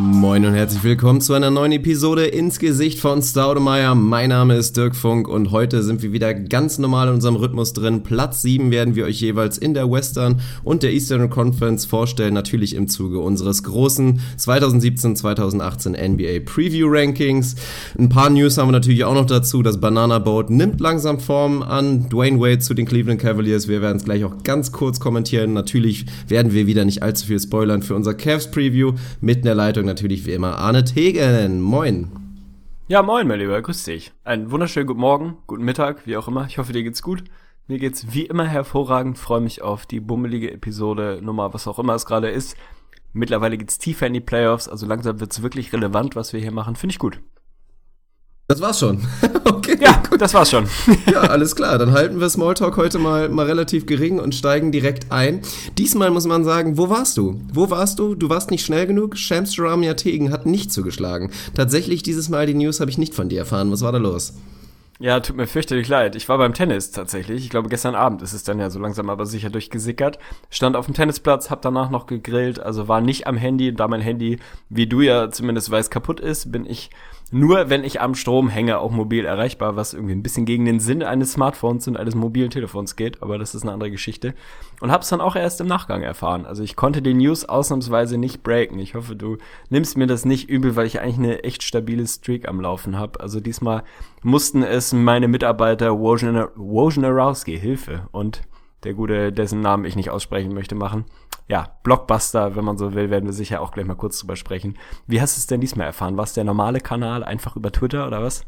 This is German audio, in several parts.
Moin und herzlich willkommen zu einer neuen Episode ins Gesicht von Staudemeyer. Mein Name ist Dirk Funk und heute sind wir wieder ganz normal in unserem Rhythmus drin. Platz 7 werden wir euch jeweils in der Western und der Eastern Conference vorstellen, natürlich im Zuge unseres großen 2017-2018 NBA Preview Rankings. Ein paar News haben wir natürlich auch noch dazu. Das Banana Boat nimmt langsam Form an. Dwayne Wade zu den Cleveland Cavaliers. Wir werden es gleich auch ganz kurz kommentieren. Natürlich werden wir wieder nicht allzu viel spoilern für unser Cavs Preview. Mitten in der Leitung natürlich wie immer Arne Tegen. Moin. Ja, moin, mein Lieber, grüß dich. Einen wunderschönen guten Morgen, guten Mittag, wie auch immer. Ich hoffe, dir geht's gut. Mir geht's wie immer hervorragend. Freue mich auf die bummelige Episode Nummer, was auch immer es gerade ist. Mittlerweile geht's tiefer in die Playoffs, also langsam wird's wirklich relevant, was wir hier machen. Finde ich gut. Das war's schon. okay. Ja, gut. das war's schon. ja, alles klar. Dann halten wir Smalltalk heute mal, mal relativ gering und steigen direkt ein. Diesmal muss man sagen, wo warst du? Wo warst du? Du warst nicht schnell genug. Shams Ramya Tegen hat nicht zugeschlagen. Tatsächlich dieses Mal die News habe ich nicht von dir erfahren. Was war da los? Ja, tut mir fürchterlich leid. Ich war beim Tennis tatsächlich. Ich glaube, gestern Abend ist es dann ja so langsam aber sicher durchgesickert. Stand auf dem Tennisplatz, hab danach noch gegrillt, also war nicht am Handy. Da mein Handy, wie du ja zumindest weißt, kaputt ist, bin ich nur, wenn ich am Strom hänge, auch mobil erreichbar, was irgendwie ein bisschen gegen den Sinn eines Smartphones und eines mobilen Telefons geht. Aber das ist eine andere Geschichte. Und hab's dann auch erst im Nachgang erfahren. Also ich konnte die News ausnahmsweise nicht breaken. Ich hoffe, du nimmst mir das nicht übel, weil ich eigentlich eine echt stabile Streak am Laufen habe. Also diesmal mussten es meine Mitarbeiter Wojnarowski, Hilfe, und der gute, dessen Namen ich nicht aussprechen möchte, machen. Ja, Blockbuster, wenn man so will, werden wir sicher auch gleich mal kurz drüber sprechen. Wie hast du es denn diesmal erfahren? War es der normale Kanal einfach über Twitter oder was?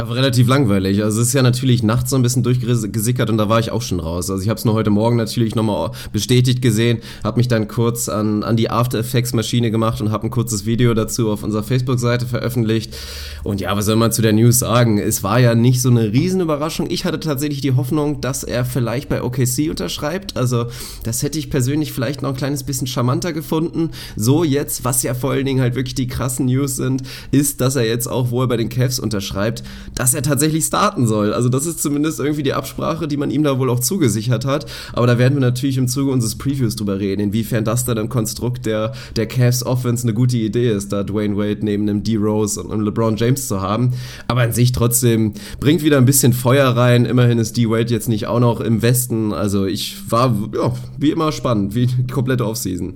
Ja, war relativ langweilig. Also es ist ja natürlich nachts so ein bisschen durchgesickert und da war ich auch schon raus. Also ich habe es nur heute Morgen natürlich nochmal bestätigt gesehen, habe mich dann kurz an, an die After Effects Maschine gemacht und habe ein kurzes Video dazu auf unserer Facebook-Seite veröffentlicht. Und ja, was soll man zu der News sagen? Es war ja nicht so eine Riesenüberraschung. Ich hatte tatsächlich die Hoffnung, dass er vielleicht bei OKC unterschreibt. Also das hätte ich persönlich vielleicht noch ein kleines bisschen charmanter gefunden. So jetzt, was ja vor allen Dingen halt wirklich die krassen News sind, ist, dass er jetzt auch wohl bei den Cavs unterschreibt dass er tatsächlich starten soll. Also das ist zumindest irgendwie die Absprache, die man ihm da wohl auch zugesichert hat. Aber da werden wir natürlich im Zuge unseres Previews drüber reden, inwiefern das dann im Konstrukt der, der Cavs Offense eine gute Idee ist, da Dwayne Wade neben einem D-Rose und einem LeBron James zu haben. Aber an sich trotzdem bringt wieder ein bisschen Feuer rein. Immerhin ist D-Wade jetzt nicht auch noch im Westen. Also ich war, ja, wie immer spannend, wie die komplette Offseason.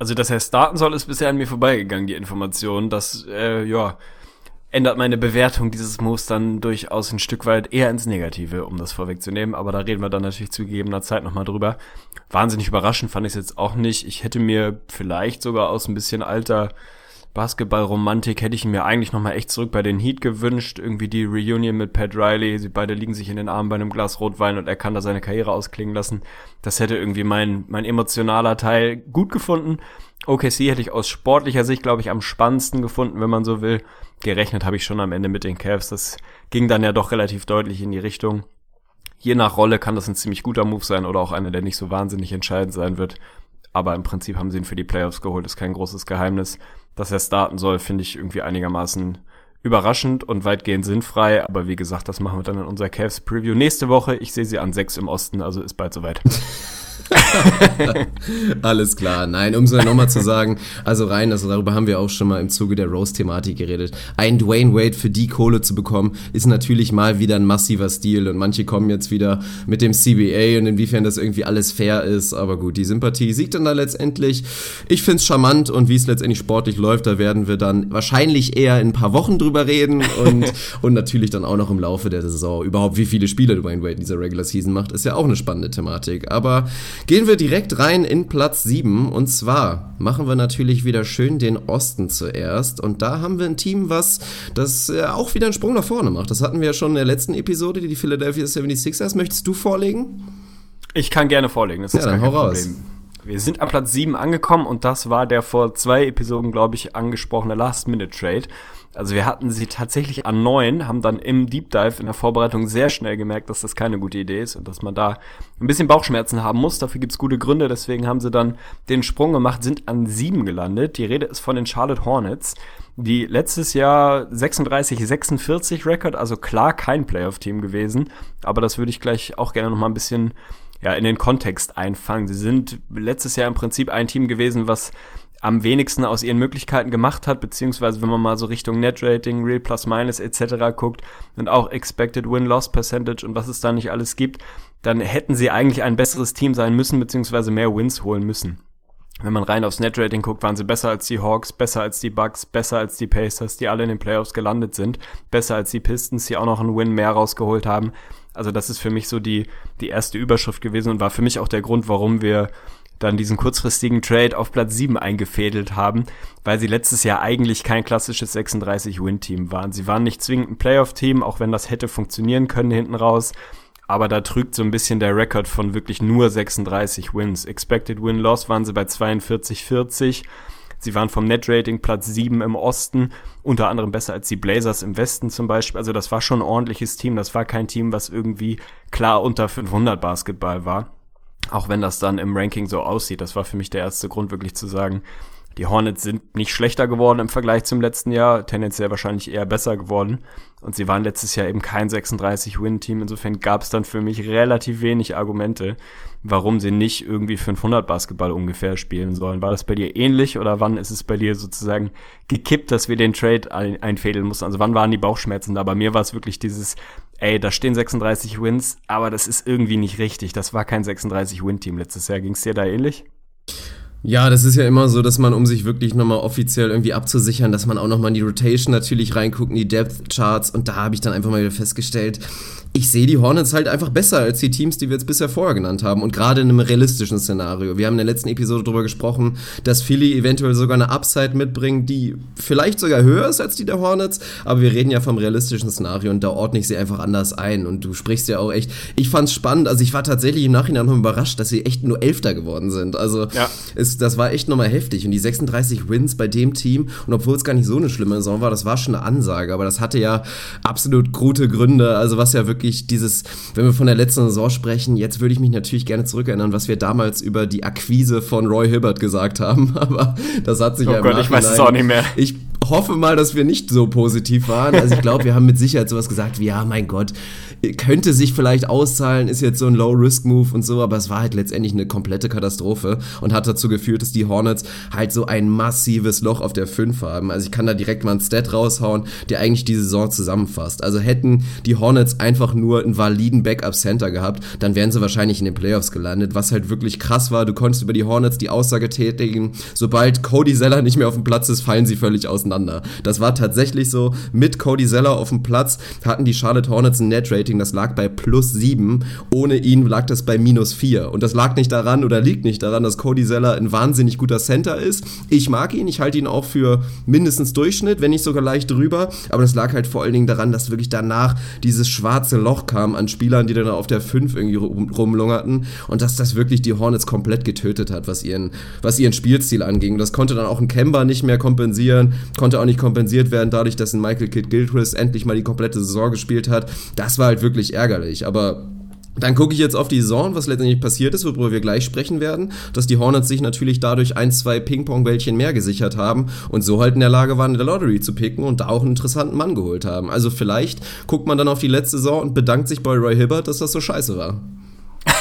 Also, dass er starten soll, ist bisher an mir vorbeigegangen, die Information, dass, äh, ja, ändert meine Bewertung dieses Moves dann durchaus ein Stück weit eher ins Negative, um das vorwegzunehmen. Aber da reden wir dann natürlich zu gegebener Zeit nochmal drüber. Wahnsinnig überraschend fand ich es jetzt auch nicht. Ich hätte mir vielleicht sogar aus ein bisschen alter Basketball-Romantik hätte ich mir eigentlich nochmal echt zurück bei den Heat gewünscht. Irgendwie die Reunion mit Pat Riley. Sie beide liegen sich in den Armen bei einem Glas Rotwein und er kann da seine Karriere ausklingen lassen. Das hätte irgendwie mein, mein emotionaler Teil gut gefunden. OKC hätte ich aus sportlicher Sicht, glaube ich, am spannendsten gefunden, wenn man so will. Gerechnet habe ich schon am Ende mit den Cavs. Das ging dann ja doch relativ deutlich in die Richtung. Je nach Rolle kann das ein ziemlich guter Move sein oder auch einer, der nicht so wahnsinnig entscheidend sein wird. Aber im Prinzip haben sie ihn für die Playoffs geholt, ist kein großes Geheimnis. Dass er starten soll, finde ich irgendwie einigermaßen überraschend und weitgehend sinnfrei. Aber wie gesagt, das machen wir dann in unserer Cavs Preview nächste Woche. Ich sehe sie an sechs im Osten, also ist bald soweit. Alles klar. Nein, um es nochmal zu sagen, also rein, also darüber haben wir auch schon mal im Zuge der Rose-Thematik geredet. Ein Dwayne Wade für die Kohle zu bekommen, ist natürlich mal wieder ein massiver Stil und manche kommen jetzt wieder mit dem CBA und inwiefern das irgendwie alles fair ist, aber gut, die Sympathie siegt dann da letztendlich. Ich find's charmant und wie es letztendlich sportlich läuft, da werden wir dann wahrscheinlich eher in ein paar Wochen drüber reden und, und natürlich dann auch noch im Laufe der Saison. Überhaupt, wie viele Spiele Dwayne Wade in dieser Regular Season macht, ist ja auch eine spannende Thematik. Aber Gehen wir direkt rein in Platz 7 und zwar machen wir natürlich wieder schön den Osten zuerst und da haben wir ein Team, was das äh, auch wieder einen Sprung nach vorne macht. Das hatten wir ja schon in der letzten Episode, die Philadelphia 76ers. Möchtest du vorlegen? Ich kann gerne vorlegen, das ja, ist dann hau raus. Wir sind an Platz 7 angekommen und das war der vor zwei Episoden, glaube ich, angesprochene Last-Minute-Trade. Also wir hatten sie tatsächlich an neun, haben dann im Deep Dive in der Vorbereitung sehr schnell gemerkt, dass das keine gute Idee ist und dass man da ein bisschen Bauchschmerzen haben muss. Dafür gibt's gute Gründe, deswegen haben sie dann den Sprung gemacht, sind an sieben gelandet. Die Rede ist von den Charlotte Hornets, die letztes Jahr 36-46 Record, also klar kein Playoff-Team gewesen, aber das würde ich gleich auch gerne noch mal ein bisschen ja, in den Kontext einfangen. Sie sind letztes Jahr im Prinzip ein Team gewesen, was am wenigsten aus ihren Möglichkeiten gemacht hat, beziehungsweise wenn man mal so Richtung Net Rating, Real Plus Minus etc. guckt und auch Expected Win-Loss Percentage und was es da nicht alles gibt, dann hätten sie eigentlich ein besseres Team sein müssen, beziehungsweise mehr Wins holen müssen. Wenn man rein aufs Net Rating guckt, waren sie besser als die Hawks, besser als die Bucks, besser als die Pacers, die alle in den Playoffs gelandet sind, besser als die Pistons, die auch noch einen Win mehr rausgeholt haben. Also das ist für mich so die, die erste Überschrift gewesen und war für mich auch der Grund, warum wir dann diesen kurzfristigen Trade auf Platz 7 eingefädelt haben, weil sie letztes Jahr eigentlich kein klassisches 36-Win-Team waren. Sie waren nicht zwingend ein Playoff-Team, auch wenn das hätte funktionieren können hinten raus. Aber da trügt so ein bisschen der Rekord von wirklich nur 36 Wins. Expected Win-Loss waren sie bei 42-40. Sie waren vom Net-Rating Platz 7 im Osten, unter anderem besser als die Blazers im Westen zum Beispiel. Also das war schon ein ordentliches Team. Das war kein Team, was irgendwie klar unter 500 Basketball war. Auch wenn das dann im Ranking so aussieht. Das war für mich der erste Grund, wirklich zu sagen, die Hornets sind nicht schlechter geworden im Vergleich zum letzten Jahr, tendenziell wahrscheinlich eher besser geworden. Und sie waren letztes Jahr eben kein 36-Win-Team. Insofern gab es dann für mich relativ wenig Argumente, warum sie nicht irgendwie 500 Basketball ungefähr spielen sollen. War das bei dir ähnlich oder wann ist es bei dir sozusagen gekippt, dass wir den Trade ein einfädeln mussten? Also wann waren die Bauchschmerzen da? Bei mir war es wirklich dieses, ey, da stehen 36 Wins, aber das ist irgendwie nicht richtig. Das war kein 36-Win-Team letztes Jahr. Ging es dir da ähnlich? Ja, das ist ja immer so, dass man, um sich wirklich nochmal offiziell irgendwie abzusichern, dass man auch nochmal in die Rotation natürlich reinguckt, in die Depth Charts und da habe ich dann einfach mal wieder festgestellt, ich sehe die Hornets halt einfach besser als die Teams, die wir jetzt bisher vorher genannt haben. Und gerade in einem realistischen Szenario. Wir haben in der letzten Episode darüber gesprochen, dass Philly eventuell sogar eine Upside mitbringt, die vielleicht sogar höher ist als die der Hornets. Aber wir reden ja vom realistischen Szenario und da ordne ich sie einfach anders ein. Und du sprichst ja auch echt. Ich fand's spannend. Also ich war tatsächlich im Nachhinein noch überrascht, dass sie echt nur Elfter geworden sind. Also ja. ist, das war echt nochmal heftig. Und die 36 Wins bei dem Team, und obwohl es gar nicht so eine schlimme Saison war, das war schon eine Ansage. Aber das hatte ja absolut gute Gründe. Also was ja wirklich wirklich dieses, wenn wir von der letzten Saison sprechen, jetzt würde ich mich natürlich gerne zurückerinnern, was wir damals über die Akquise von Roy Hibbert gesagt haben, aber das hat sich oh ja Gott, ich weiß es auch nicht mehr. Ich hoffe mal, dass wir nicht so positiv waren. Also ich glaube, wir haben mit Sicherheit sowas gesagt wie, ja, mein Gott, könnte sich vielleicht auszahlen, ist jetzt so ein Low-Risk-Move und so, aber es war halt letztendlich eine komplette Katastrophe und hat dazu geführt, dass die Hornets halt so ein massives Loch auf der 5 haben. Also ich kann da direkt mal ein Stat raushauen, der eigentlich die Saison zusammenfasst. Also hätten die Hornets einfach nur einen validen Backup-Center gehabt, dann wären sie wahrscheinlich in den Playoffs gelandet, was halt wirklich krass war. Du konntest über die Hornets die Aussage tätigen, sobald Cody Zeller nicht mehr auf dem Platz ist, fallen sie völlig auseinander. Das war tatsächlich so. Mit Cody Zeller auf dem Platz hatten die Charlotte Hornets ein Net-Rating Rating, das lag bei plus 7. Ohne ihn lag das bei minus 4. Und das lag nicht daran oder liegt nicht daran, dass Cody Zeller ein wahnsinnig guter Center ist. Ich mag ihn, ich halte ihn auch für mindestens Durchschnitt, wenn nicht sogar leicht drüber. Aber das lag halt vor allen Dingen daran, dass wirklich danach dieses schwarze Loch kam an Spielern, die dann auf der 5 irgendwie rum, rumlungerten. Und dass das wirklich die Hornets komplett getötet hat, was ihren, was ihren Spielstil anging. Das konnte dann auch ein Kemba nicht mehr kompensieren, konnte auch nicht kompensiert werden dadurch, dass ein Michael Kidd Gilchrist endlich mal die komplette Saison gespielt hat. Das war halt halt wirklich ärgerlich. Aber dann gucke ich jetzt auf die Saison, was letztendlich passiert ist, worüber wir gleich sprechen werden, dass die Hornets sich natürlich dadurch ein, zwei Ping-Pong-Bällchen mehr gesichert haben und so halt in der Lage waren, in der Lottery zu picken und da auch einen interessanten Mann geholt haben. Also vielleicht guckt man dann auf die letzte Saison und bedankt sich bei Roy Hibbert, dass das so scheiße war.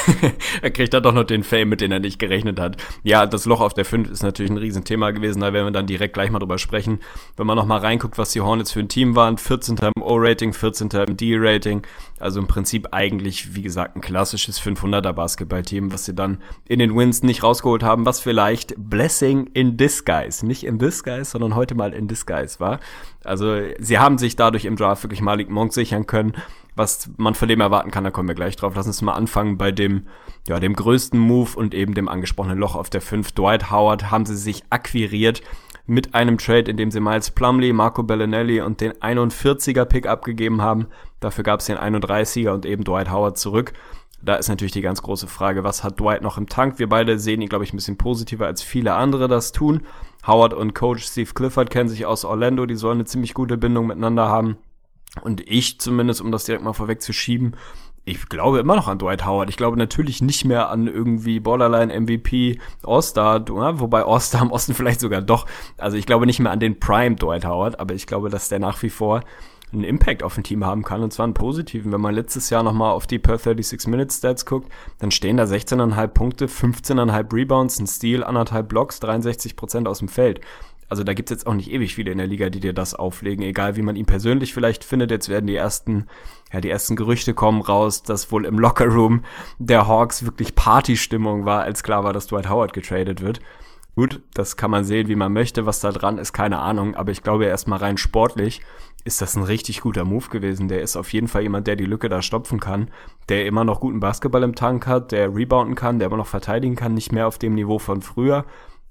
er kriegt dann doch noch den Fame, mit dem er nicht gerechnet hat. Ja, das Loch auf der 5 ist natürlich ein Riesenthema gewesen, da werden wir dann direkt gleich mal drüber sprechen. Wenn man nochmal reinguckt, was die Hornets für ein Team waren, 14. im O-Rating, 14. im D-Rating, also im Prinzip eigentlich, wie gesagt, ein klassisches 500er Basketballteam, was sie dann in den Wins nicht rausgeholt haben, was vielleicht Blessing in Disguise, nicht in Disguise, sondern heute mal in Disguise war. Also sie haben sich dadurch im Draft wirklich Malik Monk sichern können was man von dem erwarten kann, da kommen wir gleich drauf. Lass uns mal anfangen bei dem, ja, dem größten Move und eben dem angesprochenen Loch auf der 5. Dwight Howard haben sie sich akquiriert mit einem Trade, in dem sie Miles Plumley, Marco Bellinelli und den 41er Pick abgegeben haben. Dafür gab es den 31er und eben Dwight Howard zurück. Da ist natürlich die ganz große Frage, was hat Dwight noch im Tank? Wir beide sehen ihn, glaube ich, ein bisschen positiver, als viele andere das tun. Howard und Coach Steve Clifford kennen sich aus Orlando, die sollen eine ziemlich gute Bindung miteinander haben. Und ich zumindest, um das direkt mal vorwegzuschieben, ich glaube immer noch an Dwight Howard. Ich glaube natürlich nicht mehr an irgendwie Borderline MVP All-Star, wobei All-Star im Osten vielleicht sogar doch. Also ich glaube nicht mehr an den Prime Dwight Howard, aber ich glaube, dass der nach wie vor einen Impact auf ein Team haben kann und zwar einen positiven. Wenn man letztes Jahr nochmal auf die per 36 Minutes Stats guckt, dann stehen da 16,5 Punkte, 15,5 Rebounds, ein Steal, anderthalb Blocks, 63 Prozent aus dem Feld. Also da gibt's jetzt auch nicht ewig viele in der Liga, die dir das auflegen, egal wie man ihn persönlich vielleicht findet. Jetzt werden die ersten, ja, die ersten Gerüchte kommen raus, dass wohl im Lockerroom der Hawks wirklich Partystimmung war, als klar war, dass Dwight Howard getradet wird. Gut, das kann man sehen, wie man möchte. Was da dran ist, keine Ahnung. Aber ich glaube erstmal rein sportlich ist das ein richtig guter Move gewesen. Der ist auf jeden Fall jemand, der die Lücke da stopfen kann, der immer noch guten Basketball im Tank hat, der rebounden kann, der immer noch verteidigen kann, nicht mehr auf dem Niveau von früher,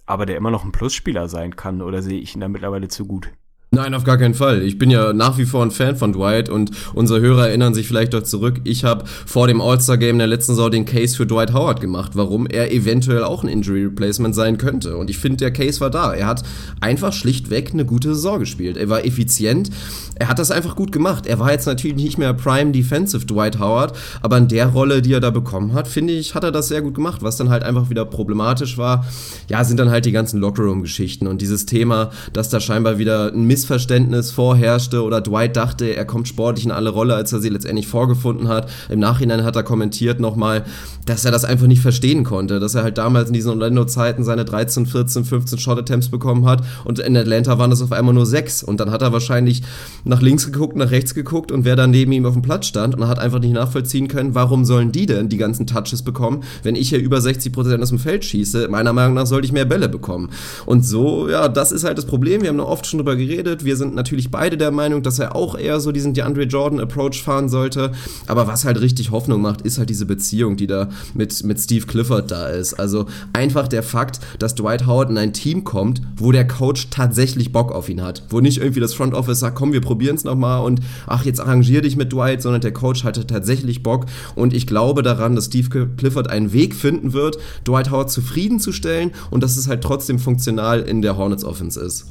aber der immer noch ein Plusspieler sein kann. Oder sehe ich ihn da mittlerweile zu gut? Nein, auf gar keinen Fall. Ich bin ja nach wie vor ein Fan von Dwight und unsere Hörer erinnern sich vielleicht doch zurück. Ich habe vor dem All-Star-Game in der letzten Saison den Case für Dwight Howard gemacht, warum er eventuell auch ein Injury Replacement sein könnte. Und ich finde, der Case war da. Er hat einfach schlichtweg eine gute Saison gespielt. Er war effizient. Er hat das einfach gut gemacht. Er war jetzt natürlich nicht mehr Prime Defensive Dwight Howard, aber in der Rolle, die er da bekommen hat, finde ich, hat er das sehr gut gemacht. Was dann halt einfach wieder problematisch war, ja, sind dann halt die ganzen Lockerroom-Geschichten und dieses Thema, dass da scheinbar wieder ein Missverständnis vorherrschte oder Dwight dachte, er kommt sportlich in alle Rolle, als er sie letztendlich vorgefunden hat. Im Nachhinein hat er kommentiert nochmal, dass er das einfach nicht verstehen konnte, dass er halt damals in diesen Orlando-Zeiten seine 13, 14, 15 Shot-Attempts bekommen hat und in Atlanta waren es auf einmal nur sechs und dann hat er wahrscheinlich nach links geguckt, nach rechts geguckt und wer da neben ihm auf dem Platz stand und hat einfach nicht nachvollziehen können, warum sollen die denn die ganzen Touches bekommen, wenn ich hier über 60 Prozent aus dem Feld schieße. Meiner Meinung nach sollte ich mehr Bälle bekommen. Und so, ja, das ist halt das Problem. Wir haben noch oft schon drüber geredet geredet. Wir sind natürlich beide der Meinung, dass er auch eher so diesen DeAndre Jordan Approach fahren sollte. Aber was halt richtig Hoffnung macht, ist halt diese Beziehung, die da mit, mit Steve Clifford da ist. Also einfach der Fakt, dass Dwight Howard in ein Team kommt, wo der Coach tatsächlich Bock auf ihn hat. Wo nicht irgendwie das Front Office sagt, komm, wir probieren es nochmal und ach, jetzt arrangier dich mit Dwight, sondern der Coach hatte tatsächlich Bock. Und ich glaube daran, dass Steve Clifford einen Weg finden wird, Dwight Howard zufriedenzustellen und dass es halt trotzdem funktional in der Hornets Offense ist.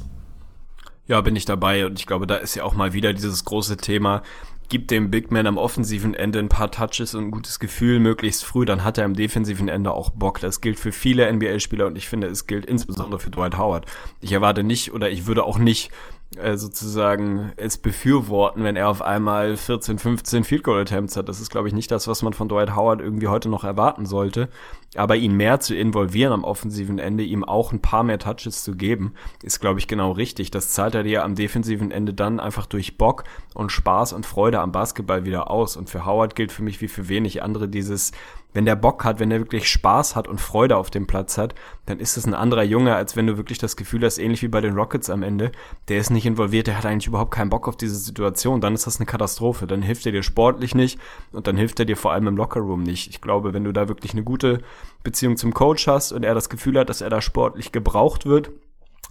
Ja, bin ich dabei und ich glaube, da ist ja auch mal wieder dieses große Thema, gibt dem Big Man am offensiven Ende ein paar Touches und ein gutes Gefühl möglichst früh, dann hat er am defensiven Ende auch Bock. Das gilt für viele NBA-Spieler und ich finde, es gilt insbesondere für Dwight Howard. Ich erwarte nicht oder ich würde auch nicht äh, sozusagen es befürworten, wenn er auf einmal 14, 15 Field Goal Attempts hat. Das ist, glaube ich, nicht das, was man von Dwight Howard irgendwie heute noch erwarten sollte. Aber ihn mehr zu involvieren am offensiven Ende, ihm auch ein paar mehr Touches zu geben, ist, glaube ich, genau richtig. Das zahlt er dir am defensiven Ende dann einfach durch Bock und Spaß und Freude am Basketball wieder aus. Und für Howard gilt für mich wie für wenig andere dieses, wenn der Bock hat, wenn der wirklich Spaß hat und Freude auf dem Platz hat, dann ist es ein anderer Junge, als wenn du wirklich das Gefühl hast, ähnlich wie bei den Rockets am Ende, der ist nicht involviert, der hat eigentlich überhaupt keinen Bock auf diese Situation, dann ist das eine Katastrophe, dann hilft er dir sportlich nicht und dann hilft er dir vor allem im Lockerroom nicht. Ich glaube, wenn du da wirklich eine gute Beziehung zum Coach hast und er das Gefühl hat, dass er da sportlich gebraucht wird,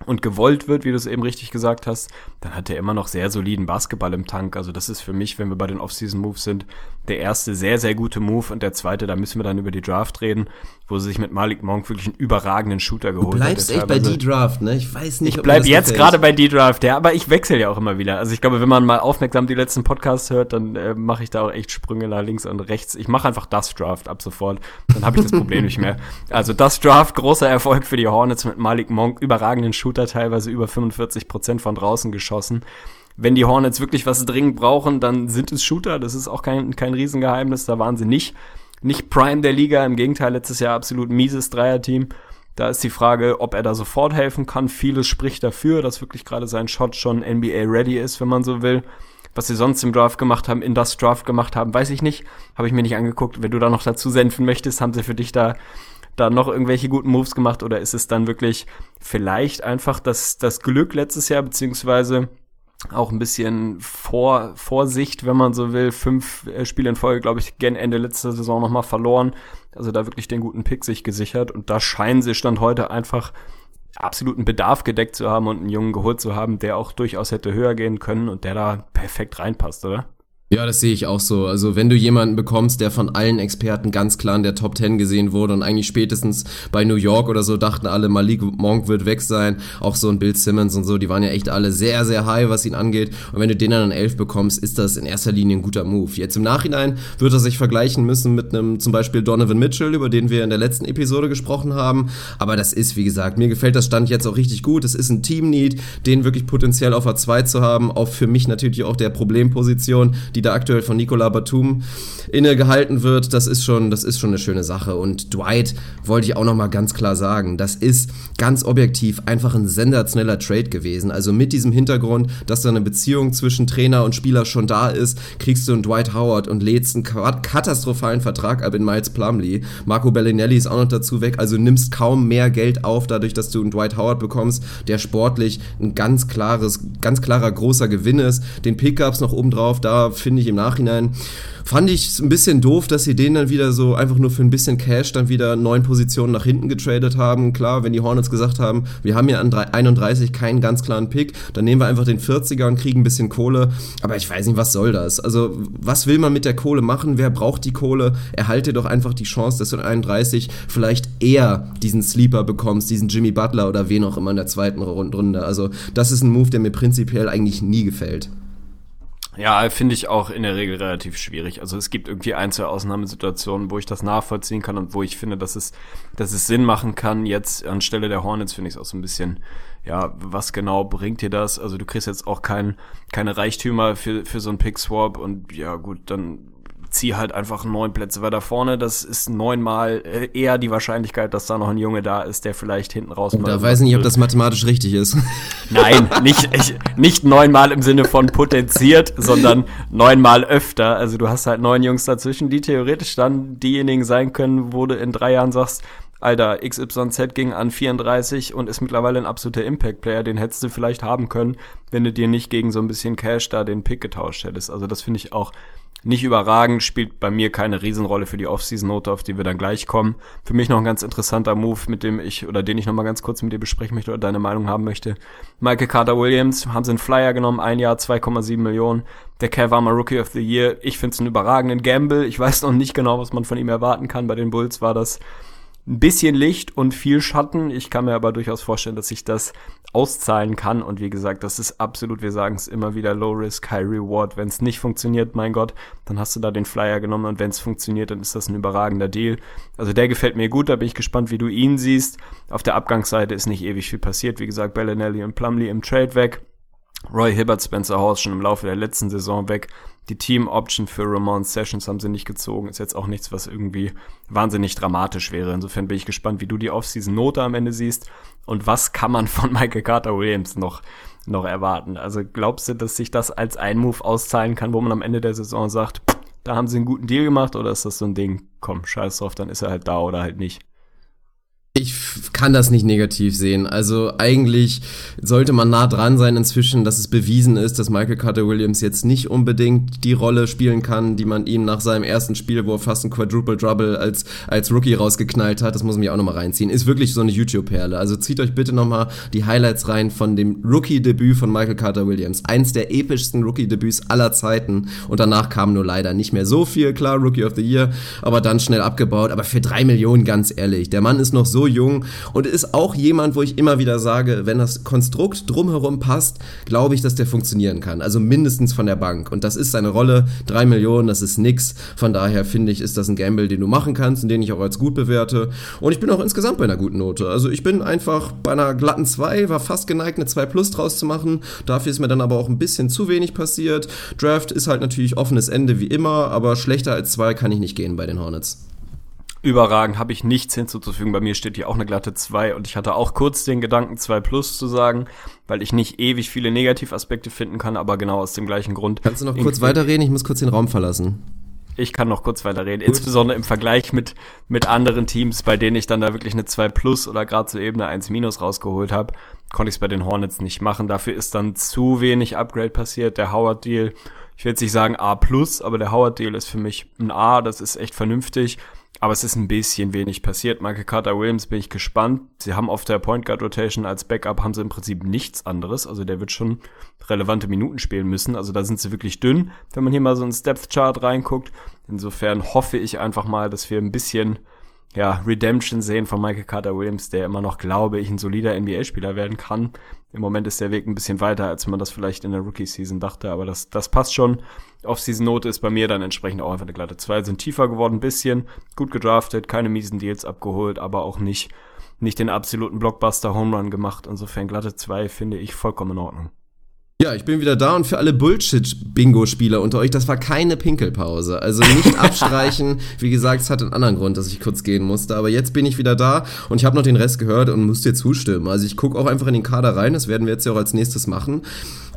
und gewollt wird, wie du es eben richtig gesagt hast, dann hat er immer noch sehr soliden Basketball im Tank. Also das ist für mich, wenn wir bei den Off-Season-Moves sind, der erste sehr, sehr gute Move und der zweite, da müssen wir dann über die Draft reden, wo sie sich mit Malik Monk wirklich einen überragenden Shooter geholt hat. Du bleibst echt bei D-Draft, ne? Ich weiß nicht, Ich bleib jetzt gerade bei D-Draft, ja, aber ich wechsle ja auch immer wieder. Also ich glaube, wenn man mal aufmerksam die letzten Podcasts hört, dann äh, mache ich da auch echt Sprünge nach links und rechts. Ich mache einfach das Draft ab sofort, dann habe ich das Problem nicht mehr. Also das Draft, großer Erfolg für die Hornets mit Malik Monk, überragenden Shooter, teilweise über 45 Prozent von draußen geschossen wenn die Hornets wirklich was dringend brauchen, dann sind es Shooter. Das ist auch kein, kein Riesengeheimnis. Da waren sie nicht, nicht Prime der Liga. Im Gegenteil, letztes Jahr absolut mieses Dreierteam. Da ist die Frage, ob er da sofort helfen kann. Vieles spricht dafür, dass wirklich gerade sein Shot schon NBA ready ist, wenn man so will. Was sie sonst im Draft gemacht haben, in das Draft gemacht haben, weiß ich nicht. Habe ich mir nicht angeguckt. Wenn du da noch dazu senden möchtest, haben sie für dich da da noch irgendwelche guten Moves gemacht oder ist es dann wirklich vielleicht einfach das, das Glück letztes Jahr, beziehungsweise auch ein bisschen Vor Vorsicht, wenn man so will. Fünf äh, Spiele in Folge, glaube ich, gen Ende letzter Saison nochmal verloren. Also da wirklich den guten Pick sich gesichert. Und da scheinen sie Stand heute einfach absoluten Bedarf gedeckt zu haben und einen Jungen geholt zu haben, der auch durchaus hätte höher gehen können und der da perfekt reinpasst, oder? Ja, das sehe ich auch so. Also wenn du jemanden bekommst, der von allen Experten ganz klar in der Top 10 gesehen wurde und eigentlich spätestens bei New York oder so dachten alle, Malik Monk wird weg sein, auch so ein Bill Simmons und so, die waren ja echt alle sehr, sehr high, was ihn angeht. Und wenn du den dann an 11 bekommst, ist das in erster Linie ein guter Move. Jetzt im Nachhinein wird er sich vergleichen müssen mit einem zum Beispiel Donovan Mitchell, über den wir in der letzten Episode gesprochen haben. Aber das ist, wie gesagt, mir gefällt das Stand jetzt auch richtig gut. Es ist ein Team-Need, den wirklich potenziell auf A2 zu haben. Auch für mich natürlich auch der Problemposition, die da aktuell von Nicola Batum innegehalten wird, das ist schon, das ist schon eine schöne Sache. Und Dwight wollte ich auch nochmal ganz klar sagen, das ist ganz objektiv einfach ein sensationeller Trade gewesen. Also mit diesem Hintergrund, dass da eine Beziehung zwischen Trainer und Spieler schon da ist, kriegst du einen Dwight Howard und lädst einen katastrophalen Vertrag ab in Miles Plumley. Marco Bellinelli ist auch noch dazu weg, also nimmst kaum mehr Geld auf, dadurch, dass du einen Dwight Howard bekommst, der sportlich ein ganz klares, ganz klarer großer Gewinn ist. Den Pickups noch obendrauf, da finde ich im Nachhinein fand ich ein bisschen doof, dass sie den dann wieder so einfach nur für ein bisschen Cash dann wieder neun Positionen nach hinten getradet haben. Klar, wenn die Hornets gesagt haben, wir haben ja an 31 keinen ganz klaren Pick, dann nehmen wir einfach den 40er und kriegen ein bisschen Kohle. Aber ich weiß nicht, was soll das? Also, was will man mit der Kohle machen? Wer braucht die Kohle? Erhalte doch einfach die Chance, dass du in 31 vielleicht eher diesen Sleeper bekommst, diesen Jimmy Butler oder wen auch immer in der zweiten Runde. Also, das ist ein Move, der mir prinzipiell eigentlich nie gefällt. Ja, finde ich auch in der Regel relativ schwierig. Also es gibt irgendwie ein, zwei Ausnahmesituationen, wo ich das nachvollziehen kann und wo ich finde, dass es, dass es Sinn machen kann. Jetzt anstelle der Hornets finde ich es auch so ein bisschen, ja, was genau bringt dir das? Also du kriegst jetzt auch kein, keine Reichtümer für, für so einen Pick-Swap und ja gut, dann zieh halt einfach neun Plätze weiter vorne. Das ist neunmal äh, eher die Wahrscheinlichkeit, dass da noch ein Junge da ist, der vielleicht hinten raus. Oh, da weiß ich nicht, ob das mathematisch richtig ist. Nein, nicht, ich, nicht neunmal im Sinne von potenziert, sondern neunmal öfter. Also du hast halt neun Jungs dazwischen, die theoretisch dann diejenigen sein können, wo du in drei Jahren sagst, Alter, XYZ ging an 34 und ist mittlerweile ein absoluter Impact-Player. Den hättest du vielleicht haben können, wenn du dir nicht gegen so ein bisschen Cash da den Pick getauscht hättest. Also das finde ich auch nicht überragend, spielt bei mir keine Riesenrolle für die Off-Season-Note, auf die wir dann gleich kommen. Für mich noch ein ganz interessanter Move, mit dem ich, oder den ich nochmal ganz kurz mit dir besprechen möchte oder deine Meinung haben möchte. Michael Carter Williams, haben sie einen Flyer genommen, ein Jahr, 2,7 Millionen. Der Kev war mal Rookie of the Year. Ich finde es einen überragenden Gamble. Ich weiß noch nicht genau, was man von ihm erwarten kann. Bei den Bulls war das ein bisschen Licht und viel Schatten. Ich kann mir aber durchaus vorstellen, dass sich das auszahlen kann. Und wie gesagt, das ist absolut, wir sagen es immer wieder, Low Risk, High Reward. Wenn es nicht funktioniert, mein Gott, dann hast du da den Flyer genommen und wenn es funktioniert, dann ist das ein überragender Deal. Also der gefällt mir gut, da bin ich gespannt, wie du ihn siehst. Auf der Abgangsseite ist nicht ewig viel passiert. Wie gesagt, Bellinelli und Plumley im Trade weg. Roy Hibbert, Spencer Horst schon im Laufe der letzten Saison weg. Die Team Option für Ramon Sessions haben sie nicht gezogen. Ist jetzt auch nichts, was irgendwie wahnsinnig dramatisch wäre. Insofern bin ich gespannt, wie du die Offseason-Note am Ende siehst und was kann man von Michael Carter Williams noch, noch erwarten. Also glaubst du, dass sich das als ein Move auszahlen kann, wo man am Ende der Saison sagt, da haben sie einen guten Deal gemacht oder ist das so ein Ding, komm, scheiß drauf, dann ist er halt da oder halt nicht? Ich kann das nicht negativ sehen. Also eigentlich sollte man nah dran sein inzwischen, dass es bewiesen ist, dass Michael Carter Williams jetzt nicht unbedingt die Rolle spielen kann, die man ihm nach seinem ersten Spiel, wo er fast ein Quadruple Trouble als, als Rookie rausgeknallt hat, das muss man mich auch nochmal reinziehen, ist wirklich so eine YouTube-Perle. Also zieht euch bitte nochmal die Highlights rein von dem Rookie-Debüt von Michael Carter Williams. Eins der epischsten Rookie-Debüts aller Zeiten. Und danach kam nur leider nicht mehr so viel. Klar, Rookie of the Year, aber dann schnell abgebaut. Aber für drei Millionen, ganz ehrlich, der Mann ist noch so jung und ist auch jemand, wo ich immer wieder sage, wenn das Konstrukt drumherum passt, glaube ich, dass der funktionieren kann. Also mindestens von der Bank. Und das ist seine Rolle. Drei Millionen, das ist nix. Von daher finde ich, ist das ein Gamble, den du machen kannst und den ich auch als gut bewerte. Und ich bin auch insgesamt bei einer guten Note. Also ich bin einfach bei einer glatten 2, war fast geneigt, eine 2 Plus draus zu machen. Dafür ist mir dann aber auch ein bisschen zu wenig passiert. Draft ist halt natürlich offenes Ende wie immer, aber schlechter als 2 kann ich nicht gehen bei den Hornets überragend, habe ich nichts hinzuzufügen. Bei mir steht hier auch eine glatte 2 und ich hatte auch kurz den Gedanken 2 plus zu sagen, weil ich nicht ewig viele Negativaspekte finden kann, aber genau aus dem gleichen Grund. Kannst du noch kurz weiterreden? Ich muss kurz den Raum verlassen. Ich kann noch kurz weiterreden, Gut. insbesondere im Vergleich mit, mit anderen Teams, bei denen ich dann da wirklich eine 2 plus oder gerade so eben eine 1 minus rausgeholt habe, konnte ich es bei den Hornets nicht machen. Dafür ist dann zu wenig Upgrade passiert. Der Howard Deal, ich will jetzt nicht sagen A plus, aber der Howard Deal ist für mich ein A, das ist echt vernünftig aber es ist ein bisschen wenig passiert. Michael Carter Williams bin ich gespannt. Sie haben auf der Point Guard Rotation als Backup haben sie im Prinzip nichts anderes. Also der wird schon relevante Minuten spielen müssen. Also da sind sie wirklich dünn, wenn man hier mal so ins Depth Chart reinguckt. Insofern hoffe ich einfach mal, dass wir ein bisschen ja, Redemption sehen von Michael Carter Williams, der immer noch, glaube ich, ein solider NBA-Spieler werden kann. Im Moment ist der Weg ein bisschen weiter, als man das vielleicht in der Rookie-Season dachte, aber das, das passt schon. Off-Season-Note ist bei mir dann entsprechend auch einfach eine glatte 2. Sind tiefer geworden, ein bisschen. Gut gedraftet, keine miesen Deals abgeholt, aber auch nicht, nicht den absoluten Blockbuster-Home-Run gemacht. Insofern glatte 2 finde ich vollkommen in Ordnung. Ja, ich bin wieder da und für alle Bullshit-Bingo-Spieler unter euch, das war keine Pinkelpause. Also nicht abstreichen. Wie gesagt, es hat einen anderen Grund, dass ich kurz gehen musste. Aber jetzt bin ich wieder da und ich habe noch den Rest gehört und muss dir zustimmen. Also ich gucke auch einfach in den Kader rein, das werden wir jetzt ja auch als nächstes machen.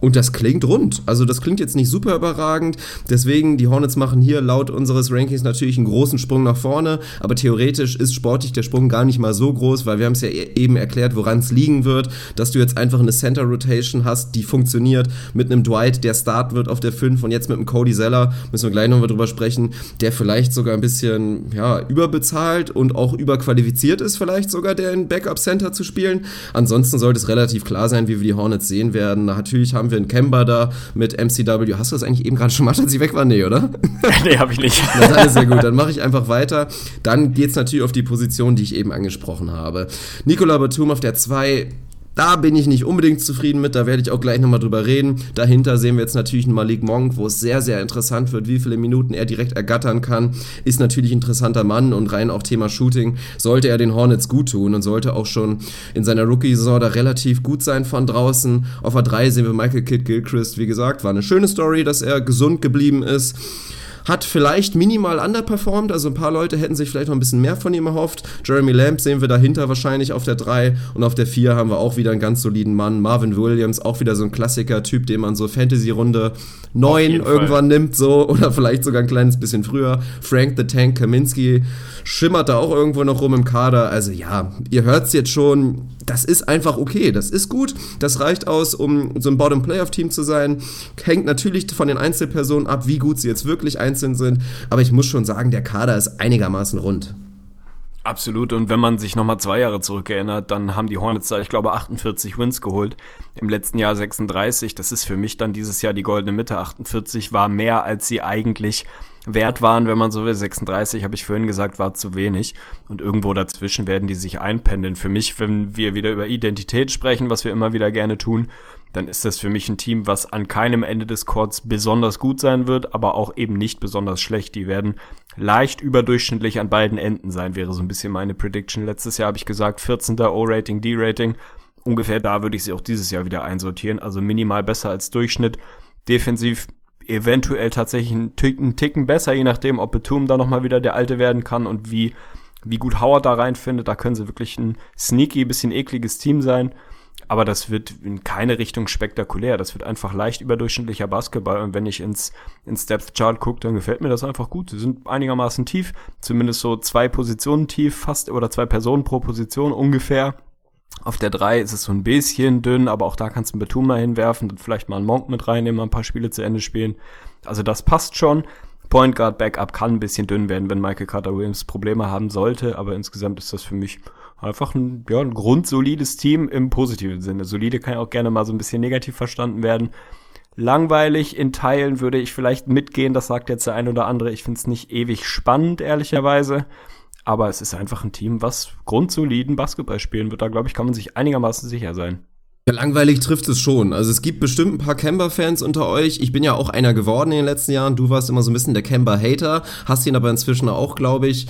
Und das klingt rund. Also das klingt jetzt nicht super überragend. Deswegen, die Hornets machen hier laut unseres Rankings natürlich einen großen Sprung nach vorne. Aber theoretisch ist sportlich der Sprung gar nicht mal so groß, weil wir haben es ja e- eben erklärt, woran es liegen wird, dass du jetzt einfach eine Center Rotation hast, die funktioniert mit einem Dwight, der Start wird auf der 5 und jetzt mit einem Cody Zeller, müssen wir gleich nochmal drüber sprechen, der vielleicht sogar ein bisschen ja, überbezahlt und auch überqualifiziert ist, vielleicht sogar der in Backup Center zu spielen. Ansonsten sollte es relativ klar sein, wie wir die Hornets sehen werden. Natürlich haben wir einen Kemba da mit MCW. Hast du das eigentlich eben gerade schon mal, als ich weg war? Nee, oder? nee, habe ich nicht. Das ist alles sehr gut. Dann mache ich einfach weiter. Dann geht es natürlich auf die Position, die ich eben angesprochen habe. Nikola Batum auf der 2 da bin ich nicht unbedingt zufrieden mit, da werde ich auch gleich nochmal drüber reden. Dahinter sehen wir jetzt natürlich einen Malik Monk, wo es sehr, sehr interessant wird, wie viele Minuten er direkt ergattern kann. Ist natürlich ein interessanter Mann und rein auch Thema Shooting sollte er den Hornets gut tun und sollte auch schon in seiner Rookie-Saison da relativ gut sein von draußen. Auf der 3 sehen wir Michael Kidd Gilchrist, wie gesagt, war eine schöne Story, dass er gesund geblieben ist hat vielleicht minimal underperformed, also ein paar Leute hätten sich vielleicht noch ein bisschen mehr von ihm erhofft. Jeremy Lamb sehen wir dahinter wahrscheinlich auf der 3 und auf der 4 haben wir auch wieder einen ganz soliden Mann. Marvin Williams, auch wieder so ein Klassiker-Typ, den man so Fantasy-Runde 9 irgendwann Fall. nimmt, so oder vielleicht sogar ein kleines bisschen früher. Frank the Tank Kaminski schimmert da auch irgendwo noch rum im Kader. Also ja, ihr hört es jetzt schon, das ist einfach okay, das ist gut, das reicht aus, um so ein Bottom-Playoff-Team zu sein. Hängt natürlich von den Einzelpersonen ab, wie gut sie jetzt wirklich einzeln sind, aber ich muss schon sagen, der Kader ist einigermaßen rund. Absolut. Und wenn man sich nochmal zwei Jahre zurückerinnert, dann haben die Hornets da, ich glaube, 48 Wins geholt. Im letzten Jahr 36. Das ist für mich dann dieses Jahr die goldene Mitte. 48 war mehr, als sie eigentlich wert waren, wenn man so will. 36, habe ich vorhin gesagt, war zu wenig. Und irgendwo dazwischen werden die sich einpendeln. Für mich, wenn wir wieder über Identität sprechen, was wir immer wieder gerne tun, dann ist das für mich ein Team, was an keinem Ende des Courts besonders gut sein wird, aber auch eben nicht besonders schlecht. Die werden leicht überdurchschnittlich an beiden Enden sein, wäre so ein bisschen meine Prediction. Letztes Jahr habe ich gesagt, 14. O-Rating, D-Rating. Ungefähr da würde ich sie auch dieses Jahr wieder einsortieren. Also minimal besser als Durchschnitt. Defensiv eventuell tatsächlich einen Ticken, Ticken besser, je nachdem, ob Betum da nochmal wieder der Alte werden kann und wie, wie gut Howard da reinfindet. Da können sie wirklich ein sneaky, bisschen ekliges Team sein. Aber das wird in keine Richtung spektakulär. Das wird einfach leicht überdurchschnittlicher Basketball. Und wenn ich ins, ins Depth Chart gucke, dann gefällt mir das einfach gut. Sie sind einigermaßen tief. Zumindest so zwei Positionen tief, fast, oder zwei Personen pro Position ungefähr. Auf der 3 ist es so ein bisschen dünn, aber auch da kannst du einen Betum mal hinwerfen und vielleicht mal einen Monk mit reinnehmen, ein paar Spiele zu Ende spielen. Also das passt schon. Point Guard Backup kann ein bisschen dünn werden, wenn Michael Carter Williams Probleme haben sollte, aber insgesamt ist das für mich einfach ein, ja, ein grundsolides Team im positiven Sinne. Solide kann ja auch gerne mal so ein bisschen negativ verstanden werden. Langweilig in Teilen würde ich vielleicht mitgehen, das sagt jetzt der ein oder andere. Ich finde es nicht ewig spannend, ehrlicherweise. Aber es ist einfach ein Team, was grundsoliden Basketball spielen wird. Da, glaube ich, kann man sich einigermaßen sicher sein. Ja, langweilig trifft es schon. Also es gibt bestimmt ein paar Kemba-Fans unter euch. Ich bin ja auch einer geworden in den letzten Jahren. Du warst immer so ein bisschen der Kemba-Hater, hast ihn aber inzwischen auch, glaube ich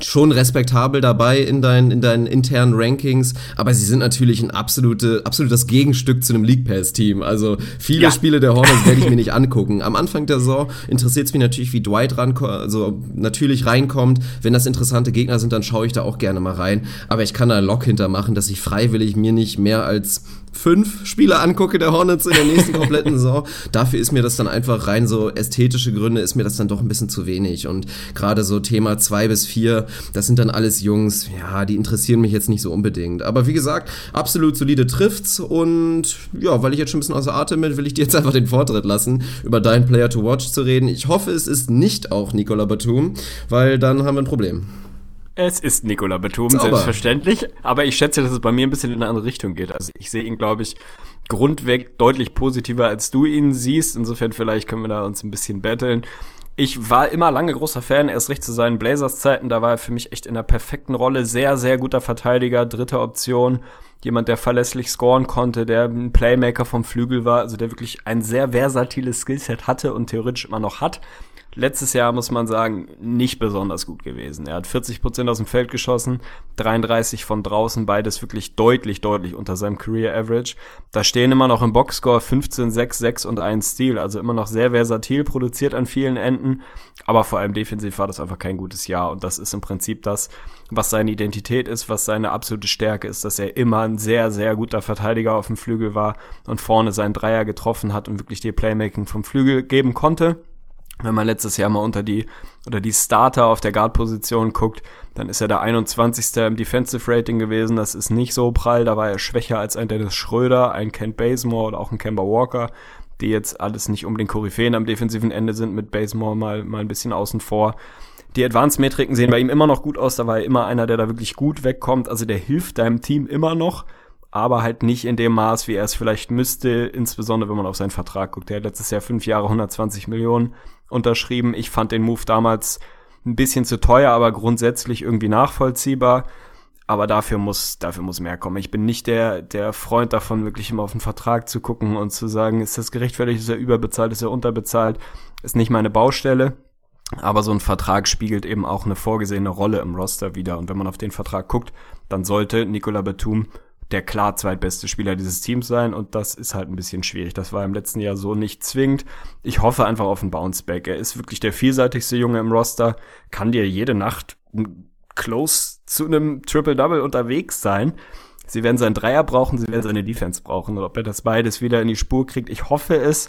schon respektabel dabei in deinen, in deinen internen Rankings, aber sie sind natürlich ein absolute, absolutes Gegenstück zu einem League Pass Team. Also viele ja. Spiele der Hornets werde ich mir nicht angucken. Am Anfang der Saison interessiert es mich natürlich, wie Dwight rankommt, also natürlich reinkommt. Wenn das interessante Gegner sind, dann schaue ich da auch gerne mal rein. Aber ich kann da Lock hintermachen, dass ich freiwillig mir nicht mehr als fünf Spiele angucke der Hornets in der nächsten kompletten Saison, dafür ist mir das dann einfach rein so ästhetische Gründe, ist mir das dann doch ein bisschen zu wenig. Und gerade so Thema zwei bis vier, das sind dann alles Jungs, ja, die interessieren mich jetzt nicht so unbedingt. Aber wie gesagt, absolut solide trifft's und ja, weil ich jetzt schon ein bisschen außer Atem bin, will ich dir jetzt einfach den Vortritt lassen, über deinen Player to Watch zu reden. Ich hoffe, es ist nicht auch Nicola Batum, weil dann haben wir ein Problem. Es ist Nikola Batum, Sauber. selbstverständlich. Aber ich schätze, dass es bei mir ein bisschen in eine andere Richtung geht. Also ich sehe ihn, glaube ich, grundweg deutlich positiver, als du ihn siehst. Insofern vielleicht können wir da uns ein bisschen betteln. Ich war immer lange großer Fan, erst recht zu seinen Blazers-Zeiten. Da war er für mich echt in der perfekten Rolle. Sehr, sehr guter Verteidiger, dritte Option. Jemand, der verlässlich scoren konnte, der ein Playmaker vom Flügel war, also der wirklich ein sehr versatiles Skillset hatte und theoretisch immer noch hat letztes Jahr, muss man sagen, nicht besonders gut gewesen. Er hat 40 Prozent aus dem Feld geschossen, 33 von draußen, beides wirklich deutlich, deutlich unter seinem Career Average. Da stehen immer noch im Boxscore 15, 6, 6 und 1 Stil, also immer noch sehr versatil, produziert an vielen Enden, aber vor allem defensiv war das einfach kein gutes Jahr und das ist im Prinzip das, was seine Identität ist, was seine absolute Stärke ist, dass er immer ein sehr, sehr guter Verteidiger auf dem Flügel war und vorne seinen Dreier getroffen hat und wirklich die Playmaking vom Flügel geben konnte. Wenn man letztes Jahr mal unter die oder die Starter auf der Guard-Position guckt, dann ist er der 21. im Defensive Rating gewesen. Das ist nicht so prall. Da war er schwächer als ein Dennis Schröder, ein Kent Bazemore oder auch ein Kemba Walker, die jetzt alles nicht unbedingt Koryphäen am defensiven Ende sind, mit Bazemore mal, mal ein bisschen außen vor. Die Advanced-Metriken sehen bei ihm immer noch gut aus. Da war er immer einer, der da wirklich gut wegkommt. Also der hilft deinem Team immer noch aber halt nicht in dem Maß, wie er es vielleicht müsste, insbesondere wenn man auf seinen Vertrag guckt. Er hat letztes Jahr fünf Jahre 120 Millionen unterschrieben. Ich fand den Move damals ein bisschen zu teuer, aber grundsätzlich irgendwie nachvollziehbar. Aber dafür muss, dafür muss mehr kommen. Ich bin nicht der, der Freund davon, wirklich immer auf den Vertrag zu gucken und zu sagen, ist das gerechtfertigt, ist er überbezahlt, ist er unterbezahlt, ist nicht meine Baustelle. Aber so ein Vertrag spiegelt eben auch eine vorgesehene Rolle im Roster wieder. Und wenn man auf den Vertrag guckt, dann sollte Nicola Batum der klar zweitbeste Spieler dieses Teams sein und das ist halt ein bisschen schwierig. Das war im letzten Jahr so nicht zwingend. Ich hoffe einfach auf einen Bounceback. Er ist wirklich der vielseitigste Junge im Roster, kann dir jede Nacht close zu einem Triple-Double unterwegs sein. Sie werden seinen Dreier brauchen, sie werden seine Defense brauchen. Und ob er das beides wieder in die Spur kriegt, ich hoffe es.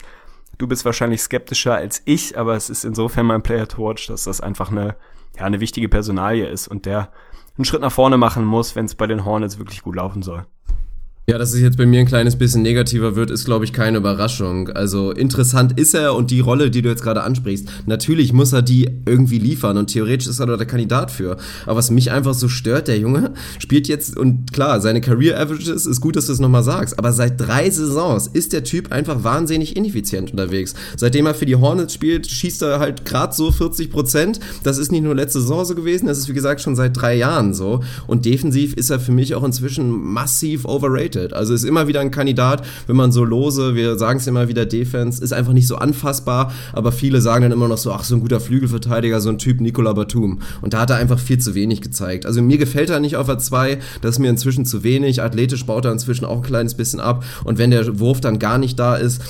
Du bist wahrscheinlich skeptischer als ich, aber es ist insofern mein Player to watch, dass das einfach eine, ja, eine wichtige Personalie ist und der einen Schritt nach vorne machen muss, wenn es bei den Hornets wirklich gut laufen soll. Ja, dass es jetzt bei mir ein kleines bisschen negativer wird, ist, glaube ich, keine Überraschung. Also interessant ist er und die Rolle, die du jetzt gerade ansprichst, natürlich muss er die irgendwie liefern und theoretisch ist er da der Kandidat für. Aber was mich einfach so stört, der Junge spielt jetzt, und klar, seine Career Averages ist gut, dass du es nochmal sagst, aber seit drei Saisons ist der Typ einfach wahnsinnig ineffizient unterwegs. Seitdem er für die Hornets spielt, schießt er halt gerade so 40 Prozent. Das ist nicht nur letzte Saison so gewesen, das ist wie gesagt schon seit drei Jahren so. Und defensiv ist er für mich auch inzwischen massiv overrated underrated. Also ist immer wieder ein Kandidat, wenn man so lose, wir sagen es immer wieder, Defense ist einfach nicht so anfassbar, aber viele sagen dann immer noch so, ach, so ein guter Flügelverteidiger, so ein Typ Nicola Batum. Und da hat er einfach viel zu wenig gezeigt. Also mir gefällt er nicht auf der 2, das ist mir inzwischen zu wenig. Athletisch baut er inzwischen auch ein kleines bisschen ab. Und wenn der Wurf dann gar nicht da ist,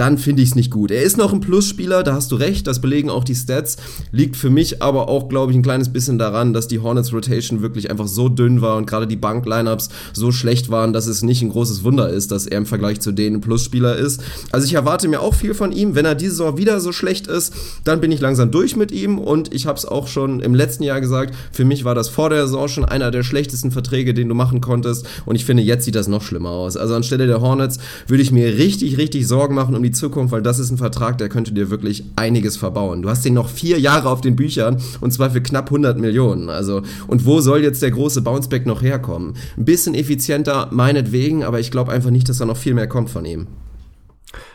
dann finde ich es nicht gut. Er ist noch ein Plusspieler, da hast du recht, das belegen auch die Stats. Liegt für mich aber auch, glaube ich, ein kleines bisschen daran, dass die Hornets Rotation wirklich einfach so dünn war und gerade die Bank-Lineups so schlecht waren, dass es nicht ein großes Wunder ist, dass er im Vergleich zu denen ein Plusspieler ist. Also ich erwarte mir auch viel von ihm. Wenn er diese Saison wieder so schlecht ist, dann bin ich langsam durch mit ihm und ich habe es auch schon im letzten Jahr gesagt, für mich war das vor der Saison schon einer der schlechtesten Verträge, den du machen konntest und ich finde, jetzt sieht das noch schlimmer aus. Also anstelle der Hornets würde ich mir richtig, richtig Sorgen machen um die die Zukunft, weil das ist ein Vertrag, der könnte dir wirklich einiges verbauen. Du hast den noch vier Jahre auf den Büchern und zwar für knapp 100 Millionen. Also, und wo soll jetzt der große Bounceback noch herkommen? Ein bisschen effizienter, meinetwegen, aber ich glaube einfach nicht, dass da noch viel mehr kommt von ihm.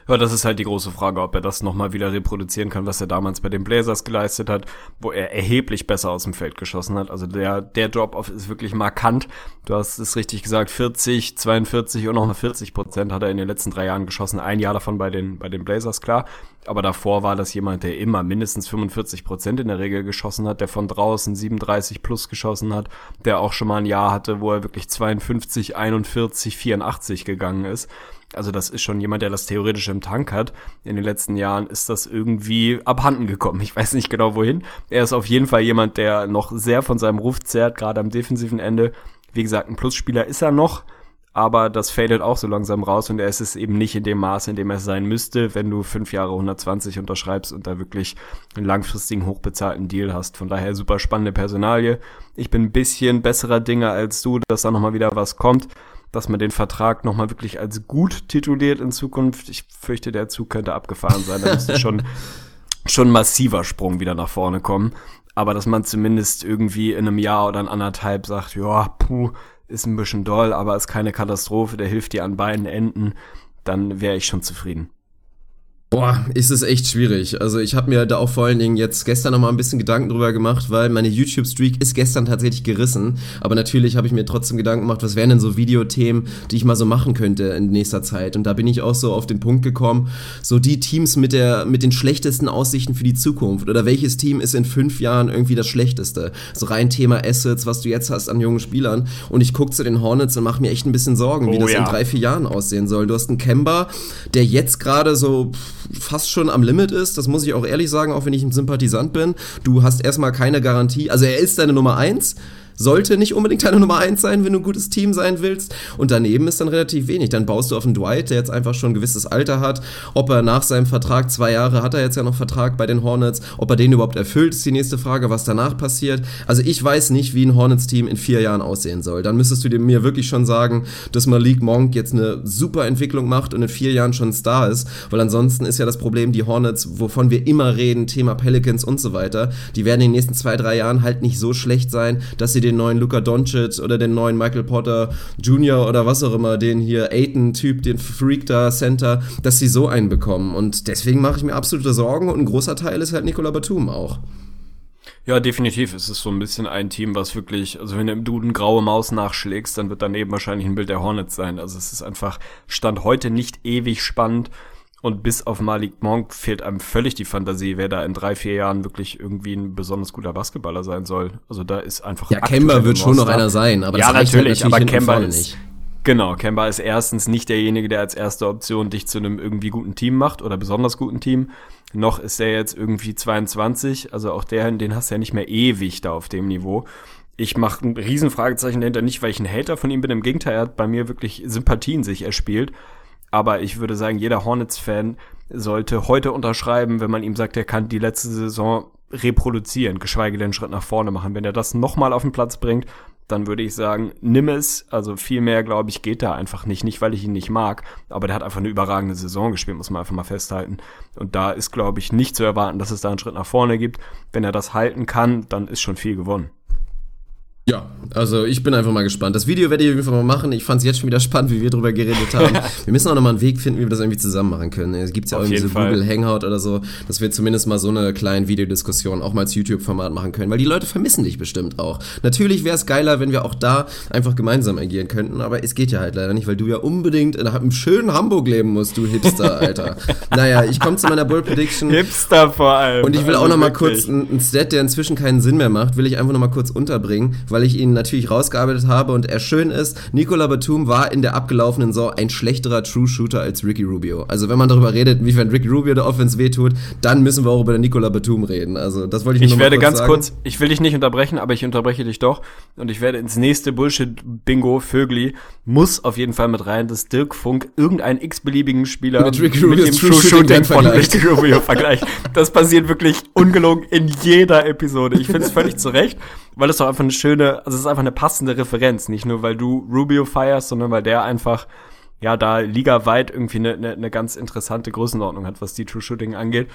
Ja, das ist halt die große Frage, ob er das nochmal wieder reproduzieren kann, was er damals bei den Blazers geleistet hat, wo er erheblich besser aus dem Feld geschossen hat. Also der, der Drop-Off ist wirklich markant. Du hast es richtig gesagt, 40, 42 und noch mal 40 Prozent hat er in den letzten drei Jahren geschossen. Ein Jahr davon bei den, bei den Blazers, klar. Aber davor war das jemand, der immer mindestens 45 Prozent in der Regel geschossen hat, der von draußen 37 plus geschossen hat, der auch schon mal ein Jahr hatte, wo er wirklich 52, 41, 84 gegangen ist. Also das ist schon jemand, der das theoretisch im Tank hat. In den letzten Jahren ist das irgendwie abhanden gekommen. Ich weiß nicht genau wohin. Er ist auf jeden Fall jemand, der noch sehr von seinem Ruf zehrt, gerade am defensiven Ende. Wie gesagt, ein Plusspieler ist er noch, aber das fadet auch so langsam raus und er ist es eben nicht in dem Maße, in dem er sein müsste, wenn du fünf Jahre 120 unterschreibst und da wirklich einen langfristigen, hochbezahlten Deal hast. Von daher super spannende Personalie. Ich bin ein bisschen besserer Dinge als du, dass da nochmal wieder was kommt, dass man den Vertrag nochmal wirklich als gut tituliert in Zukunft. Ich fürchte, der Zug könnte abgefahren sein. Da müsste schon, schon massiver Sprung wieder nach vorne kommen. Aber dass man zumindest irgendwie in einem Jahr oder in anderthalb sagt, ja, puh, ist ein bisschen doll, aber ist keine Katastrophe, der hilft dir an beiden Enden, dann wäre ich schon zufrieden. Boah, ist es echt schwierig. Also ich habe mir da auch vor allen Dingen jetzt gestern noch mal ein bisschen Gedanken drüber gemacht, weil meine YouTube-Streak ist gestern tatsächlich gerissen. Aber natürlich habe ich mir trotzdem Gedanken gemacht, was wären denn so Videothemen, die ich mal so machen könnte in nächster Zeit. Und da bin ich auch so auf den Punkt gekommen, so die Teams mit, der, mit den schlechtesten Aussichten für die Zukunft. Oder welches Team ist in fünf Jahren irgendwie das schlechteste? So rein Thema Assets, was du jetzt hast an jungen Spielern. Und ich gucke zu den Hornets und mache mir echt ein bisschen Sorgen, wie oh, das ja. in drei, vier Jahren aussehen soll. Du hast einen Kemba, der jetzt gerade so fast schon am Limit ist. Das muss ich auch ehrlich sagen, auch wenn ich ein Sympathisant bin. Du hast erstmal keine Garantie. Also er ist deine Nummer eins sollte nicht unbedingt deine Nummer eins sein, wenn du ein gutes Team sein willst. Und daneben ist dann relativ wenig. Dann baust du auf einen Dwight, der jetzt einfach schon ein gewisses Alter hat. Ob er nach seinem Vertrag, zwei Jahre hat er jetzt ja noch Vertrag bei den Hornets, ob er den überhaupt erfüllt, ist die nächste Frage, was danach passiert. Also ich weiß nicht, wie ein Hornets-Team in vier Jahren aussehen soll. Dann müsstest du mir wirklich schon sagen, dass Malik Monk jetzt eine super Entwicklung macht und in vier Jahren schon Star ist. Weil ansonsten ist ja das Problem, die Hornets, wovon wir immer reden, Thema Pelicans und so weiter, die werden in den nächsten zwei, drei Jahren halt nicht so schlecht sein, dass sie den neuen Luka Doncic oder den neuen Michael Potter Jr. oder was auch immer, den hier Aiton-Typ, den Freak da Center, dass sie so einen bekommen. Und deswegen mache ich mir absolute Sorgen und ein großer Teil ist halt Nicola Batum auch. Ja, definitiv. Es ist so ein bisschen ein Team, was wirklich, also wenn du im Duden graue Maus nachschlägst, dann wird daneben wahrscheinlich ein Bild der Hornets sein. Also es ist einfach Stand heute nicht ewig spannend. Und bis auf Malik Monk fehlt einem völlig die Fantasie, wer da in drei, vier Jahren wirklich irgendwie ein besonders guter Basketballer sein soll. Also da ist einfach. Ja, Kemba wird schon noch einer sein, aber ja, das natürlich, halt natürlich aber Kemba ist, nicht. Genau, Kemba ist erstens nicht derjenige, der als erste Option dich zu einem irgendwie guten Team macht oder besonders guten Team. Noch ist er jetzt irgendwie 22, also auch der, den hast du ja nicht mehr ewig da auf dem Niveau. Ich mache ein Riesenfragezeichen dahinter, nicht weil ich ein Hater von ihm bin, im Gegenteil, er hat bei mir wirklich Sympathien sich erspielt. Aber ich würde sagen, jeder Hornets-Fan sollte heute unterschreiben, wenn man ihm sagt, er kann die letzte Saison reproduzieren, geschweige denn Schritt nach vorne machen. Wenn er das nochmal auf den Platz bringt, dann würde ich sagen, nimm es. Also viel mehr, glaube ich, geht da einfach nicht. Nicht, weil ich ihn nicht mag, aber der hat einfach eine überragende Saison gespielt, muss man einfach mal festhalten. Und da ist, glaube ich, nicht zu erwarten, dass es da einen Schritt nach vorne gibt. Wenn er das halten kann, dann ist schon viel gewonnen. Ja, also ich bin einfach mal gespannt. Das Video werde ich auf jeden Fall mal machen. Ich fand es jetzt schon wieder spannend, wie wir drüber geredet haben. wir müssen auch nochmal einen Weg finden, wie wir das irgendwie zusammen machen können. Es gibt ja auch irgendwie so Fall. Google Hangout oder so, dass wir zumindest mal so eine kleine Videodiskussion auch mal als YouTube-Format machen können, weil die Leute vermissen dich bestimmt auch. Natürlich wäre es geiler, wenn wir auch da einfach gemeinsam agieren könnten, aber es geht ja halt leider nicht, weil du ja unbedingt in einem schönen Hamburg leben musst, du Hipster, Alter. naja, ich komme zu meiner Bull Prediction. Hipster vor allem. Und ich will also auch nochmal kurz einen Stat, der inzwischen keinen Sinn mehr macht, will ich einfach nochmal kurz unterbringen, weil ich ihn natürlich rausgearbeitet habe und er schön ist, Nicola Batum war in der abgelaufenen Saison ein schlechterer True Shooter als Ricky Rubio. Also wenn man darüber redet, wie wenn Ricky Rubio der Offense wehtut, dann müssen wir auch über den Nicola Batum reden. Also das wollte ich nur Ich werde kurz ganz sagen. kurz, ich will dich nicht unterbrechen, aber ich unterbreche dich doch und ich werde ins nächste Bullshit-Bingo Vögli muss auf jeden Fall mit rein, dass Dirk Funk irgendeinen x-beliebigen Spieler mit, Ricky mit dem True, True Shooting von Ricky Rubio vergleicht. Das passiert wirklich ungelogen in jeder Episode. Ich finde es völlig zurecht weil es doch einfach eine schöne, also es ist einfach eine passende Referenz. Nicht nur, weil du Rubio feierst, sondern weil der einfach, ja, da ligaweit irgendwie eine, eine, eine ganz interessante Größenordnung hat, was die True Shooting angeht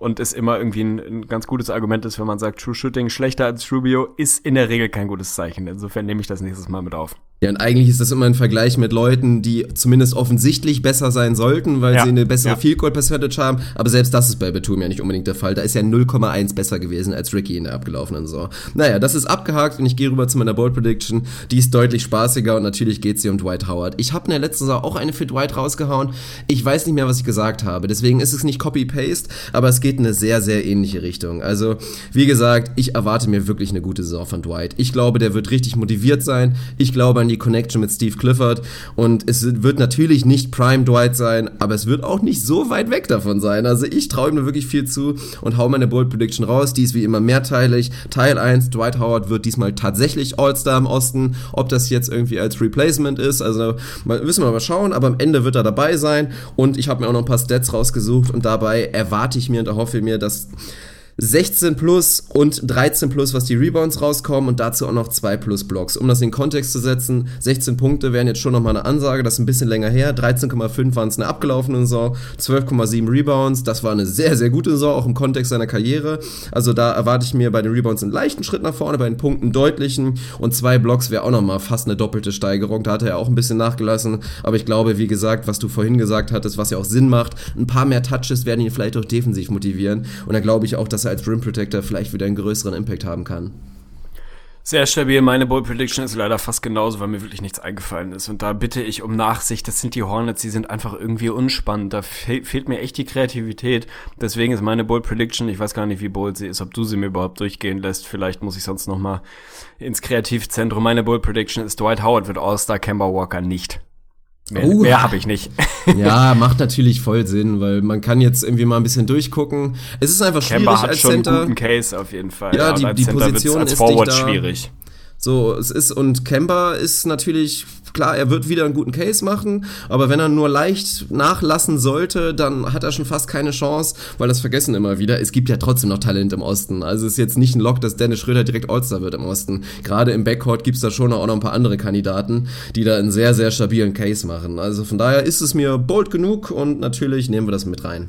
und es immer irgendwie ein, ein, ganz gutes Argument ist, wenn man sagt, True Shooting schlechter als Rubio, ist in der Regel kein gutes Zeichen. Insofern nehme ich das nächstes Mal mit auf. Ja, und eigentlich ist das immer ein Vergleich mit Leuten, die zumindest offensichtlich besser sein sollten, weil ja. sie eine bessere ja. Field Goal Percentage haben. Aber selbst das ist bei Batum ja nicht unbedingt der Fall. Da ist ja 0,1 besser gewesen als Ricky in der abgelaufenen Saison. Naja, das ist abgehakt und ich gehe rüber zu meiner Bold Prediction. Die ist deutlich spaßiger und natürlich geht sie um Dwight Howard. Ich habe in der letzten Saison auch eine für Dwight rausgehauen. Ich weiß nicht mehr, was ich gesagt habe. Deswegen ist es nicht Copy-Paste, aber es geht in eine sehr, sehr ähnliche Richtung. Also, wie gesagt, ich erwarte mir wirklich eine gute Saison von Dwight. Ich glaube, der wird richtig motiviert sein. Ich glaube an die Connection mit Steve Clifford und es wird natürlich nicht Prime Dwight sein, aber es wird auch nicht so weit weg davon sein. Also ich traue ihm wirklich viel zu und hau meine Bold Prediction raus. Die ist wie immer mehrteilig. Teil 1, Dwight Howard wird diesmal tatsächlich All-Star im Osten. Ob das jetzt irgendwie als Replacement ist, also mal, müssen wir mal schauen, aber am Ende wird er dabei sein und ich habe mir auch noch ein paar Stats rausgesucht und dabei erwarte ich mir und erhoffe mir, dass 16 plus und 13 plus, was die Rebounds rauskommen und dazu auch noch 2 plus Blocks. Um das in den Kontext zu setzen, 16 Punkte wären jetzt schon nochmal eine Ansage, das ist ein bisschen länger her. 13,5 waren es eine abgelaufene Saison, 12,7 Rebounds, das war eine sehr, sehr gute Saison, auch im Kontext seiner Karriere. Also da erwarte ich mir bei den Rebounds einen leichten Schritt nach vorne, bei den Punkten deutlichen und 2 Blocks wäre auch nochmal fast eine doppelte Steigerung. Da hat er ja auch ein bisschen nachgelassen, aber ich glaube, wie gesagt, was du vorhin gesagt hattest, was ja auch Sinn macht, ein paar mehr Touches werden ihn vielleicht auch defensiv motivieren und dann glaube ich auch, dass er als Rim Protector vielleicht wieder einen größeren Impact haben kann. Sehr stabil. Meine Bold Prediction ist leider fast genauso, weil mir wirklich nichts eingefallen ist. Und da bitte ich um Nachsicht. Das sind die Hornets, die sind einfach irgendwie unspannend. Da fe fehlt mir echt die Kreativität. Deswegen ist meine Bold Prediction, ich weiß gar nicht, wie bold sie ist, ob du sie mir überhaupt durchgehen lässt. Vielleicht muss ich sonst noch mal ins Kreativzentrum. Meine Bold Prediction ist, Dwight Howard wird All-Star, Kemba Walker nicht. Mehr, uh, mehr habe ich nicht. ja, macht natürlich voll Sinn, weil man kann jetzt irgendwie mal ein bisschen durchgucken. Es ist einfach Kemba schwierig hat als schon Center. Einen guten Case auf jeden Fall. Ja, die, die Position ist Forward da. schwierig. So, es ist, und Kemba ist natürlich, klar, er wird wieder einen guten Case machen, aber wenn er nur leicht nachlassen sollte, dann hat er schon fast keine Chance, weil das vergessen immer wieder. Es gibt ja trotzdem noch Talent im Osten. Also es ist jetzt nicht ein Lock, dass Dennis Schröder direkt All-Star wird im Osten. Gerade im Backcourt gibt's da schon auch noch ein paar andere Kandidaten, die da einen sehr, sehr stabilen Case machen. Also von daher ist es mir bold genug und natürlich nehmen wir das mit rein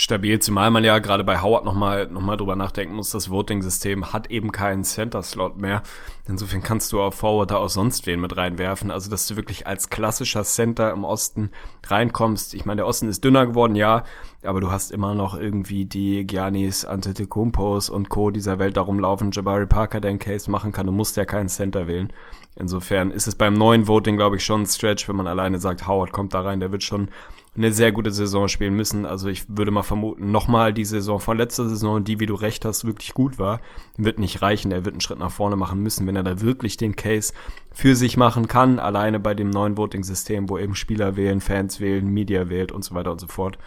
stabil, zumal man ja gerade bei Howard nochmal noch mal drüber nachdenken muss, das Voting-System hat eben keinen Center-Slot mehr. Insofern kannst du auf Forward da auch sonst wen mit reinwerfen. Also, dass du wirklich als klassischer Center im Osten reinkommst. Ich meine, der Osten ist dünner geworden, ja, aber du hast immer noch irgendwie die Giannis, Antetokounmpos und Co. dieser Welt darum laufen, Jabari Parker, der einen Case machen kann. Du musst ja keinen Center wählen. Insofern ist es beim neuen Voting, glaube ich, schon ein Stretch, wenn man alleine sagt, Howard kommt da rein, der wird schon eine sehr gute Saison spielen müssen. Also ich würde mal vermuten, nochmal die Saison von letzter Saison, die, wie du recht hast, wirklich gut war, wird nicht reichen. Er wird einen Schritt nach vorne machen müssen, wenn er da wirklich den Case für sich machen kann, alleine bei dem neuen Voting-System, wo eben Spieler wählen, Fans wählen, Media wählt und so weiter und so fort.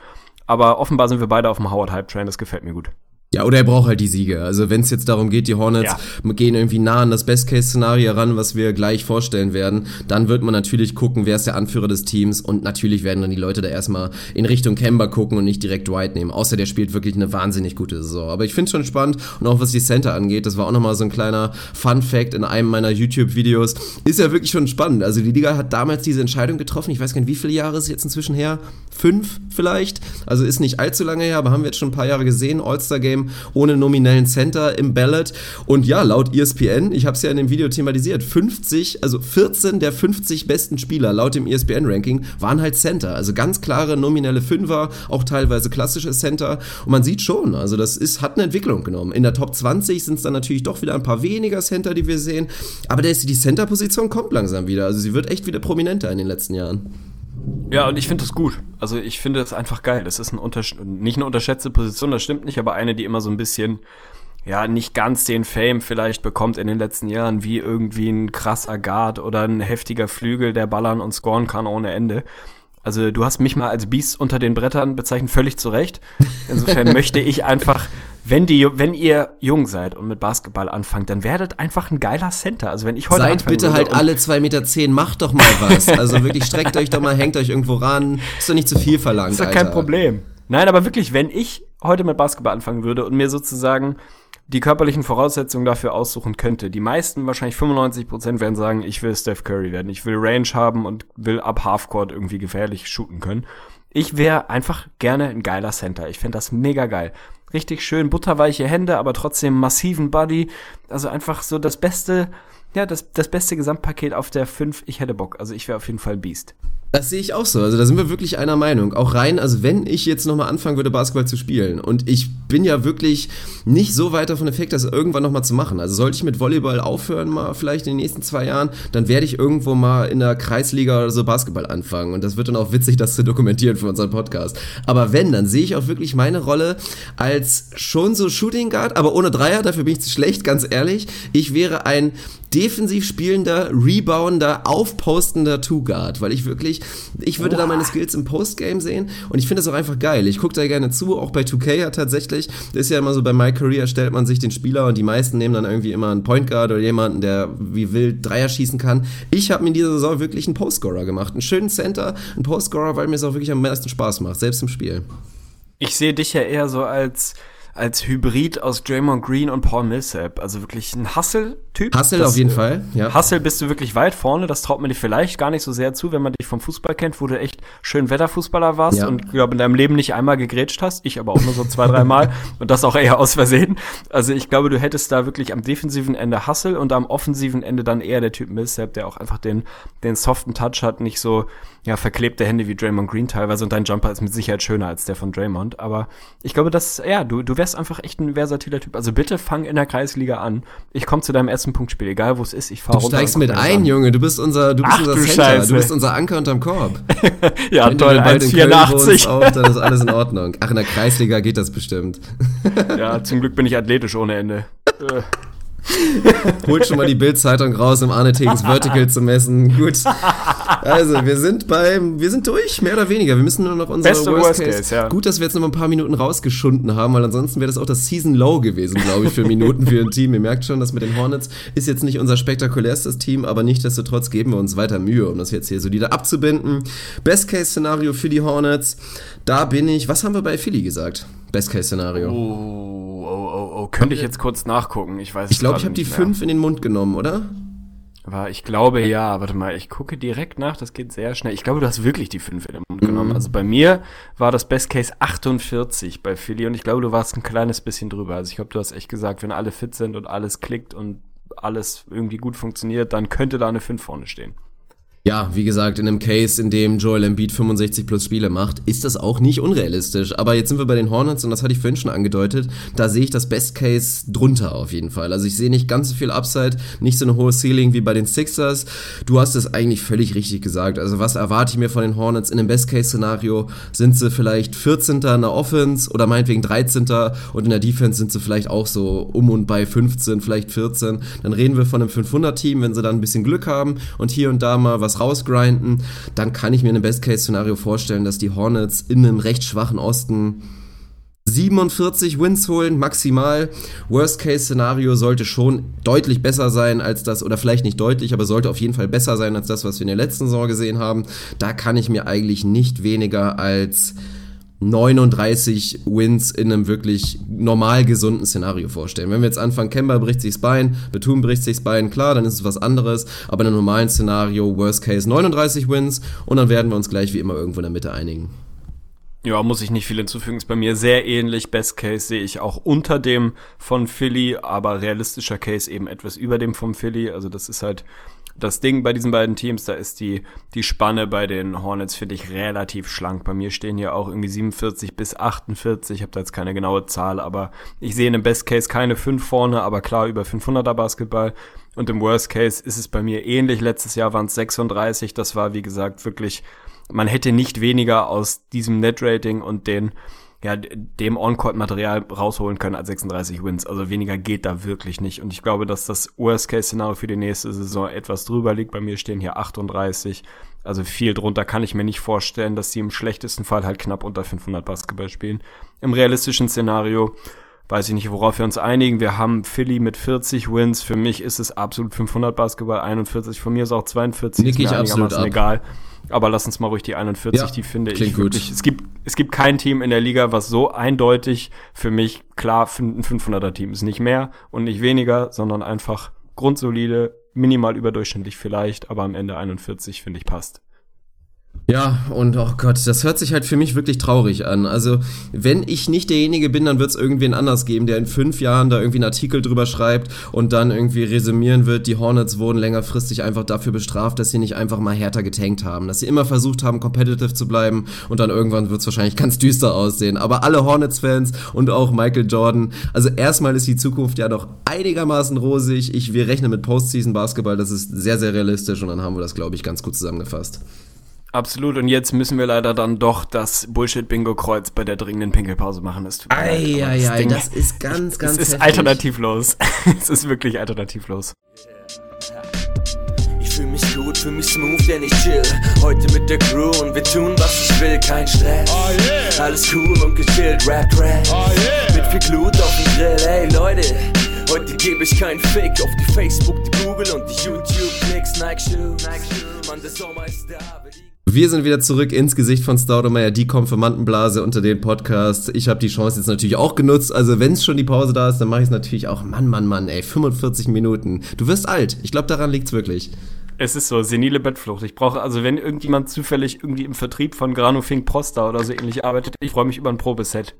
Aber offenbar sind wir beide auf dem Howard Hype Train, das gefällt mir gut. Ja, oder er braucht halt die Siege. Also wenn es jetzt darum geht, die Hornets ja. gehen irgendwie nah an das Best-Case-Szenario ran, was wir gleich vorstellen werden, dann wird man natürlich gucken, wer ist der Anführer des Teams und natürlich werden dann die Leute da erstmal in Richtung Kemba gucken und nicht direkt Dwight nehmen. Außer der spielt wirklich eine wahnsinnig gute Saison. Aber ich finde schon spannend und auch was die Center angeht, das war auch nochmal so ein kleiner Fun-Fact in einem meiner YouTube-Videos, ist ja wirklich schon spannend. Also die Liga hat damals diese Entscheidung getroffen, ich weiß gar nicht, wie viele Jahre ist es jetzt inzwischen her? Fünf vielleicht? Also ist nicht allzu lange her, aber haben wir jetzt schon ein paar Jahre gesehen, All-Star-Game ohne nominellen Center im Ballot. Und ja, laut ESPN, ich habe es ja in dem Video thematisiert, 50, also 14 der 50 besten Spieler laut dem ESPN-Ranking waren halt Center. Also ganz klare nominelle Fünfer, auch teilweise klassische Center. Und man sieht schon, also das ist, hat eine Entwicklung genommen. In der Top 20 sind es dann natürlich doch wieder ein paar weniger Center, die wir sehen. Aber die Center-Position kommt langsam wieder. Also sie wird echt wieder prominenter in den letzten Jahren. Ja, und ich finde das gut. Also ich finde das einfach geil. Das ist ein Untersch nicht eine unterschätzte Position, das stimmt nicht, aber eine, die immer so ein bisschen, ja, nicht ganz den Fame vielleicht bekommt in den letzten Jahren, wie irgendwie ein krasser Guard oder ein heftiger Flügel, der ballern und scoren kann ohne Ende. Also du hast mich mal als Biest unter den Brettern bezeichnet, völlig zu Recht. Insofern möchte ich einfach wenn die, wenn ihr jung seid und mit Basketball anfangt, dann werdet einfach ein geiler Center. Also wenn ich heute seid bitte halt alle zwei Meter zehn, macht doch mal was. Also wirklich streckt euch doch mal, hängt euch irgendwo ran. Ist doch nicht zu viel verlangt. Ist doch kein Problem. Nein, aber wirklich, wenn ich heute mit Basketball anfangen würde und mir sozusagen die körperlichen Voraussetzungen dafür aussuchen könnte, die meisten, wahrscheinlich 95 Prozent, werden sagen, ich will Steph Curry werden, ich will Range haben und will ab Halfcourt irgendwie gefährlich shooten können. Ich wäre einfach gerne ein geiler Center. Ich fände das mega geil. Richtig schön butterweiche Hände, aber trotzdem massiven Body. Also einfach so das beste, ja, das, das beste Gesamtpaket auf der 5. Ich hätte Bock. Also ich wäre auf jeden Fall Beast. Das sehe ich auch so. Also da sind wir wirklich einer Meinung. Auch rein, also wenn ich jetzt nochmal anfangen würde, Basketball zu spielen und ich bin ja wirklich nicht so weit davon effekt, das irgendwann nochmal zu machen. Also sollte ich mit Volleyball aufhören, mal vielleicht in den nächsten zwei Jahren, dann werde ich irgendwo mal in der Kreisliga oder so Basketball anfangen. Und das wird dann auch witzig, das zu dokumentieren für unseren Podcast. Aber wenn, dann sehe ich auch wirklich meine Rolle als schon so Shooting Guard, aber ohne Dreier, dafür bin ich zu schlecht, ganz ehrlich. Ich wäre ein defensiv spielender, rebounder, aufpostender Two-Guard, weil ich wirklich, ich würde da meine Skills im Postgame sehen und ich finde das auch einfach geil. Ich gucke da gerne zu, auch bei 2K ja tatsächlich. Das ist ja immer so, bei My Career stellt man sich den Spieler und die meisten nehmen dann irgendwie immer einen Point Guard oder jemanden, der wie wild Dreier schießen kann. Ich habe mir in dieser Saison wirklich einen Postscorer gemacht, einen schönen Center, einen Postscorer, weil mir es auch wirklich am meisten Spaß macht, selbst im Spiel. Ich sehe dich ja eher so als als Hybrid aus Draymond Green und Paul Millsap. Also wirklich ein Hustle-Typ. Hustle auf jeden äh, Fall, ja. Hustle bist du wirklich weit vorne. Das traut man dir vielleicht gar nicht so sehr zu, wenn man dich vom Fußball kennt, wo du echt schön Wetterfußballer warst ja. und glaube in deinem Leben nicht einmal gegrätscht hast. Ich aber auch nur so zwei, drei Mal und das auch eher aus Versehen. Also ich glaube, du hättest da wirklich am defensiven Ende Hustle und am offensiven Ende dann eher der Typ Millsap, der auch einfach den, den soften Touch hat, nicht so ja, verklebte Hände wie Draymond Green teilweise und dein Jumper ist mit Sicherheit schöner als der von Draymond. Aber ich glaube, dass, ja, du, du wärst einfach echt ein versatiler Typ. Also bitte fang in der Kreisliga an. Ich komme zu deinem ersten Punktspiel, egal wo es ist, ich fahre Du steigst mit ein, Junge. Du bist unser, du bist Ach, unser du Center. Scheiße. Du bist unser Anker unterm Korb. ja, Wenn toll, 1,84. Auf, dann ist alles in Ordnung. Ach, in der Kreisliga geht das bestimmt. ja, zum Glück bin ich athletisch ohne Ende. Holt schon mal die Bildzeitung raus, um Arne Tegens Vertical zu messen. Gut. Also, wir sind beim, wir sind durch, mehr oder weniger. Wir müssen nur noch unsere Beste Worst, Worst Case. Case ja. Gut, dass wir jetzt noch mal ein paar Minuten rausgeschunden haben, weil ansonsten wäre das auch das Season Low gewesen, glaube ich, für Minuten für ein Team. Ihr merkt schon, das mit den Hornets ist jetzt nicht unser spektakulärstes Team, aber nichtsdestotrotz geben wir uns weiter Mühe, um das jetzt hier solide abzubinden. Best Case Szenario für die Hornets. Da bin ich, was haben wir bei Philly gesagt? Best Case Szenario. Oh, oh. Könnte ich jetzt kurz nachgucken. Ich weiß Ich glaube, ich habe die fünf in den Mund genommen, oder? War, ich glaube ja, warte mal, ich gucke direkt nach, das geht sehr schnell. Ich glaube, du hast wirklich die fünf in den Mund mhm. genommen. Also bei mir war das Best Case 48 bei Philly und ich glaube, du warst ein kleines bisschen drüber. Also ich glaube, du hast echt gesagt, wenn alle fit sind und alles klickt und alles irgendwie gut funktioniert, dann könnte da eine 5 vorne stehen. Ja, wie gesagt, in einem Case, in dem Joel Embiid 65 plus Spiele macht, ist das auch nicht unrealistisch. Aber jetzt sind wir bei den Hornets und das hatte ich vorhin schon angedeutet. Da sehe ich das Best Case drunter auf jeden Fall. Also ich sehe nicht ganz so viel Upside, nicht so eine hohe Ceiling wie bei den Sixers. Du hast es eigentlich völlig richtig gesagt. Also was erwarte ich mir von den Hornets? In einem Best Case Szenario sind sie vielleicht 14. in der Offense oder meinetwegen 13. und in der Defense sind sie vielleicht auch so um und bei 15, vielleicht 14. Dann reden wir von einem 500 Team, wenn sie dann ein bisschen Glück haben und hier und da mal was was rausgrinden, dann kann ich mir in einem Best-Case-Szenario vorstellen, dass die Hornets in einem recht schwachen Osten 47 Wins holen, maximal. Worst-Case-Szenario sollte schon deutlich besser sein als das, oder vielleicht nicht deutlich, aber sollte auf jeden Fall besser sein als das, was wir in der letzten Saison gesehen haben. Da kann ich mir eigentlich nicht weniger als 39 Wins in einem wirklich normal gesunden Szenario vorstellen. Wenn wir jetzt anfangen, Kemba bricht sich's Bein, Betum bricht sich's Bein, klar, dann ist es was anderes, aber in einem normalen Szenario, Worst Case 39 Wins und dann werden wir uns gleich wie immer irgendwo in der Mitte einigen. Ja, muss ich nicht viel hinzufügen. Ist bei mir sehr ähnlich. Best Case sehe ich auch unter dem von Philly, aber realistischer Case eben etwas über dem von Philly. Also das ist halt das Ding bei diesen beiden Teams, da ist die, die Spanne bei den Hornets, finde ich, relativ schlank. Bei mir stehen hier auch irgendwie 47 bis 48. Ich habe da jetzt keine genaue Zahl, aber ich sehe in dem Best Case keine 5 vorne, aber klar über 500er Basketball. Und im Worst Case ist es bei mir ähnlich. Letztes Jahr waren es 36. Das war, wie gesagt, wirklich, man hätte nicht weniger aus diesem Net-Rating und den ja, dem On-Court-Material rausholen können als 36 Wins. Also weniger geht da wirklich nicht. Und ich glaube, dass das Worst-Case-Szenario für die nächste Saison etwas drüber liegt. Bei mir stehen hier 38. Also viel drunter kann ich mir nicht vorstellen, dass sie im schlechtesten Fall halt knapp unter 500 Basketball spielen. Im realistischen Szenario weiß ich nicht, worauf wir uns einigen. Wir haben Philly mit 40 Wins. Für mich ist es absolut 500 Basketball, 41. Von mir ist auch 42. Nick ist mir absolut ab. egal. Aber lass uns mal ruhig die 41, ja, die finde ich wirklich. Gut. Es gibt, es gibt kein Team in der Liga, was so eindeutig für mich klar ein 500er Team ist. Nicht mehr und nicht weniger, sondern einfach grundsolide, minimal überdurchschnittlich vielleicht, aber am Ende 41 finde ich passt. Ja, und oh Gott, das hört sich halt für mich wirklich traurig an. Also, wenn ich nicht derjenige bin, dann wird es irgendwen anders geben, der in fünf Jahren da irgendwie einen Artikel drüber schreibt und dann irgendwie resümieren wird, die Hornets wurden längerfristig einfach dafür bestraft, dass sie nicht einfach mal härter getankt haben, dass sie immer versucht haben, competitive zu bleiben und dann irgendwann wird es wahrscheinlich ganz düster aussehen. Aber alle Hornets-Fans und auch Michael Jordan, also erstmal ist die Zukunft ja noch einigermaßen rosig. Ich, wir rechnen mit Postseason-Basketball, das ist sehr, sehr realistisch und dann haben wir das, glaube ich, ganz gut zusammengefasst. Absolut. Und jetzt müssen wir leider dann doch das Bullshit-Bingo-Kreuz bei der dringenden Pinkelpause machen. Das, Eieiei, das, das ist ganz, ganz Es ist heftig. alternativlos. es ist wirklich alternativlos. Ich fühl mich gut, fühl mich smooth, denn ich chill heute mit der Crew und wir tun, was ich will, kein Stress. Oh yeah. Alles cool und gechillt, Rap, Rap. Oh yeah. Mit viel Glut auf dem Grill, ey Leute. Heute gebe ich keinen Fake auf die Facebook, die Google und die YouTube-Klicks, Nike-Shoe. Nike Mann, der Sommer ist da. Wir sind wieder zurück ins Gesicht von Staudemeyer, die Konfirmandenblase unter den Podcasts. Ich habe die Chance jetzt natürlich auch genutzt. Also wenn es schon die Pause da ist, dann mache ich es natürlich auch. Mann, Mann, Mann, ey, 45 Minuten. Du wirst alt. Ich glaube, daran liegt's wirklich. Es ist so, senile Bettflucht. Ich brauche, also wenn irgendjemand zufällig irgendwie im Vertrieb von Granofink Prosta oder so ähnlich arbeitet, ich freue mich über ein Probeset.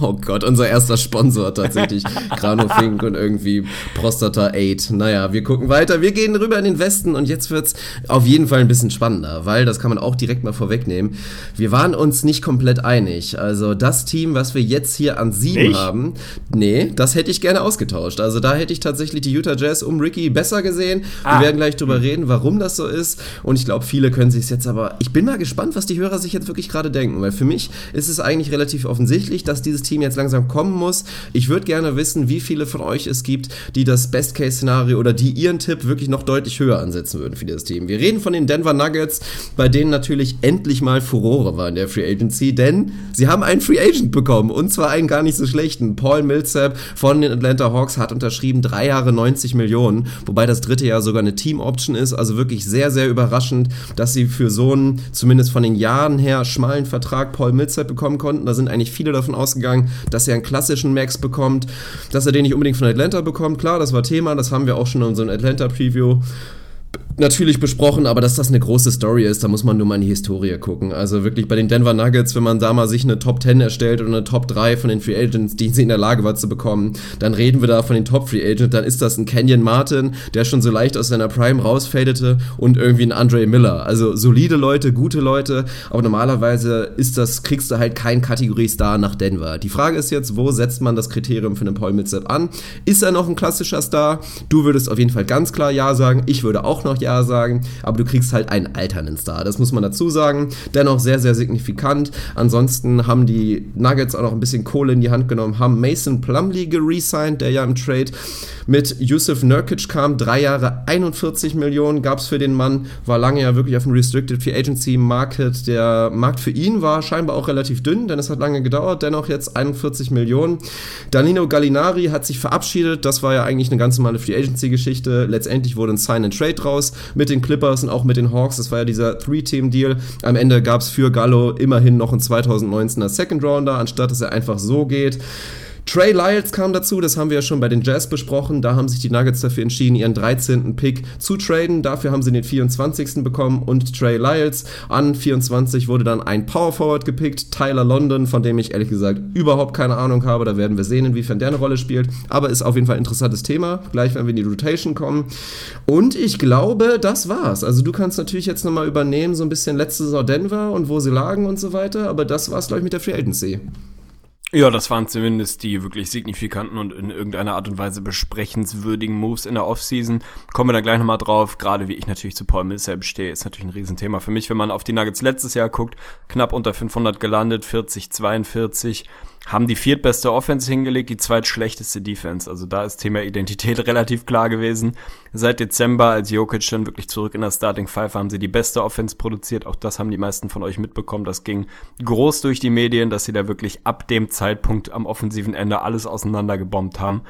Oh Gott, unser erster Sponsor tatsächlich. Granofink und irgendwie Prostata 8. Naja, wir gucken weiter. Wir gehen rüber in den Westen und jetzt wird's auf jeden Fall ein bisschen spannender, weil das kann man auch direkt mal vorwegnehmen. Wir waren uns nicht komplett einig. Also das Team, was wir jetzt hier an sieben ich? haben, nee, das hätte ich gerne ausgetauscht. Also da hätte ich tatsächlich die Utah Jazz um Ricky besser gesehen. Ah. Wir werden gleich drüber reden, warum das so ist. Und ich glaube, viele können sich jetzt aber. Ich bin mal gespannt, was die Hörer sich jetzt wirklich gerade denken, weil für mich ist es eigentlich relativ offensichtlich, dass dieses Team jetzt langsam kommen muss. Ich würde gerne wissen, wie viele von euch es gibt, die das Best-Case-Szenario oder die ihren Tipp wirklich noch deutlich höher ansetzen würden für dieses Team. Wir reden von den Denver Nuggets, bei denen natürlich endlich mal Furore war in der Free Agency, denn sie haben einen Free Agent bekommen und zwar einen gar nicht so schlechten. Paul Millsap von den Atlanta Hawks hat unterschrieben, drei Jahre 90 Millionen, wobei das dritte Jahr sogar eine Team-Option ist, also wirklich sehr, sehr überraschend, dass sie für so einen, zumindest von den Jahren her, schmalen Vertrag Paul Millsap bekommen konnten. Da sind eigentlich viele davon ausgegangen, dass er einen klassischen Max bekommt, dass er den nicht unbedingt von Atlanta bekommt. Klar, das war Thema, das haben wir auch schon in unserem Atlanta-Preview natürlich besprochen, aber dass das eine große Story ist, da muss man nur mal in die Historie gucken. Also wirklich bei den Denver Nuggets, wenn man da mal sich eine Top 10 erstellt oder eine Top 3 von den Free Agents, die sie in der Lage war zu bekommen, dann reden wir da von den Top Free Agents, dann ist das ein Kenyon Martin, der schon so leicht aus seiner Prime rausfadete und irgendwie ein Andre Miller. Also solide Leute, gute Leute, aber normalerweise ist das, kriegst du halt kein Kategorie-Star nach Denver. Die Frage ist jetzt, wo setzt man das Kriterium für einen Paul Millsap an? Ist er noch ein klassischer Star? Du würdest auf jeden Fall ganz klar Ja sagen, ich würde auch noch Ja sagen, aber du kriegst halt einen alternden Star. Das muss man dazu sagen. Dennoch sehr, sehr signifikant. Ansonsten haben die Nuggets auch noch ein bisschen Kohle in die Hand genommen, haben Mason Plumlee geresigned, der ja im Trade mit Yusuf Nurkic kam. Drei Jahre 41 Millionen gab es für den Mann. War lange ja wirklich auf dem Restricted Free Agency Market. Der Markt für ihn war scheinbar auch relativ dünn, denn es hat lange gedauert. Dennoch jetzt 41 Millionen. Danilo Gallinari hat sich verabschiedet. Das war ja eigentlich eine ganz normale Free Agency Geschichte. Letztendlich wurde ein Sign and Trade raus mit den Clippers und auch mit den Hawks. Das war ja dieser Three-Team-Deal. Am Ende gab es für Gallo immerhin noch ein 2019er Second Rounder, anstatt dass er einfach so geht. Trey Lyles kam dazu, das haben wir ja schon bei den Jazz besprochen. Da haben sich die Nuggets dafür entschieden, ihren 13. Pick zu traden. Dafür haben sie den 24. bekommen und Trey Lyles an 24 wurde dann ein Power Forward gepickt, Tyler London, von dem ich ehrlich gesagt überhaupt keine Ahnung habe. Da werden wir sehen, inwiefern der eine Rolle spielt. Aber ist auf jeden Fall ein interessantes Thema. Gleich, wenn wir in die Rotation kommen. Und ich glaube, das war's. Also du kannst natürlich jetzt nochmal übernehmen, so ein bisschen letzte Saison Denver und wo sie lagen und so weiter. Aber das war's, glaube ich, mit der Free Agency. Ja, das waren zumindest die wirklich signifikanten und in irgendeiner Art und Weise besprechenswürdigen Moves in der Offseason. Kommen wir da gleich nochmal drauf. Gerade wie ich natürlich zu Paul Millsap stehe, ist natürlich ein Riesenthema für mich. Wenn man auf die Nuggets letztes Jahr guckt, knapp unter 500 gelandet, 40, 42 haben die viertbeste Offense hingelegt, die zweitschlechteste Defense. Also da ist Thema Identität relativ klar gewesen. Seit Dezember, als Jokic dann wirklich zurück in der Starting Five, haben sie die beste Offense produziert. Auch das haben die meisten von euch mitbekommen. Das ging groß durch die Medien, dass sie da wirklich ab dem Zeitpunkt am offensiven Ende alles auseinandergebombt haben.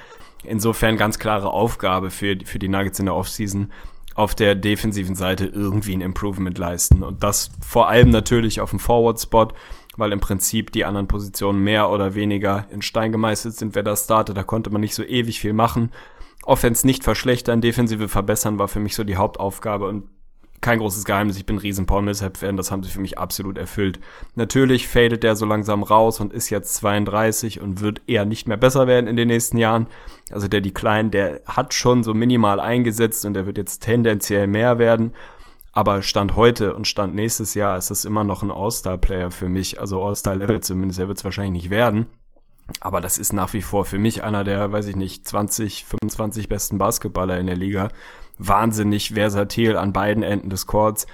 Insofern ganz klare Aufgabe für, für die Nuggets in der Offseason auf der defensiven Seite irgendwie ein Improvement leisten. Und das vor allem natürlich auf dem Forward-Spot weil im Prinzip die anderen Positionen mehr oder weniger in Stein gemeißelt sind, wer da startet. Da konnte man nicht so ewig viel machen. Offense nicht verschlechtern, Defensive verbessern war für mich so die Hauptaufgabe und kein großes Geheimnis, ich bin riesen Paul Millsap-Fan, das haben sie für mich absolut erfüllt. Natürlich fadet der so langsam raus und ist jetzt 32 und wird eher nicht mehr besser werden in den nächsten Jahren. Also der Decline, der hat schon so minimal eingesetzt und der wird jetzt tendenziell mehr werden. Aber Stand heute und Stand nächstes Jahr ist das immer noch ein All-Star-Player für mich. Also All-Star-Level zumindest, er wird es wahrscheinlich nicht werden. Aber das ist nach wie vor für mich einer der, weiß ich nicht, 20, 25 besten Basketballer in der Liga wahnsinnig versatil an beiden Enden des Courts.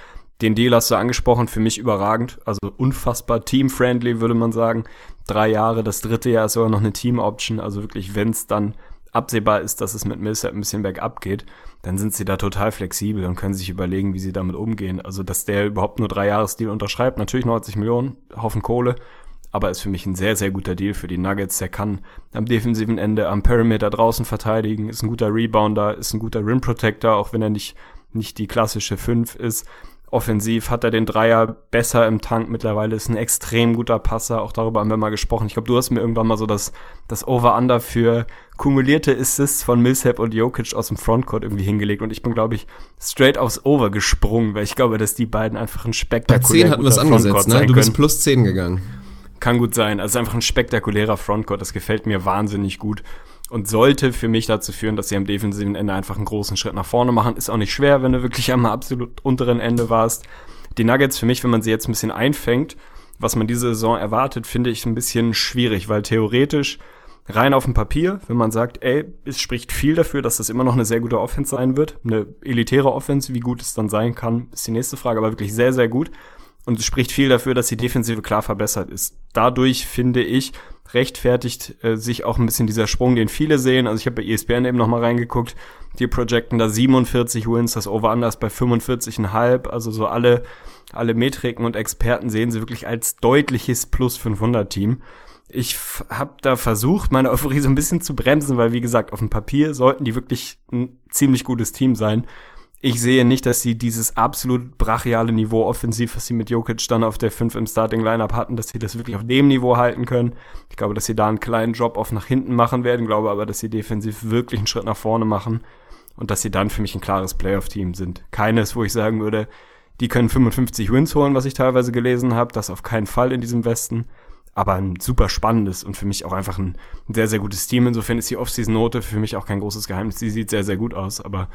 Den Deal hast du angesprochen, für mich überragend, also unfassbar team-friendly, würde man sagen. Drei Jahre, das dritte Jahr ist sogar noch eine Team-Option, also wirklich, wenn es dann absehbar ist, dass es mit Millsap ein bisschen bergab geht, dann sind sie da total flexibel und können sich überlegen, wie sie damit umgehen. Also, dass der überhaupt nur drei Jahres Deal unterschreibt, natürlich 90 Millionen, Haufen Kohle, aber ist für mich ein sehr, sehr guter Deal für die Nuggets. Der kann am defensiven Ende am Perimeter draußen verteidigen, ist ein guter Rebounder, ist ein guter Rim Protector, auch wenn er nicht, nicht die klassische 5 ist. Offensiv hat er den Dreier besser im Tank mittlerweile, ist ein extrem guter Passer, auch darüber haben wir mal gesprochen. Ich glaube, du hast mir irgendwann mal so das, das Over-Under für kumulierte Assists von Millsap und Jokic aus dem Frontcourt irgendwie hingelegt und ich bin, glaube ich, straight aufs Over gesprungen, weil ich glaube, dass die beiden einfach ein spektakulär Bei 10 hatten wir es angesetzt, ne? Du bist plus 10 gegangen. Kann gut sein. Also einfach ein spektakulärer Frontcourt. Das gefällt mir wahnsinnig gut. Und sollte für mich dazu führen, dass sie am defensiven Ende einfach einen großen Schritt nach vorne machen. Ist auch nicht schwer, wenn du wirklich am absolut unteren Ende warst. Die Nuggets für mich, wenn man sie jetzt ein bisschen einfängt, was man diese Saison erwartet, finde ich ein bisschen schwierig, weil theoretisch rein auf dem Papier, wenn man sagt, ey, es spricht viel dafür, dass das immer noch eine sehr gute Offense sein wird. Eine elitäre Offense, wie gut es dann sein kann, ist die nächste Frage, aber wirklich sehr, sehr gut. Und es spricht viel dafür, dass die Defensive klar verbessert ist. Dadurch finde ich, rechtfertigt äh, sich auch ein bisschen dieser Sprung, den viele sehen. Also ich habe bei ESPN eben nochmal reingeguckt, die projecten da 47 Wins, das Over-Under ist bei 45,5. Also so alle, alle Metriken und Experten sehen sie wirklich als deutliches Plus 500 Team. Ich habe da versucht, meine Euphorie so ein bisschen zu bremsen, weil wie gesagt, auf dem Papier sollten die wirklich ein ziemlich gutes Team sein ich sehe nicht, dass sie dieses absolut brachiale Niveau offensiv, was sie mit Jokic dann auf der 5 im Starting Lineup hatten, dass sie das wirklich auf dem Niveau halten können. Ich glaube, dass sie da einen kleinen Job auf nach hinten machen werden, glaube aber, dass sie defensiv wirklich einen Schritt nach vorne machen und dass sie dann für mich ein klares Playoff-Team sind. Keines, wo ich sagen würde, die können 55 Wins holen, was ich teilweise gelesen habe, das auf keinen Fall in diesem Westen. Aber ein super spannendes und für mich auch einfach ein, sehr, sehr gutes Team. Insofern ist die Offseason-Note für mich auch kein großes Geheimnis. Die sieht sehr, sehr gut aus, aber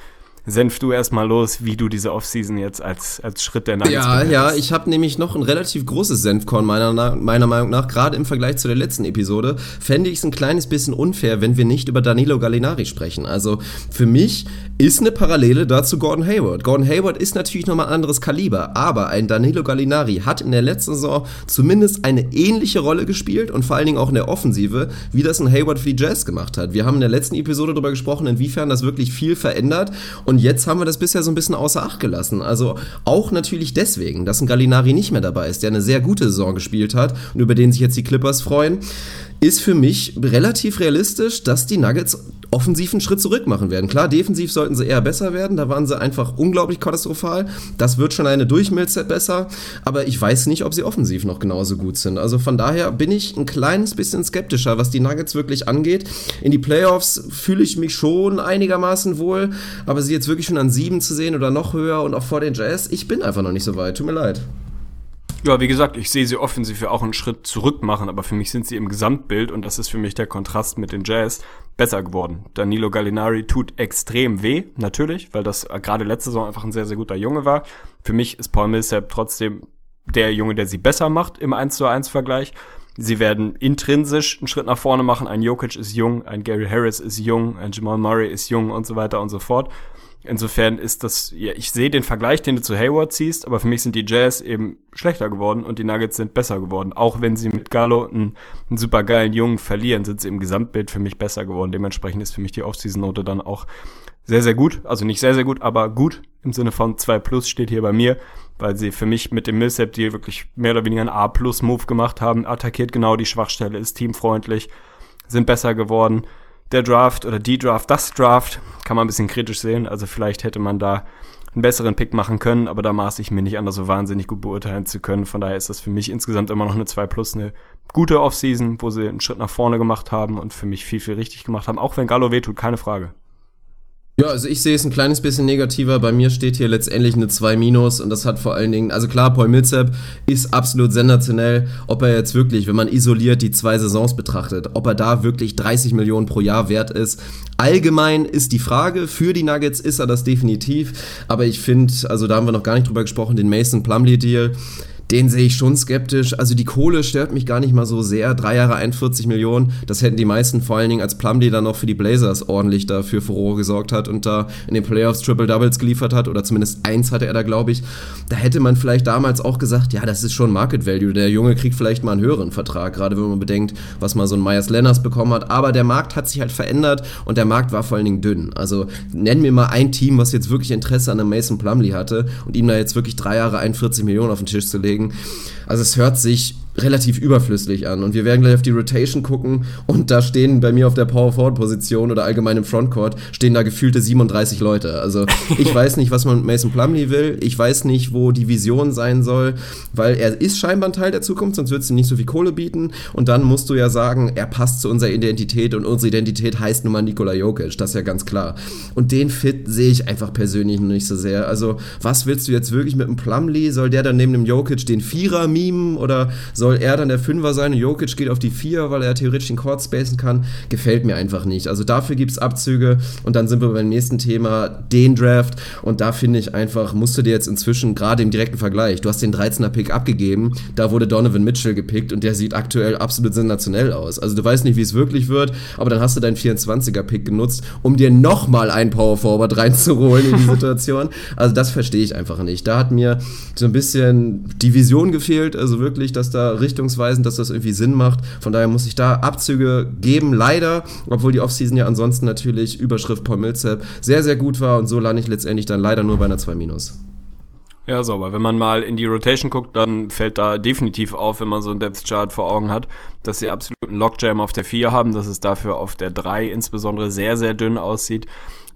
senf du erstmal los, wie du diese Offseason jetzt als, als Schritt der Nuggets Ja, ja, ich habe nämlich noch ein relativ großes Senfkorn meiner, meiner Meinung nach, gerade im Vergleich zu der letzten Episode, fände ich es ein kleines bisschen unfair, wenn wir nicht über Danilo Gallinari sprechen. Also für mich ist eine Parallele dazu Gordon Hayward. Gordon Hayward ist natürlich nochmal ein anderes Kaliber, aber ein Danilo Gallinari hat in der letzten Saison zumindest eine ähnliche Rolle gespielt und vor allen Dingen auch in der Offensive, wie das ein Hayward für die Jazz gemacht hat. Wir haben in der letzten Episode darüber gesprochen, inwiefern das wirklich viel verändert und und jetzt haben wir das bisher so ein bisschen außer Acht gelassen. Also auch natürlich deswegen, dass ein Gallinari nicht mehr dabei ist, der eine sehr gute Saison gespielt hat und über den sich jetzt die Clippers freuen ist für mich relativ realistisch, dass die Nuggets offensiv einen Schritt zurück machen werden. Klar, defensiv sollten sie eher besser werden, da waren sie einfach unglaublich katastrophal. Das wird schon eine Durchmilzeit besser, aber ich weiß nicht, ob sie offensiv noch genauso gut sind. Also von daher bin ich ein kleines bisschen skeptischer, was die Nuggets wirklich angeht. In die Playoffs fühle ich mich schon einigermaßen wohl, aber sie jetzt wirklich schon an sieben zu sehen oder noch höher und auch vor den Jazz, ich bin einfach noch nicht so weit. Tut mir leid. Ja, wie gesagt, ich sehe sie offensiv auch einen Schritt zurück machen, aber für mich sind sie im Gesamtbild, und das ist für mich der Kontrast mit den Jazz, besser geworden. Danilo Gallinari tut extrem weh, natürlich, weil das gerade letzte Saison einfach ein sehr, sehr guter Junge war. Für mich ist Paul Millsap trotzdem der Junge, der sie besser macht im 1 zu 1 Vergleich. Sie werden intrinsisch einen Schritt nach vorne machen. Ein Jokic ist jung, ein Gary Harris ist jung, ein Jamal Murray ist jung und so weiter und so fort. Insofern ist das, ja, ich sehe den Vergleich, den du zu Hayward ziehst, aber für mich sind die Jazz eben schlechter geworden und die Nuggets sind besser geworden. Auch wenn sie mit Gallo einen, einen super geilen Jungen verlieren, sind sie im Gesamtbild für mich besser geworden. Dementsprechend ist für mich die Offseason-Note dann auch sehr, sehr gut. Also nicht sehr, sehr gut, aber gut im Sinne von 2 Plus steht hier bei mir, weil sie für mich mit dem Millsap-Deal wirklich mehr oder weniger einen A-Plus-Move gemacht haben, attackiert genau die Schwachstelle, ist teamfreundlich, sind besser geworden der Draft oder die Draft, das Draft, kann man ein bisschen kritisch sehen. Also vielleicht hätte man da einen besseren Pick machen können, aber da maß ich mir nicht an, das so wahnsinnig gut beurteilen zu können. Von daher ist das für mich insgesamt immer noch eine 2 plus, eine gute Offseason, wo sie einen Schritt nach vorne gemacht haben und für mich viel, viel richtig gemacht haben, auch wenn Gallo wehtut, keine Frage. Ja, also ich sehe es ein kleines bisschen negativer. Bei mir steht hier letztendlich eine 2 minus und das hat vor allen Dingen, also klar, Paul Millsap ist absolut sensationell. Ob er jetzt wirklich, wenn man isoliert die zwei Saisons betrachtet, ob er da wirklich 30 Millionen pro Jahr wert ist. Allgemein ist die Frage, für die Nuggets ist er das definitiv. Aber ich finde, also da haben wir noch gar nicht drüber gesprochen, den Mason Plumley Deal den sehe ich schon skeptisch. Also die Kohle stört mich gar nicht mal so sehr. Drei Jahre 41 Millionen, das hätten die meisten vor allen Dingen als Plumlee dann noch für die Blazers ordentlich dafür Furore gesorgt hat und da in den Playoffs Triple Doubles geliefert hat oder zumindest eins hatte er da, glaube ich. Da hätte man vielleicht damals auch gesagt, ja, das ist schon Market Value. Der Junge kriegt vielleicht mal einen höheren Vertrag, gerade wenn man bedenkt, was mal so ein Myers Lenners bekommen hat. Aber der Markt hat sich halt verändert und der Markt war vor allen Dingen dünn. Also nennen wir mal ein Team, was jetzt wirklich Interesse an einem Mason Plumlee hatte und ihm da jetzt wirklich drei Jahre 41 Millionen auf den Tisch zu legen. Also es hört sich relativ überflüssig an. Und wir werden gleich auf die Rotation gucken und da stehen bei mir auf der Power Forward Position oder allgemein im Frontcourt stehen da gefühlte 37 Leute. Also ich weiß nicht, was man mit Mason Plumley will. Ich weiß nicht, wo die Vision sein soll, weil er ist scheinbar ein Teil der Zukunft, sonst würdest du nicht so viel Kohle bieten. Und dann musst du ja sagen, er passt zu unserer Identität und unsere Identität heißt nun mal Nikola Jokic. Das ist ja ganz klar. Und den Fit sehe ich einfach persönlich noch nicht so sehr. Also was willst du jetzt wirklich mit einem Plumley? Soll der dann neben dem Jokic den Vierer mimen oder soll soll er dann der Fünfer sein und Jokic geht auf die Vier, weil er theoretisch den Court spacen kann, gefällt mir einfach nicht. Also dafür gibt es Abzüge und dann sind wir beim nächsten Thema, den Draft und da finde ich einfach, musst du dir jetzt inzwischen, gerade im direkten Vergleich, du hast den 13er Pick abgegeben, da wurde Donovan Mitchell gepickt und der sieht aktuell absolut sensationell aus. Also du weißt nicht, wie es wirklich wird, aber dann hast du deinen 24er Pick genutzt, um dir nochmal einen Power Forward reinzuholen in die Situation. Also das verstehe ich einfach nicht. Da hat mir so ein bisschen die Vision gefehlt, also wirklich, dass da richtungsweisend, dass das irgendwie Sinn macht. Von daher muss ich da Abzüge geben, leider, obwohl die Offseason ja ansonsten natürlich Überschrift Paul Millsap sehr, sehr gut war und so lande ich letztendlich dann leider nur bei einer 2 Minus. Ja, sauber. Wenn man mal in die Rotation guckt, dann fällt da definitiv auf, wenn man so ein Depth Chart vor Augen hat, dass sie absoluten Lockjam auf der 4 haben, dass es dafür auf der 3 insbesondere sehr, sehr dünn aussieht.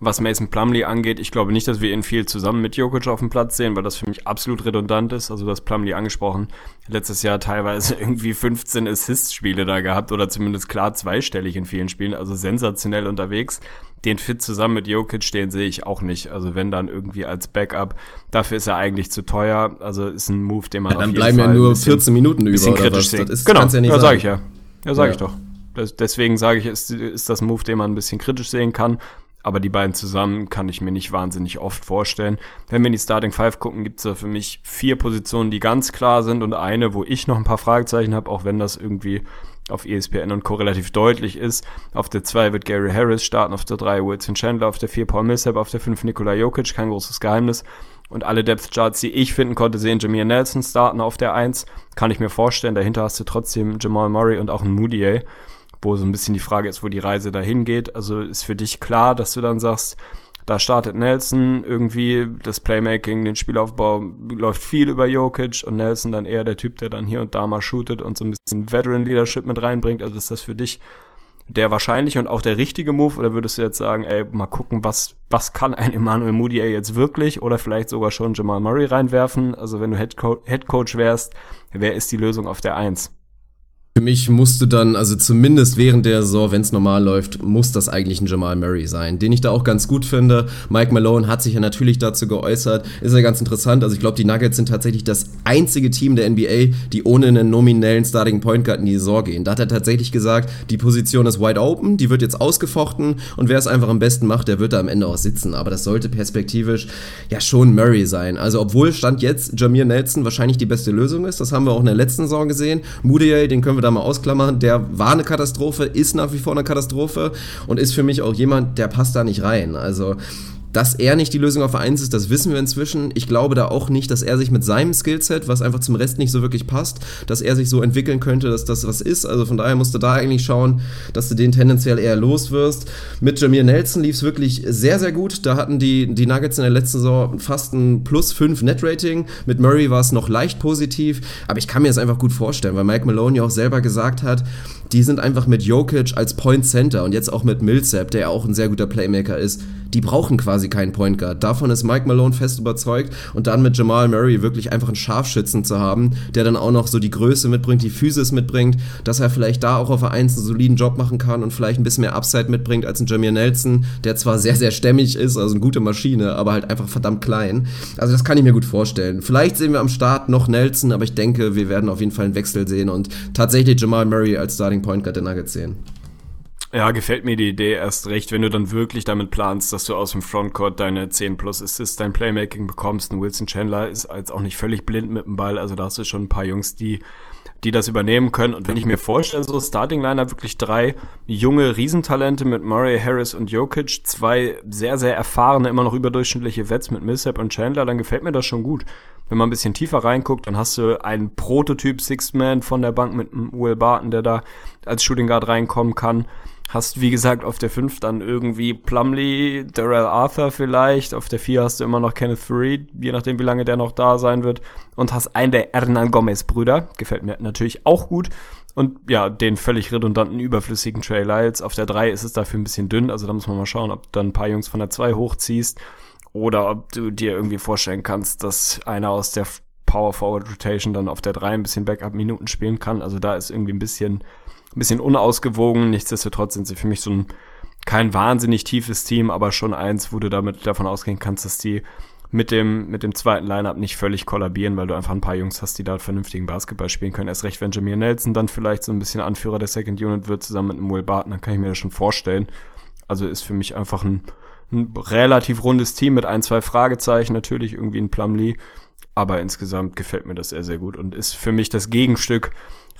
Was Mason Plumley angeht, ich glaube nicht, dass wir ihn viel zusammen mit Jokic auf dem Platz sehen, weil das für mich absolut redundant ist. Also das Plumley angesprochen, letztes Jahr teilweise irgendwie 15 Assist-Spiele da gehabt oder zumindest klar zweistellig in vielen Spielen, also sensationell unterwegs. Den Fit zusammen mit Jokic, den sehe ich auch nicht. Also wenn dann irgendwie als Backup, dafür ist er eigentlich zu teuer. Also ist ein Move, den man ja, dann auf jeden bleiben Fall ja nur bisschen, 14 Minuten über bisschen kritisch sehen. Das ist, genau, ja, ja sage ich ja. Ja, sage ja. ich doch. deswegen sage ich, ist, ist das Move, den man ein bisschen kritisch sehen kann aber die beiden zusammen kann ich mir nicht wahnsinnig oft vorstellen. Wenn wir in die Starting Five gucken, gibt es da für mich vier Positionen, die ganz klar sind und eine, wo ich noch ein paar Fragezeichen habe, auch wenn das irgendwie auf ESPN und Co. relativ deutlich ist. Auf der 2 wird Gary Harris starten, auf der 3 Wilson Chandler, auf der 4 Paul Millsap, auf der 5 Nikola Jokic, kein großes Geheimnis. Und alle Depth Charts, die ich finden konnte, sehen Jameer Nelson starten auf der 1. Kann ich mir vorstellen. Dahinter hast du trotzdem Jamal Murray und auch einen Moody wo so ein bisschen die Frage ist, wo die Reise dahin geht. Also ist für dich klar, dass du dann sagst, da startet Nelson irgendwie, das Playmaking, den Spielaufbau läuft viel über Jokic und Nelson dann eher der Typ, der dann hier und da mal shootet und so ein bisschen Veteran Leadership mit reinbringt. Also ist das für dich der wahrscheinliche und auch der richtige Move oder würdest du jetzt sagen, ey, mal gucken, was, was kann ein Emmanuel Moody jetzt wirklich oder vielleicht sogar schon Jamal Murray reinwerfen? Also wenn du Head, Co Head Coach wärst, wer ist die Lösung auf der Eins? Für mich musste dann, also zumindest während der Saison, wenn es normal läuft, muss das eigentlich ein Jamal Murray sein, den ich da auch ganz gut finde. Mike Malone hat sich ja natürlich dazu geäußert, ist ja ganz interessant. Also ich glaube, die Nuggets sind tatsächlich das einzige Team der NBA, die ohne einen nominellen Starting Point Guard in die Saison gehen. Da hat er tatsächlich gesagt, die Position ist wide open, die wird jetzt ausgefochten und wer es einfach am besten macht, der wird da am Ende auch sitzen. Aber das sollte perspektivisch ja schon Murray sein. Also obwohl Stand jetzt Jamir Nelson wahrscheinlich die beste Lösung ist, das haben wir auch in der letzten Saison gesehen. Moody, den können wir da mal ausklammern, der war eine Katastrophe, ist nach wie vor eine Katastrophe und ist für mich auch jemand, der passt da nicht rein. Also dass er nicht die Lösung auf 1 ist, das wissen wir inzwischen. Ich glaube da auch nicht, dass er sich mit seinem Skillset, was einfach zum Rest nicht so wirklich passt, dass er sich so entwickeln könnte, dass das was ist. Also von daher musst du da eigentlich schauen, dass du den tendenziell eher los wirst. Mit Jamir Nelson lief es wirklich sehr, sehr gut. Da hatten die, die Nuggets in der letzten Saison fast ein plus 5 Net-Rating. Mit Murray war es noch leicht positiv. Aber ich kann mir das einfach gut vorstellen, weil Mike Malone ja auch selber gesagt hat, die sind einfach mit Jokic als Point Center und jetzt auch mit Millsap, der ja auch ein sehr guter Playmaker ist, die brauchen quasi keinen Point Guard. Davon ist Mike Malone fest überzeugt und dann mit Jamal Murray wirklich einfach einen Scharfschützen zu haben, der dann auch noch so die Größe mitbringt, die Physis mitbringt, dass er vielleicht da auch auf der 1 einen soliden Job machen kann und vielleicht ein bisschen mehr Upside mitbringt als ein Jameer Nelson, der zwar sehr, sehr stämmig ist, also eine gute Maschine, aber halt einfach verdammt klein. Also das kann ich mir gut vorstellen. Vielleicht sehen wir am Start noch Nelson, aber ich denke, wir werden auf jeden Fall einen Wechsel sehen und tatsächlich Jamal Murray als Starting Point Guard der Nuggets sehen. Ja, gefällt mir die Idee erst recht, wenn du dann wirklich damit planst, dass du aus dem Frontcourt deine 10 plus Assists, dein Playmaking bekommst. Ein Wilson Chandler ist jetzt auch nicht völlig blind mit dem Ball, also da hast du schon ein paar Jungs, die die das übernehmen können. Und wenn ich mir vorstelle, so Starting Liner wirklich drei junge Riesentalente mit Murray, Harris und Jokic, zwei sehr, sehr erfahrene, immer noch überdurchschnittliche Vets mit Millsap und Chandler, dann gefällt mir das schon gut. Wenn man ein bisschen tiefer reinguckt, dann hast du einen Prototyp Six-Man von der Bank mit Will Barton, der da als Shooting Guard reinkommen kann. Hast, wie gesagt, auf der 5 dann irgendwie Plumley, Darrell Arthur vielleicht. Auf der 4 hast du immer noch Kenneth Reed, je nachdem, wie lange der noch da sein wird. Und hast einen der Hernan Gomez-Brüder. Gefällt mir natürlich auch gut. Und ja, den völlig redundanten, überflüssigen Trey Lyles. Auf der 3 ist es dafür ein bisschen dünn. Also da muss man mal schauen, ob du dann ein paar Jungs von der 2 hochziehst. Oder ob du dir irgendwie vorstellen kannst, dass einer aus der Power Forward Rotation dann auf der 3 ein bisschen Backup-Minuten spielen kann. Also da ist irgendwie ein bisschen ein bisschen unausgewogen. Nichtsdestotrotz sind sie für mich so ein kein wahnsinnig tiefes Team, aber schon eins, wo du damit davon ausgehen kannst, dass die mit dem, mit dem zweiten Lineup nicht völlig kollabieren, weil du einfach ein paar Jungs hast, die da vernünftigen Basketball spielen können. Erst recht, wenn Jameer Nelson dann vielleicht so ein bisschen Anführer der Second Unit wird, zusammen mit einem Will Barton, dann kann ich mir das schon vorstellen. Also ist für mich einfach ein, ein relativ rundes Team mit ein, zwei Fragezeichen, natürlich irgendwie ein Plumlee, aber insgesamt gefällt mir das sehr, sehr gut und ist für mich das Gegenstück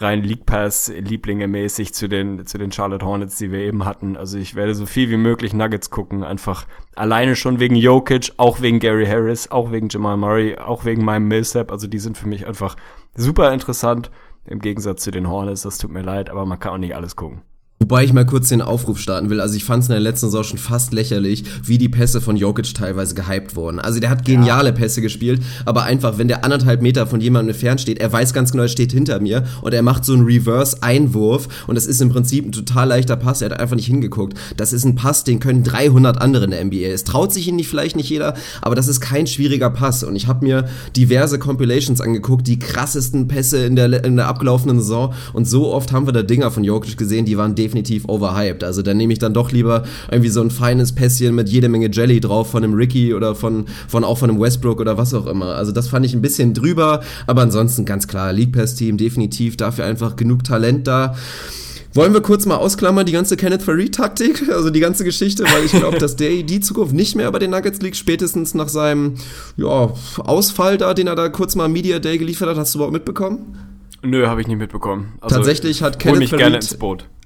rein League Pass Lieblinge mäßig zu den zu den Charlotte Hornets, die wir eben hatten. Also ich werde so viel wie möglich Nuggets gucken, einfach alleine schon wegen Jokic, auch wegen Gary Harris, auch wegen Jamal Murray, auch wegen meinem Millsap. Also die sind für mich einfach super interessant im Gegensatz zu den Hornets. Das tut mir leid, aber man kann auch nicht alles gucken. Wobei ich mal kurz den Aufruf starten will. Also ich fand es in der letzten Saison schon fast lächerlich, wie die Pässe von Jokic teilweise gehypt wurden. Also der hat geniale ja. Pässe gespielt, aber einfach, wenn der anderthalb Meter von jemandem entfernt steht, er weiß ganz genau, er steht hinter mir und er macht so einen Reverse-Einwurf und das ist im Prinzip ein total leichter Pass. Er hat einfach nicht hingeguckt. Das ist ein Pass, den können 300 andere in der NBA. Es traut sich ihn nicht, vielleicht nicht jeder, aber das ist kein schwieriger Pass. Und ich habe mir diverse Compilations angeguckt, die krassesten Pässe in der, in der abgelaufenen Saison und so oft haben wir da Dinger von Jokic gesehen, die waren definitiv definitiv overhyped. Also dann nehme ich dann doch lieber irgendwie so ein feines Pässchen mit jede Menge Jelly drauf von einem Ricky oder von, von auch von einem Westbrook oder was auch immer. Also das fand ich ein bisschen drüber, aber ansonsten ganz klar, League Pass Team definitiv dafür einfach genug Talent da. Wollen wir kurz mal ausklammern, die ganze Kenneth Farid-Taktik, also die ganze Geschichte, weil ich glaube, dass der die Zukunft nicht mehr bei den Nuggets liegt, spätestens nach seinem ja, Ausfall da, den er da kurz mal Media Day geliefert hat. Hast du überhaupt mitbekommen? Nö, habe ich nicht mitbekommen. Also, Tatsächlich hat Kenneth mich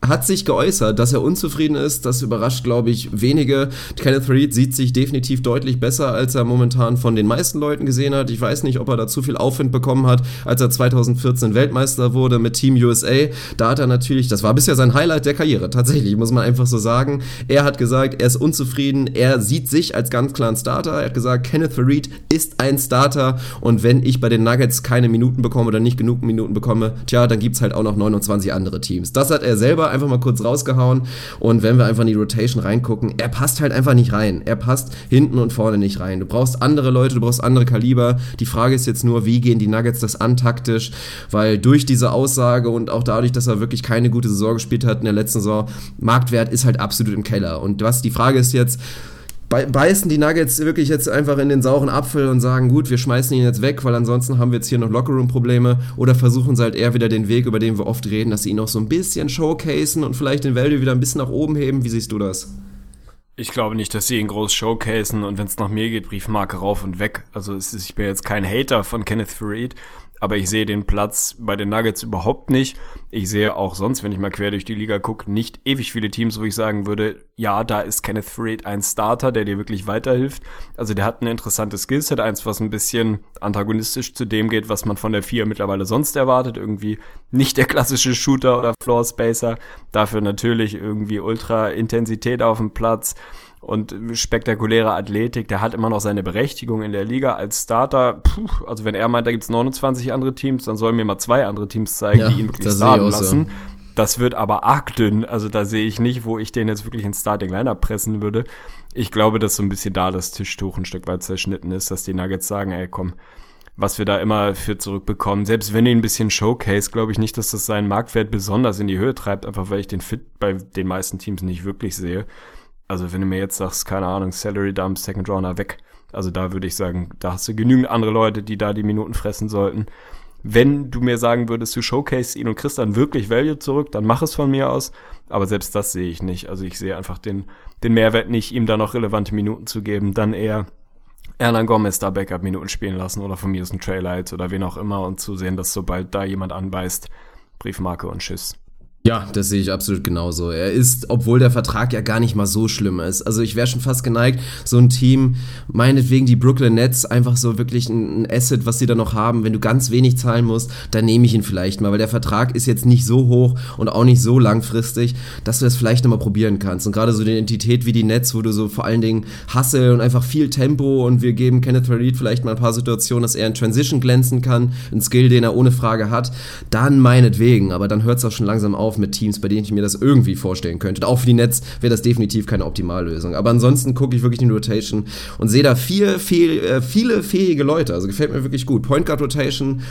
Hat sich geäußert, dass er unzufrieden ist. Das überrascht, glaube ich, wenige. Kenneth Reed sieht sich definitiv deutlich besser, als er momentan von den meisten Leuten gesehen hat. Ich weiß nicht, ob er da zu viel Aufwind bekommen hat, als er 2014 Weltmeister wurde mit Team USA. Da hat er natürlich, das war bisher sein Highlight der Karriere, tatsächlich, muss man einfach so sagen. Er hat gesagt, er ist unzufrieden, er sieht sich als ganz klaren Starter. Er hat gesagt, Kenneth Reed ist ein Starter und wenn ich bei den Nuggets keine Minuten bekomme oder nicht genug Minuten bekomme, tja, dann gibt's halt auch noch 29 andere Teams. Das hat er selber einfach mal kurz rausgehauen. Und wenn wir einfach in die Rotation reingucken, er passt halt einfach nicht rein. Er passt hinten und vorne nicht rein. Du brauchst andere Leute, du brauchst andere Kaliber. Die Frage ist jetzt nur, wie gehen die Nuggets das an taktisch? Weil durch diese Aussage und auch dadurch, dass er wirklich keine gute Saison gespielt hat in der letzten Saison, Marktwert ist halt absolut im Keller. Und was die Frage ist jetzt, beißen die Nuggets wirklich jetzt einfach in den sauren Apfel und sagen, gut, wir schmeißen ihn jetzt weg, weil ansonsten haben wir jetzt hier noch Lockerroom-Probleme oder versuchen sie halt eher wieder den Weg, über den wir oft reden, dass sie ihn noch so ein bisschen showcasen und vielleicht den Value wieder ein bisschen nach oben heben. Wie siehst du das? Ich glaube nicht, dass sie ihn groß showcasen und wenn es nach mir geht, Briefmarke rauf und weg. Also ist, ich bin jetzt kein Hater von Kenneth Farid, aber ich sehe den Platz bei den Nuggets überhaupt nicht. Ich sehe auch sonst, wenn ich mal quer durch die Liga gucke, nicht ewig viele Teams, wo ich sagen würde, ja, da ist Kenneth Fred ein Starter, der dir wirklich weiterhilft. Also der hat ein interessantes Skillset, eins, was ein bisschen antagonistisch zu dem geht, was man von der Vier mittlerweile sonst erwartet. Irgendwie nicht der klassische Shooter oder Floor Spacer. Dafür natürlich irgendwie Ultra Intensität auf dem Platz und spektakuläre Athletik, der hat immer noch seine Berechtigung in der Liga als Starter. Puh, also wenn er meint, da gibt's 29 andere Teams, dann sollen mir mal zwei andere Teams zeigen, ja, die ihn wirklich starten lassen. So. Das wird aber arg dünn. Also da sehe ich nicht, wo ich den jetzt wirklich ins Starting Lineup pressen würde. Ich glaube, dass so ein bisschen da das Tischtuch ein Stück weit zerschnitten ist, dass die Nuggets sagen, ey, komm, was wir da immer für zurückbekommen. Selbst wenn ihr ein bisschen Showcase, glaube ich nicht, dass das seinen Marktwert besonders in die Höhe treibt, einfach weil ich den Fit bei den meisten Teams nicht wirklich sehe. Also wenn du mir jetzt sagst, keine Ahnung, Salary Dump, Second Runner weg. Also da würde ich sagen, da hast du genügend andere Leute, die da die Minuten fressen sollten. Wenn du mir sagen würdest, du showcase ihn und kriegst dann wirklich Value zurück, dann mach es von mir aus. Aber selbst das sehe ich nicht. Also ich sehe einfach den, den Mehrwert nicht, ihm da noch relevante Minuten zu geben. Dann eher Erlan Gomez da Backup-Minuten spielen lassen oder von mir aus ein Traylight oder wen auch immer und zu sehen, dass sobald da jemand anbeißt, Briefmarke und Schiss. Ja, das sehe ich absolut genauso. Er ist, obwohl der Vertrag ja gar nicht mal so schlimm ist. Also ich wäre schon fast geneigt, so ein Team, meinetwegen die Brooklyn Nets, einfach so wirklich ein, Asset, was sie da noch haben. Wenn du ganz wenig zahlen musst, dann nehme ich ihn vielleicht mal, weil der Vertrag ist jetzt nicht so hoch und auch nicht so langfristig, dass du das vielleicht nochmal probieren kannst. Und gerade so eine Entität wie die Nets, wo du so vor allen Dingen Hustle und einfach viel Tempo und wir geben Kenneth Reed vielleicht mal ein paar Situationen, dass er in Transition glänzen kann, ein Skill, den er ohne Frage hat, dann meinetwegen. Aber dann hört es auch schon langsam auf auf mit Teams, bei denen ich mir das irgendwie vorstellen könnte. Und auch für die Nets wäre das definitiv keine Optimallösung. Aber ansonsten gucke ich wirklich in die Rotation und sehe da viel, viel, äh, viele fähige Leute. Also gefällt mir wirklich gut. Point Guard Rotation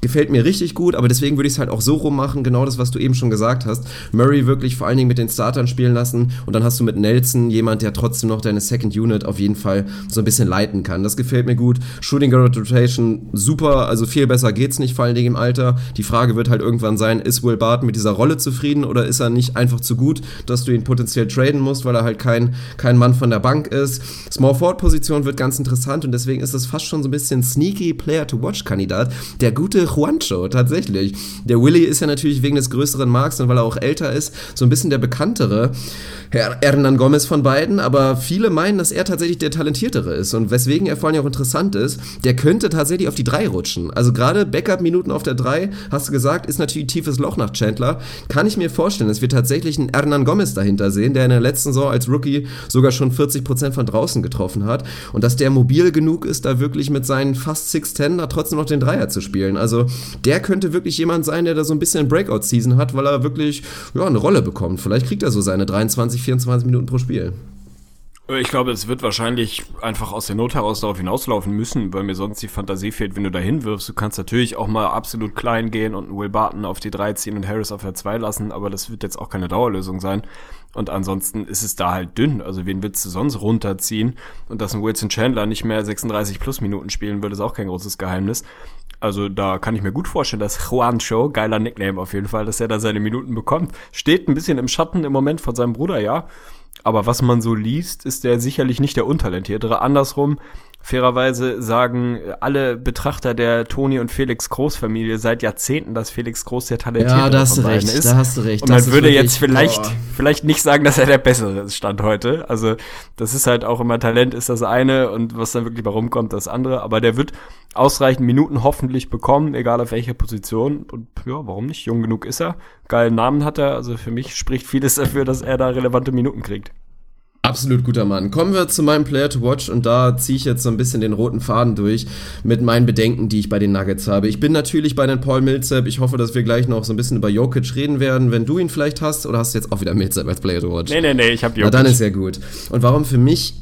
gefällt mir richtig gut, aber deswegen würde ich es halt auch so rummachen, genau das, was du eben schon gesagt hast. Murray wirklich vor allen Dingen mit den Startern spielen lassen und dann hast du mit Nelson jemand, der trotzdem noch deine Second Unit auf jeden Fall so ein bisschen leiten kann. Das gefällt mir gut. Shooting Guard Rotation super, also viel besser geht's nicht, vor allen Dingen im Alter. Die Frage wird halt irgendwann sein, ist Will Barton mit dieser Rolle zufrieden oder ist er nicht einfach zu gut, dass du ihn potenziell traden musst, weil er halt kein, kein Mann von der Bank ist. Small Forward Position wird ganz interessant und deswegen ist das fast schon so ein bisschen sneaky Player to Watch Kandidat. Der gute Juancho, tatsächlich. Der Willy ist ja natürlich wegen des größeren Marks und weil er auch älter ist, so ein bisschen der bekanntere. Herr Hernan Gomez von beiden, aber viele meinen, dass er tatsächlich der talentiertere ist und weswegen er vor allem auch interessant ist, der könnte tatsächlich auf die 3 rutschen. Also gerade Backup-Minuten auf der 3, hast du gesagt, ist natürlich tiefes Loch nach Chandler. Kann ich mir vorstellen, dass wir tatsächlich einen Hernan Gomez dahinter sehen, der in der letzten Saison als Rookie sogar schon 40% von draußen getroffen hat und dass der mobil genug ist, da wirklich mit seinen fast 6'10 da trotzdem noch den Dreier zu spielen. Also der könnte wirklich jemand sein, der da so ein bisschen Breakout-Season hat, weil er wirklich ja, eine Rolle bekommt. Vielleicht kriegt er so seine 23 20, 24 Minuten pro Spiel. Ich glaube, es wird wahrscheinlich einfach aus der Not heraus darauf hinauslaufen müssen, weil mir sonst die Fantasie fehlt, wenn du da hinwirfst. Du kannst natürlich auch mal absolut klein gehen und Will Barton auf die 3 ziehen und Harris auf der 2 lassen, aber das wird jetzt auch keine Dauerlösung sein. Und ansonsten ist es da halt dünn. Also wen willst du sonst runterziehen? Und dass ein Wilson Chandler nicht mehr 36 plus Minuten spielen würde, ist auch kein großes Geheimnis. Also da kann ich mir gut vorstellen, dass Juancho, geiler Nickname auf jeden Fall, dass er da seine Minuten bekommt. Steht ein bisschen im Schatten im Moment von seinem Bruder, ja. Aber was man so liest, ist er sicherlich nicht der Untalentiertere. Andersrum, Fairerweise sagen alle Betrachter der Toni und Felix Großfamilie seit Jahrzehnten, dass Felix Groß der talentierte ja, da hast du recht, ist. Da hast du recht. Und man würde jetzt vielleicht, boah. vielleicht nicht sagen, dass er der bessere ist, Stand heute. Also, das ist halt auch immer Talent ist das eine und was dann wirklich bei rumkommt, das andere. Aber der wird ausreichend Minuten hoffentlich bekommen, egal auf welcher Position. Und ja, warum nicht? Jung genug ist er. Geilen Namen hat er. Also für mich spricht vieles dafür, dass er da relevante Minuten kriegt. Absolut guter Mann. Kommen wir zu meinem Player to Watch und da ziehe ich jetzt so ein bisschen den roten Faden durch mit meinen Bedenken, die ich bei den Nuggets habe. Ich bin natürlich bei den Paul Millsap. Ich hoffe, dass wir gleich noch so ein bisschen über Jokic reden werden, wenn du ihn vielleicht hast. Oder hast du jetzt auch wieder Millsap als Player to Watch? Nee, nee, nee, ich habe Jokic. Na, dann ist ja gut. Und warum für mich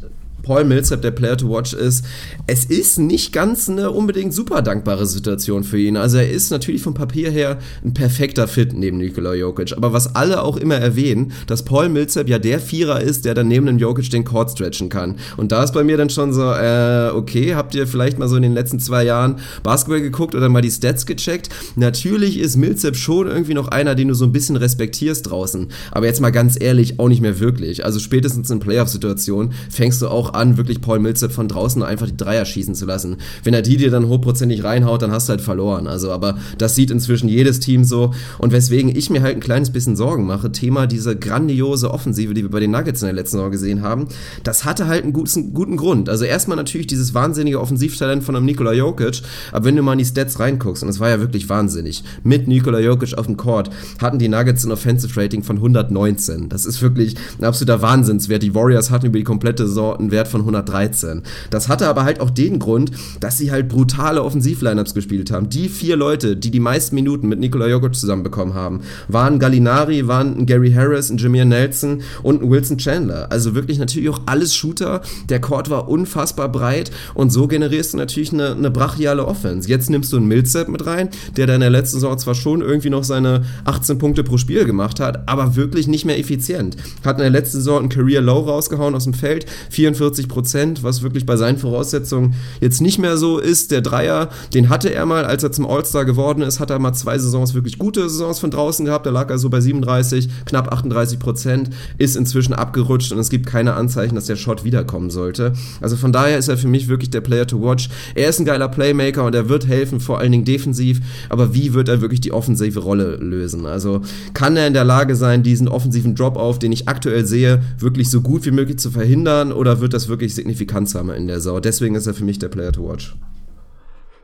Paul Millsap der Player to Watch ist, es ist nicht ganz eine unbedingt super dankbare Situation für ihn. Also er ist natürlich vom Papier her ein perfekter Fit neben Nikola Jokic. Aber was alle auch immer erwähnen, dass Paul Millsap ja der Vierer ist, der dann neben dem Jokic den Court stretchen kann. Und da ist bei mir dann schon so, äh, okay, habt ihr vielleicht mal so in den letzten zwei Jahren Basketball geguckt oder mal die Stats gecheckt? Natürlich ist Millsap schon irgendwie noch einer, den du so ein bisschen respektierst draußen. Aber jetzt mal ganz ehrlich, auch nicht mehr wirklich. Also spätestens in Playoff-Situationen fängst du auch an, wirklich Paul Millsap von draußen einfach die Dreier schießen zu lassen. Wenn er die dir dann hochprozentig reinhaut, dann hast du halt verloren. Also, aber das sieht inzwischen jedes Team so. Und weswegen ich mir halt ein kleines bisschen Sorgen mache, Thema diese grandiose Offensive, die wir bei den Nuggets in der letzten Saison gesehen haben, das hatte halt einen guten, guten Grund. Also erstmal natürlich dieses wahnsinnige Offensivtalent von einem Nikola Jokic, aber wenn du mal in die Stats reinguckst, und es war ja wirklich wahnsinnig, mit Nikola Jokic auf dem Court hatten die Nuggets ein Offensive Rating von 119. Das ist wirklich ein absoluter Wahnsinnswert. Die Warriors hatten über die komplette Saison Wert Wert von 113. Das hatte aber halt auch den Grund, dass sie halt brutale Offensivlineups gespielt haben. Die vier Leute, die die meisten Minuten mit Nikola Jokic zusammenbekommen haben, waren Gallinari, waren Gary Harris, ein Jameer Nelson und Wilson Chandler. Also wirklich natürlich auch alles Shooter. Der Court war unfassbar breit und so generierst du natürlich eine, eine brachiale Offense. Jetzt nimmst du einen Millsap mit rein, der da in der letzten Saison zwar schon irgendwie noch seine 18 Punkte pro Spiel gemacht hat, aber wirklich nicht mehr effizient. Hat in der letzten Saison ein Career Low rausgehauen aus dem Feld, 44 Prozent, was wirklich bei seinen Voraussetzungen jetzt nicht mehr so ist. Der Dreier, den hatte er mal, als er zum All-Star geworden ist, hat er mal zwei Saisons wirklich gute Saisons von draußen gehabt. Da lag er so bei 37, knapp 38 Prozent, ist inzwischen abgerutscht und es gibt keine Anzeichen, dass der Shot wiederkommen sollte. Also von daher ist er für mich wirklich der Player to watch. Er ist ein geiler Playmaker und er wird helfen, vor allen Dingen defensiv. Aber wie wird er wirklich die offensive Rolle lösen? Also kann er in der Lage sein, diesen offensiven Drop-Off, den ich aktuell sehe, wirklich so gut wie möglich zu verhindern oder wird das wirklich Signifikanz haben in der Sau? Deswegen ist er für mich der Player to watch.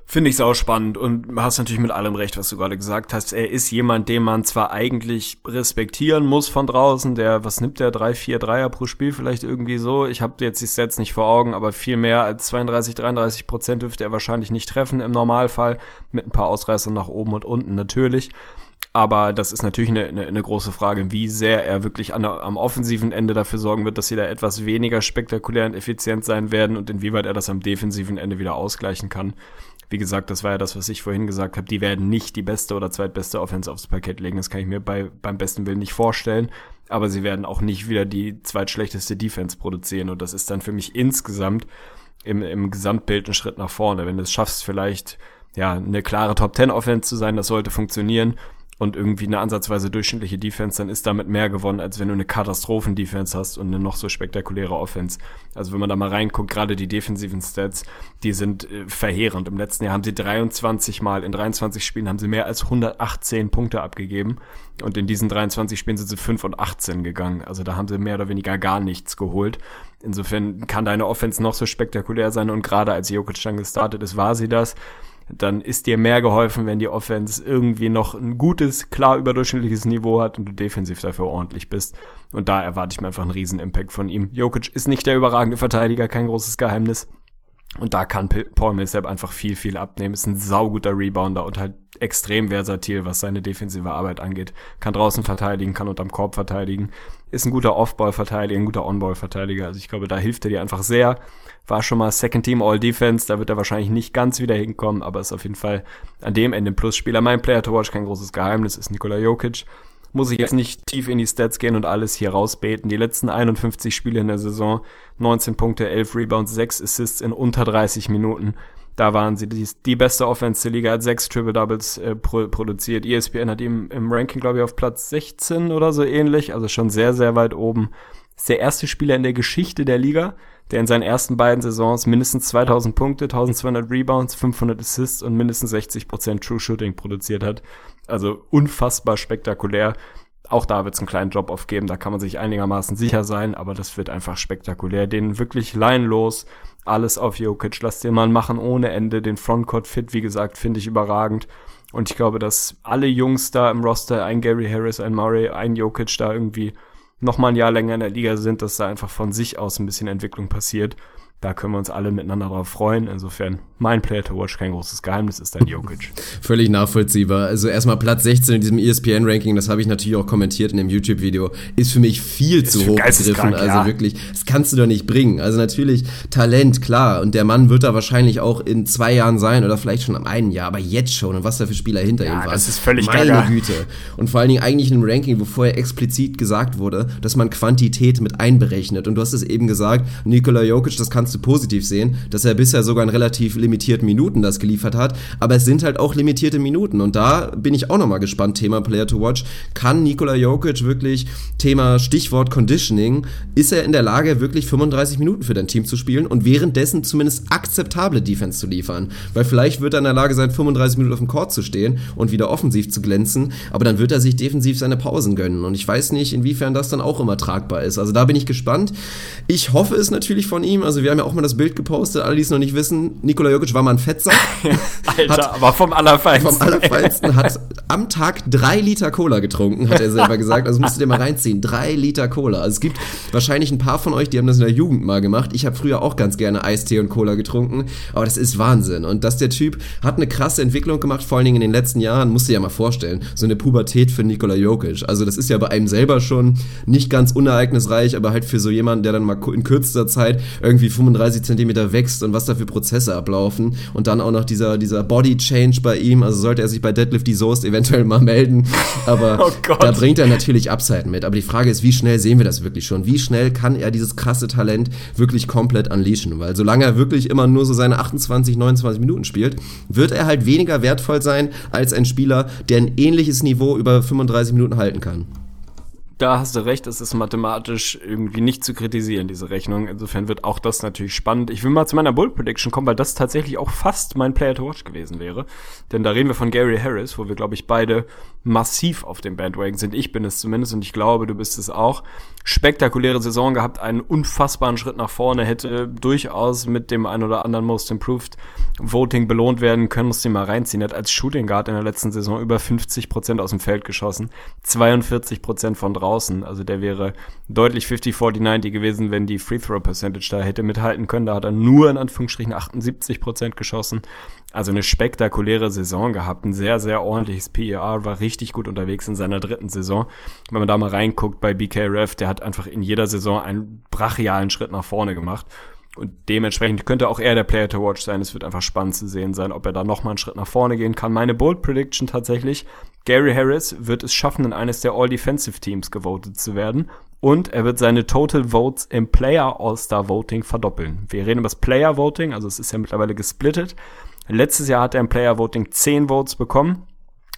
Finde ich sau spannend und hast natürlich mit allem recht, was du gerade gesagt hast. Er ist jemand, den man zwar eigentlich respektieren muss von draußen, der, was nimmt der, drei, vier Dreier pro Spiel vielleicht irgendwie so. Ich habe jetzt die Sets nicht vor Augen, aber viel mehr als 32, 33 Prozent dürfte er wahrscheinlich nicht treffen im Normalfall, mit ein paar Ausreißern nach oben und unten natürlich. Aber das ist natürlich eine, eine, eine große Frage, wie sehr er wirklich an, am offensiven Ende dafür sorgen wird, dass sie da etwas weniger spektakulär und effizient sein werden und inwieweit er das am defensiven Ende wieder ausgleichen kann. Wie gesagt, das war ja das, was ich vorhin gesagt habe. Die werden nicht die beste oder zweitbeste Offense aufs Parkett legen. Das kann ich mir bei, beim besten Willen nicht vorstellen. Aber sie werden auch nicht wieder die zweitschlechteste Defense produzieren. Und das ist dann für mich insgesamt im, im Gesamtbild ein Schritt nach vorne. Wenn du es schaffst, vielleicht ja eine klare Top 10 Offense zu sein, das sollte funktionieren und irgendwie eine ansatzweise durchschnittliche Defense, dann ist damit mehr gewonnen, als wenn du eine Katastrophen-Defense hast und eine noch so spektakuläre Offense. Also wenn man da mal reinguckt, gerade die defensiven Stats, die sind äh, verheerend. Im letzten Jahr haben sie 23 Mal, in 23 Spielen haben sie mehr als 118 Punkte abgegeben und in diesen 23 Spielen sind sie 5 und 18 gegangen. Also da haben sie mehr oder weniger gar nichts geholt. Insofern kann deine Offense noch so spektakulär sein und gerade als Jokic dann gestartet ist, war sie das dann ist dir mehr geholfen, wenn die Offense irgendwie noch ein gutes, klar überdurchschnittliches Niveau hat und du defensiv dafür ordentlich bist. Und da erwarte ich mir einfach einen riesen Impact von ihm. Jokic ist nicht der überragende Verteidiger, kein großes Geheimnis. Und da kann Paul Millsap einfach viel, viel abnehmen. Ist ein sauguter Rebounder und halt extrem versatil, was seine defensive Arbeit angeht. Kann draußen verteidigen, kann unterm Korb verteidigen. Ist ein guter Off-Ball-Verteidiger, ein guter On-Ball-Verteidiger. Also ich glaube, da hilft er dir einfach sehr. War schon mal Second Team All-Defense, da wird er wahrscheinlich nicht ganz wieder hinkommen, aber ist auf jeden Fall an dem Ende ein Plusspieler. Mein Player to watch, kein großes Geheimnis, ist Nikola Jokic muss ich jetzt nicht tief in die Stats gehen und alles hier rausbeten. Die letzten 51 Spiele in der Saison, 19 Punkte, 11 Rebounds, 6 Assists in unter 30 Minuten. Da waren sie die, die beste Offense der Liga, hat sechs Triple-Doubles äh, pro, produziert. ESPN hat ihm im Ranking, glaube ich, auf Platz 16 oder so ähnlich, also schon sehr, sehr weit oben. Ist der erste Spieler in der Geschichte der Liga, der in seinen ersten beiden Saisons mindestens 2000 Punkte, 1200 Rebounds, 500 Assists und mindestens 60% True Shooting produziert hat. Also unfassbar spektakulär. Auch da wird es einen kleinen Drop-Off geben, da kann man sich einigermaßen sicher sein, aber das wird einfach spektakulär. Den wirklich leinlos, alles auf Jokic, lass den Mann machen ohne Ende. Den Frontcourt fit, wie gesagt, finde ich überragend. Und ich glaube, dass alle Jungs da im Roster, ein Gary Harris, ein Murray, ein Jokic da irgendwie noch mal ein Jahr länger in der Liga sind, dass da einfach von sich aus ein bisschen Entwicklung passiert da können wir uns alle miteinander drauf freuen. Insofern, mein Player to watch, kein großes Geheimnis, ist dann Jokic. Völlig nachvollziehbar. Also erstmal Platz 16 in diesem ESPN-Ranking, das habe ich natürlich auch kommentiert in dem YouTube-Video, ist für mich viel ist zu hoch gegriffen. Also ja. wirklich, das kannst du doch nicht bringen. Also natürlich Talent, klar. Und der Mann wird da wahrscheinlich auch in zwei Jahren sein oder vielleicht schon am einen Jahr, aber jetzt schon. Und was da für Spieler hinter ja, ihm waren. Das ist völlig Meine. Güte. Und vor allen Dingen eigentlich in einem Ranking, wo vorher explizit gesagt wurde, dass man Quantität mit einberechnet. Und du hast es eben gesagt, Nikola Jokic, das kannst du positiv sehen, dass er bisher sogar in relativ limitierten Minuten das geliefert hat, aber es sind halt auch limitierte Minuten. Und da bin ich auch nochmal gespannt, Thema Player to Watch, kann Nikola Jokic wirklich, Thema Stichwort Conditioning, ist er in der Lage, wirklich 35 Minuten für dein Team zu spielen und währenddessen zumindest akzeptable Defense zu liefern, weil vielleicht wird er in der Lage sein, 35 Minuten auf dem Court zu stehen und wieder offensiv zu glänzen, aber dann wird er sich defensiv seine Pausen gönnen. Und ich weiß nicht, inwiefern das dann auch immer tragbar ist, also da bin ich gespannt. Ich hoffe es natürlich von ihm, also wir haben ja auch mal das Bild gepostet, alle, die es noch nicht wissen. Nikola Jokic war mal ein Fettsack. Alter, hat, aber vom Allerfeinsten. Vom Allerfeinsten hat am Tag drei Liter Cola getrunken, hat er selber gesagt. Also musst du dir mal reinziehen. Drei Liter Cola. Also es gibt wahrscheinlich ein paar von euch, die haben das in der Jugend mal gemacht. Ich habe früher auch ganz gerne Eistee und Cola getrunken. Aber das ist Wahnsinn. Und dass der Typ hat eine krasse Entwicklung gemacht, vor allen Dingen in den letzten Jahren, musst du dir ja mal vorstellen. So eine Pubertät für Nikola Jokic. Also das ist ja bei einem selber schon nicht ganz unereignisreich, aber halt für so jemanden, der dann mal in kürzester Zeit irgendwie 35 Zentimeter wächst und was da für Prozesse ablaufen. Und dann auch noch dieser, dieser Body Change bei ihm. Also sollte er sich bei Deadlift die Soest eventuell mal melden. Aber oh da bringt er natürlich Upside mit. Aber die Frage ist, wie schnell sehen wir das wirklich schon? Wie schnell kann er dieses krasse Talent wirklich komplett unleashen? Weil solange er wirklich immer nur so seine 28, 29 Minuten spielt, wird er halt weniger wertvoll sein als ein Spieler, der ein ähnliches Niveau über 35 Minuten halten kann da hast du recht, es ist mathematisch irgendwie nicht zu kritisieren, diese Rechnung. Insofern wird auch das natürlich spannend. Ich will mal zu meiner Bull Prediction kommen, weil das tatsächlich auch fast mein Player to Watch gewesen wäre. Denn da reden wir von Gary Harris, wo wir, glaube ich, beide massiv auf dem Bandwagon sind. Ich bin es zumindest und ich glaube, du bist es auch. Spektakuläre Saison gehabt, einen unfassbaren Schritt nach vorne, hätte durchaus mit dem ein oder anderen Most Improved Voting belohnt werden können, muss den mal reinziehen. Er hat als Shooting Guard in der letzten Saison über 50 Prozent aus dem Feld geschossen, 42 Prozent von draußen. Also der wäre deutlich 50-40-90 gewesen, wenn die Free Throw Percentage da hätte mithalten können. Da hat er nur in Anführungsstrichen 78 Prozent geschossen. Also eine spektakuläre Saison gehabt, ein sehr, sehr ordentliches PER, war richtig gut unterwegs in seiner dritten Saison. Wenn man da mal reinguckt bei BKRF, der hat einfach in jeder Saison einen brachialen Schritt nach vorne gemacht. Und dementsprechend könnte auch er der Player to watch sein. Es wird einfach spannend zu sehen sein, ob er da nochmal einen Schritt nach vorne gehen kann. Meine Bold Prediction tatsächlich, Gary Harris wird es schaffen, in eines der All-Defensive Teams gewotet zu werden. Und er wird seine Total Votes im Player All-Star Voting verdoppeln. Wir reden über das Player Voting, also es ist ja mittlerweile gesplittet. Letztes Jahr hat er im Player Voting 10 Votes bekommen.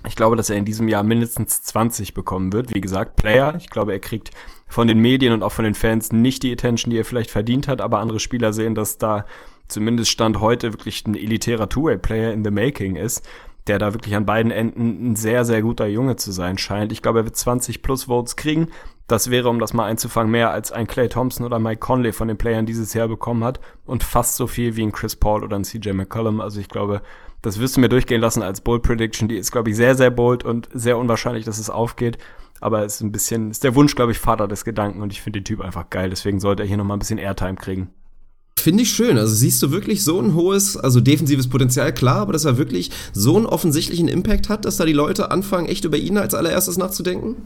Ich glaube, dass er in diesem Jahr mindestens 20 bekommen wird. Wie gesagt, Player. Ich glaube, er kriegt von den Medien und auch von den Fans nicht die Attention, die er vielleicht verdient hat. Aber andere Spieler sehen, dass da zumindest Stand heute wirklich ein elitärer Two-Way-Player in the making ist, der da wirklich an beiden Enden ein sehr, sehr guter Junge zu sein scheint. Ich glaube, er wird 20 plus Votes kriegen. Das wäre, um das mal einzufangen, mehr als ein Clay Thompson oder Mike Conley von den Playern dieses Jahr bekommen hat und fast so viel wie ein Chris Paul oder ein CJ McCollum. Also ich glaube, das wirst du mir durchgehen lassen als Bold Prediction. Die ist, glaube ich, sehr, sehr bold und sehr unwahrscheinlich, dass es aufgeht. Aber es ist ein bisschen, ist der Wunsch, glaube ich, Vater des Gedanken und ich finde den Typ einfach geil. Deswegen sollte er hier nochmal ein bisschen Airtime kriegen. Finde ich schön. Also siehst du wirklich so ein hohes, also defensives Potenzial, klar, aber dass er wirklich so einen offensichtlichen Impact hat, dass da die Leute anfangen, echt über ihn als allererstes nachzudenken?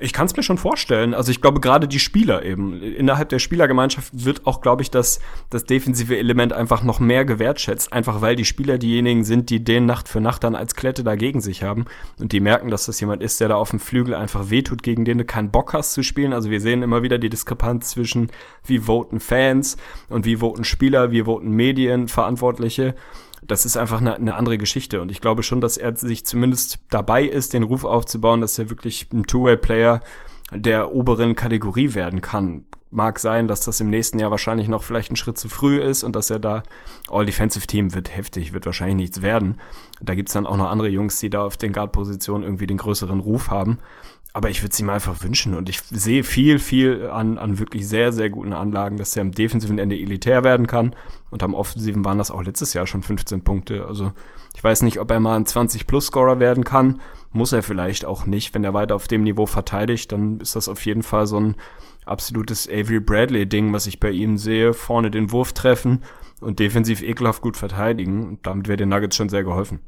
Ich kann es mir schon vorstellen. Also ich glaube gerade die Spieler eben. Innerhalb der Spielergemeinschaft wird auch, glaube ich, das, das defensive Element einfach noch mehr gewertschätzt. Einfach weil die Spieler diejenigen sind, die den Nacht für Nacht dann als Klette dagegen sich haben. Und die merken, dass das jemand ist, der da auf dem Flügel einfach wehtut, gegen den du keinen Bock hast zu spielen. Also wir sehen immer wieder die Diskrepanz zwischen wie voten Fans und wie voten Spieler, wie voten Medienverantwortliche das ist einfach eine, eine andere Geschichte. Und ich glaube schon, dass er sich zumindest dabei ist, den Ruf aufzubauen, dass er wirklich ein Two-Way-Player der oberen Kategorie werden kann. Mag sein, dass das im nächsten Jahr wahrscheinlich noch vielleicht ein Schritt zu früh ist und dass er da All-Defensive-Team wird heftig, wird wahrscheinlich nichts werden. Da gibt's dann auch noch andere Jungs, die da auf den Guard-Positionen irgendwie den größeren Ruf haben. Aber ich würde es ihm einfach wünschen und ich sehe viel, viel an, an wirklich sehr, sehr guten Anlagen, dass er am defensiven Ende elitär werden kann. Und am offensiven waren das auch letztes Jahr schon 15 Punkte. Also ich weiß nicht, ob er mal ein 20-Plus-Scorer werden kann. Muss er vielleicht auch nicht. Wenn er weiter auf dem Niveau verteidigt, dann ist das auf jeden Fall so ein absolutes Avery Bradley-Ding, was ich bei ihm sehe. Vorne den Wurf treffen und defensiv ekelhaft gut verteidigen. Und damit wäre den Nuggets schon sehr geholfen.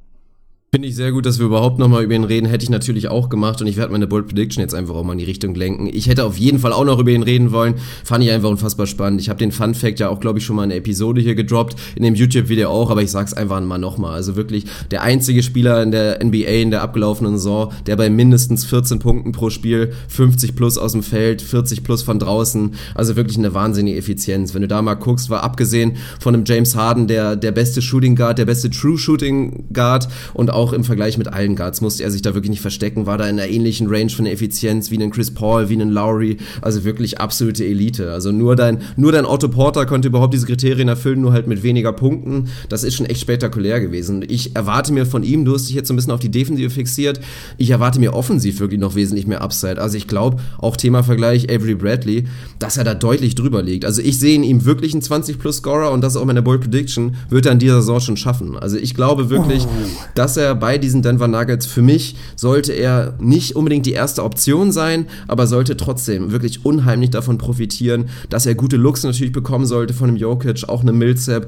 Finde ich sehr gut, dass wir überhaupt nochmal über ihn reden. Hätte ich natürlich auch gemacht und ich werde meine Bold Prediction jetzt einfach auch mal in die Richtung lenken. Ich hätte auf jeden Fall auch noch über ihn reden wollen. Fand ich einfach unfassbar spannend. Ich habe den Fun Fact ja auch, glaube ich, schon mal in der Episode hier gedroppt, in dem YouTube-Video auch, aber ich sag's einfach mal nochmal. Also wirklich der einzige Spieler in der NBA in der abgelaufenen Saison, der bei mindestens 14 Punkten pro Spiel, 50 plus aus dem Feld, 40 plus von draußen, also wirklich eine wahnsinnige Effizienz. Wenn du da mal guckst, war abgesehen von einem James Harden der, der beste Shooting Guard, der beste True Shooting Guard und auch auch im Vergleich mit allen Guards musste er sich da wirklich nicht verstecken, war da in einer ähnlichen Range von der Effizienz wie einen Chris Paul, wie einen Lowry, also wirklich absolute Elite. Also nur dein, nur dein Otto Porter konnte überhaupt diese Kriterien erfüllen, nur halt mit weniger Punkten. Das ist schon echt spektakulär gewesen. Ich erwarte mir von ihm, du hast dich jetzt so ein bisschen auf die Defensive fixiert, ich erwarte mir offensiv wirklich noch wesentlich mehr Upside. Also ich glaube, auch Thema Vergleich Avery Bradley, dass er da deutlich drüber liegt. Also ich sehe in ihm wirklich einen 20-Plus-Scorer und das ist auch meine Bold Prediction, wird er in dieser Saison schon schaffen. Also ich glaube wirklich, oh. dass er bei diesen Denver Nuggets, für mich sollte er nicht unbedingt die erste Option sein, aber sollte trotzdem wirklich unheimlich davon profitieren, dass er gute Looks natürlich bekommen sollte von dem Jokic, auch eine Millsap.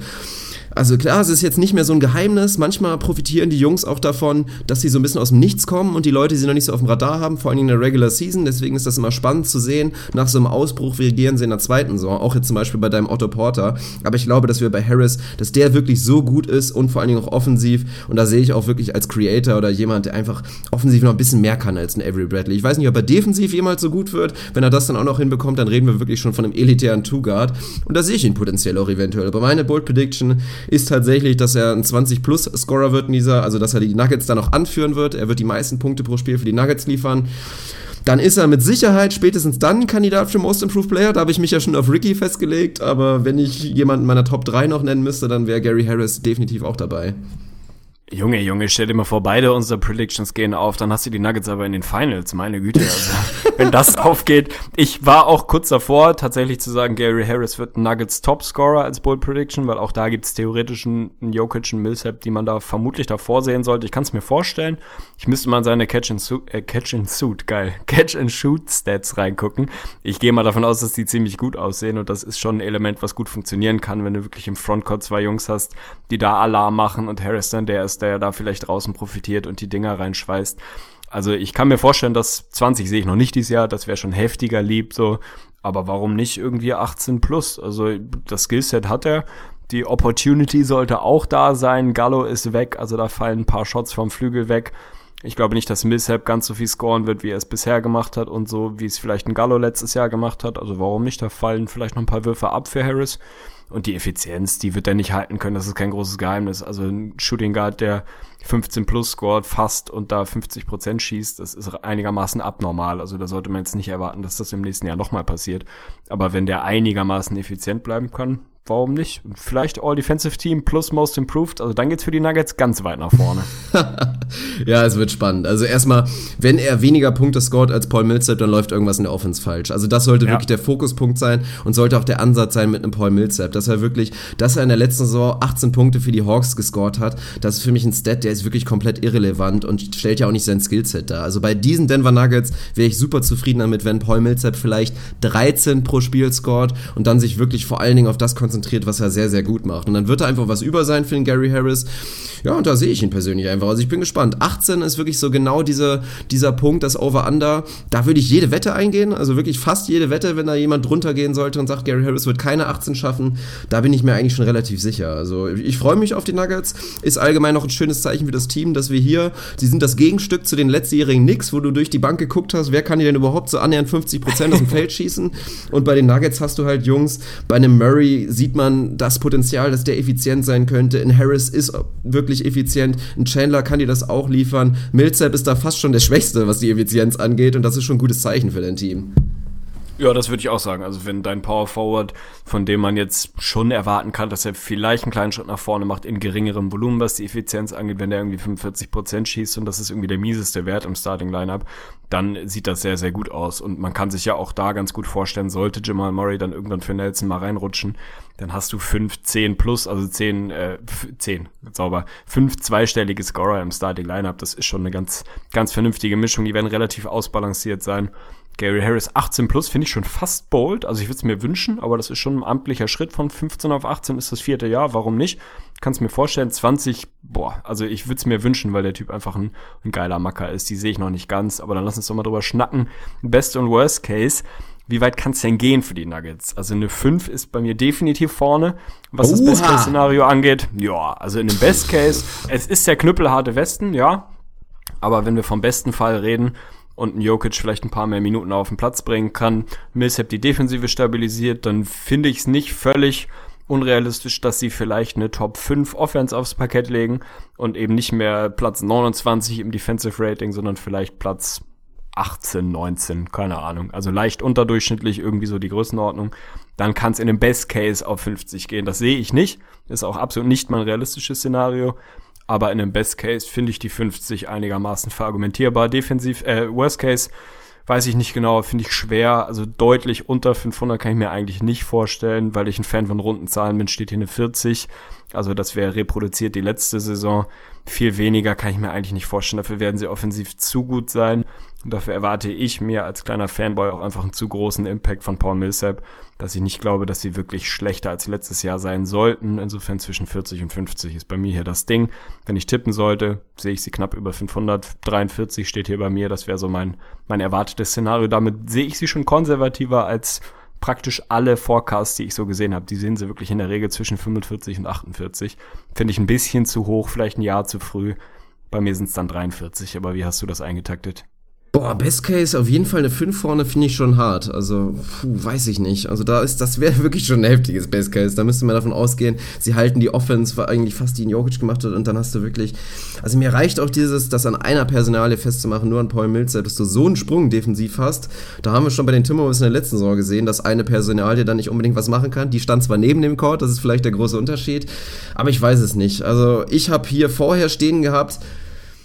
Also klar, es ist jetzt nicht mehr so ein Geheimnis. Manchmal profitieren die Jungs auch davon, dass sie so ein bisschen aus dem Nichts kommen und die Leute sie noch nicht so auf dem Radar haben, vor allem in der Regular Season. Deswegen ist das immer spannend zu sehen. Nach so einem Ausbruch reagieren sie in der zweiten Saison. Auch jetzt zum Beispiel bei deinem Otto Porter. Aber ich glaube, dass wir bei Harris, dass der wirklich so gut ist und vor allen Dingen auch offensiv. Und da sehe ich auch wirklich als Creator oder jemand, der einfach offensiv noch ein bisschen mehr kann als ein Avery Bradley. Ich weiß nicht, ob er defensiv jemals so gut wird. Wenn er das dann auch noch hinbekommt, dann reden wir wirklich schon von einem elitären Two-Guard. Und da sehe ich ihn potenziell auch eventuell. Aber meine Bold Prediction ist tatsächlich, dass er ein 20-Plus-Scorer wird in dieser, also dass er die Nuggets dann noch anführen wird. Er wird die meisten Punkte pro Spiel für die Nuggets liefern. Dann ist er mit Sicherheit spätestens dann ein Kandidat für Most Improved Player. Da habe ich mich ja schon auf Ricky festgelegt, aber wenn ich jemanden meiner Top 3 noch nennen müsste, dann wäre Gary Harris definitiv auch dabei. Junge, Junge, stell dir mal vor, beide unsere Predictions gehen auf, dann hast du die Nuggets aber in den Finals, meine Güte. Also, wenn das aufgeht. Ich war auch kurz davor, tatsächlich zu sagen, Gary Harris wird Nuggets Topscorer als Bold Prediction, weil auch da gibt es theoretisch einen Jokic, einen Millsap, die man da vermutlich davor sehen sollte. Ich kann es mir vorstellen. Ich müsste mal in seine Catch and, Suit, äh, Catch and Suit, geil, Catch and Shoot Stats reingucken. Ich gehe mal davon aus, dass die ziemlich gut aussehen und das ist schon ein Element, was gut funktionieren kann, wenn du wirklich im Frontcourt zwei Jungs hast, die da Alarm machen und Harris dann der ist, der da vielleicht draußen profitiert und die Dinger reinschweißt. Also ich kann mir vorstellen, dass 20 sehe ich noch nicht dieses Jahr, das wäre schon heftiger lieb, so. Aber warum nicht irgendwie 18 plus? Also das Skillset hat er. Die Opportunity sollte auch da sein. Gallo ist weg, also da fallen ein paar Shots vom Flügel weg. Ich glaube nicht, dass Millsap ganz so viel scoren wird, wie er es bisher gemacht hat und so, wie es vielleicht ein Gallo letztes Jahr gemacht hat. Also warum nicht? Da fallen vielleicht noch ein paar Würfe ab für Harris. Und die Effizienz, die wird er nicht halten können, das ist kein großes Geheimnis. Also ein Shooting Guard, der 15 plus scored fast und da 50 Prozent schießt, das ist einigermaßen abnormal. Also da sollte man jetzt nicht erwarten, dass das im nächsten Jahr nochmal passiert. Aber wenn der einigermaßen effizient bleiben kann, warum nicht? Vielleicht All-Defensive Team plus Most Improved. Also dann geht's für die Nuggets ganz weit nach vorne. ja, es wird spannend. Also erstmal, wenn er weniger Punkte scored als Paul Millsap, dann läuft irgendwas in der Offense falsch. Also das sollte ja. wirklich der Fokuspunkt sein und sollte auch der Ansatz sein mit einem Paul Millsap, dass er wirklich, dass er in der letzten Saison 18 Punkte für die Hawks gescored hat. Das ist für mich ein Stat, der ist wirklich komplett irrelevant und stellt ja auch nicht sein Skillset dar. Also bei diesen Denver Nuggets wäre ich super zufrieden damit, wenn Paul Millsap vielleicht 13 pro Spiel scored und dann sich wirklich vor allen Dingen auf das konzentriert konzentriert, was er sehr, sehr gut macht. Und dann wird da einfach was über sein für den Gary Harris. Ja, und da sehe ich ihn persönlich einfach. Also ich bin gespannt. 18 ist wirklich so genau diese, dieser Punkt, das Over-Under. Da würde ich jede Wette eingehen. Also wirklich fast jede Wette, wenn da jemand drunter gehen sollte und sagt, Gary Harris wird keine 18 schaffen. Da bin ich mir eigentlich schon relativ sicher. Also ich freue mich auf die Nuggets. Ist allgemein noch ein schönes Zeichen für das Team, dass wir hier, sie sind das Gegenstück zu den letztjährigen Knicks, wo du durch die Bank geguckt hast, wer kann dir denn überhaupt so annähernd 50% aus dem Feld schießen? Und bei den Nuggets hast du halt Jungs, bei einem Murray sieht man das Potenzial, dass der effizient sein könnte. In Harris ist wirklich effizient. Ein Chandler kann dir das auch liefern. Millsap ist da fast schon der Schwächste, was die Effizienz angeht. Und das ist schon ein gutes Zeichen für dein Team. Ja, das würde ich auch sagen. Also wenn dein Power Forward, von dem man jetzt schon erwarten kann, dass er vielleicht einen kleinen Schritt nach vorne macht in geringerem Volumen, was die Effizienz angeht, wenn der irgendwie 45 Prozent schießt und das ist irgendwie der mieseste Wert im Starting Lineup, dann sieht das sehr, sehr gut aus. Und man kann sich ja auch da ganz gut vorstellen, sollte Jamal Murray dann irgendwann für Nelson mal reinrutschen, dann hast du fünf, zehn plus, also zehn, äh, zehn, sauber, fünf zweistellige Scorer im Starting Lineup. Das ist schon eine ganz, ganz vernünftige Mischung. Die werden relativ ausbalanciert sein. Gary Harris 18 plus finde ich schon fast bold. Also ich würde es mir wünschen, aber das ist schon ein amtlicher Schritt von 15 auf 18 ist das vierte Jahr. Warum nicht? Kannst mir vorstellen, 20, boah, also ich würde es mir wünschen, weil der Typ einfach ein, ein geiler Macker ist. Die sehe ich noch nicht ganz, aber dann lass uns doch mal drüber schnacken. Best und Worst Case. Wie weit kann es denn gehen für die Nuggets? Also eine 5 ist bei mir definitiv vorne, was Oha. das Best-Case-Szenario angeht. Ja, also in dem Best Case, es ist der knüppelharte Westen, ja. Aber wenn wir vom besten Fall reden, und ein Jokic vielleicht ein paar mehr Minuten auf den Platz bringen kann, Millsap die Defensive stabilisiert, dann finde ich es nicht völlig unrealistisch, dass sie vielleicht eine Top 5 Offense aufs Parkett legen und eben nicht mehr Platz 29 im Defensive Rating, sondern vielleicht Platz 18, 19, keine Ahnung. Also leicht unterdurchschnittlich irgendwie so die Größenordnung. Dann kann es in dem Best Case auf 50 gehen. Das sehe ich nicht. Ist auch absolut nicht mein realistisches Szenario. Aber in dem Best Case finde ich die 50 einigermaßen verargumentierbar. Defensiv, äh, Worst Case weiß ich nicht genau, finde ich schwer. Also deutlich unter 500 kann ich mir eigentlich nicht vorstellen, weil ich ein Fan von runden Zahlen bin, steht hier eine 40. Also das wäre reproduziert die letzte Saison. Viel weniger kann ich mir eigentlich nicht vorstellen. Dafür werden sie offensiv zu gut sein. Und dafür erwarte ich mir als kleiner Fanboy auch einfach einen zu großen Impact von Paul Millsap, dass ich nicht glaube, dass sie wirklich schlechter als letztes Jahr sein sollten. Insofern zwischen 40 und 50 ist bei mir hier das Ding. Wenn ich tippen sollte, sehe ich sie knapp über 543 steht hier bei mir. Das wäre so mein, mein erwartetes Szenario. Damit sehe ich sie schon konservativer als praktisch alle Forecasts, die ich so gesehen habe, die sehen sie wirklich in der Regel zwischen 45 und 48. Finde ich ein bisschen zu hoch, vielleicht ein Jahr zu früh. Bei mir sind es dann 43, aber wie hast du das eingetaktet? Boah, Best Case auf jeden Fall eine 5 vorne finde ich schon hart. Also, puh, weiß ich nicht. Also da ist, das wäre wirklich schon ein heftiges Best Case. Da müsste man davon ausgehen, sie halten die Offense, eigentlich fast die in Jokic gemacht hat und dann hast du wirklich, also mir reicht auch dieses, das an einer Personalie festzumachen, nur an Paul Millsap, dass du so einen Sprung defensiv hast. Da haben wir schon bei den Timberwolves in der letzten Saison gesehen, dass eine Personalie dann nicht unbedingt was machen kann. Die stand zwar neben dem Court, das ist vielleicht der große Unterschied, aber ich weiß es nicht. Also ich habe hier vorher stehen gehabt,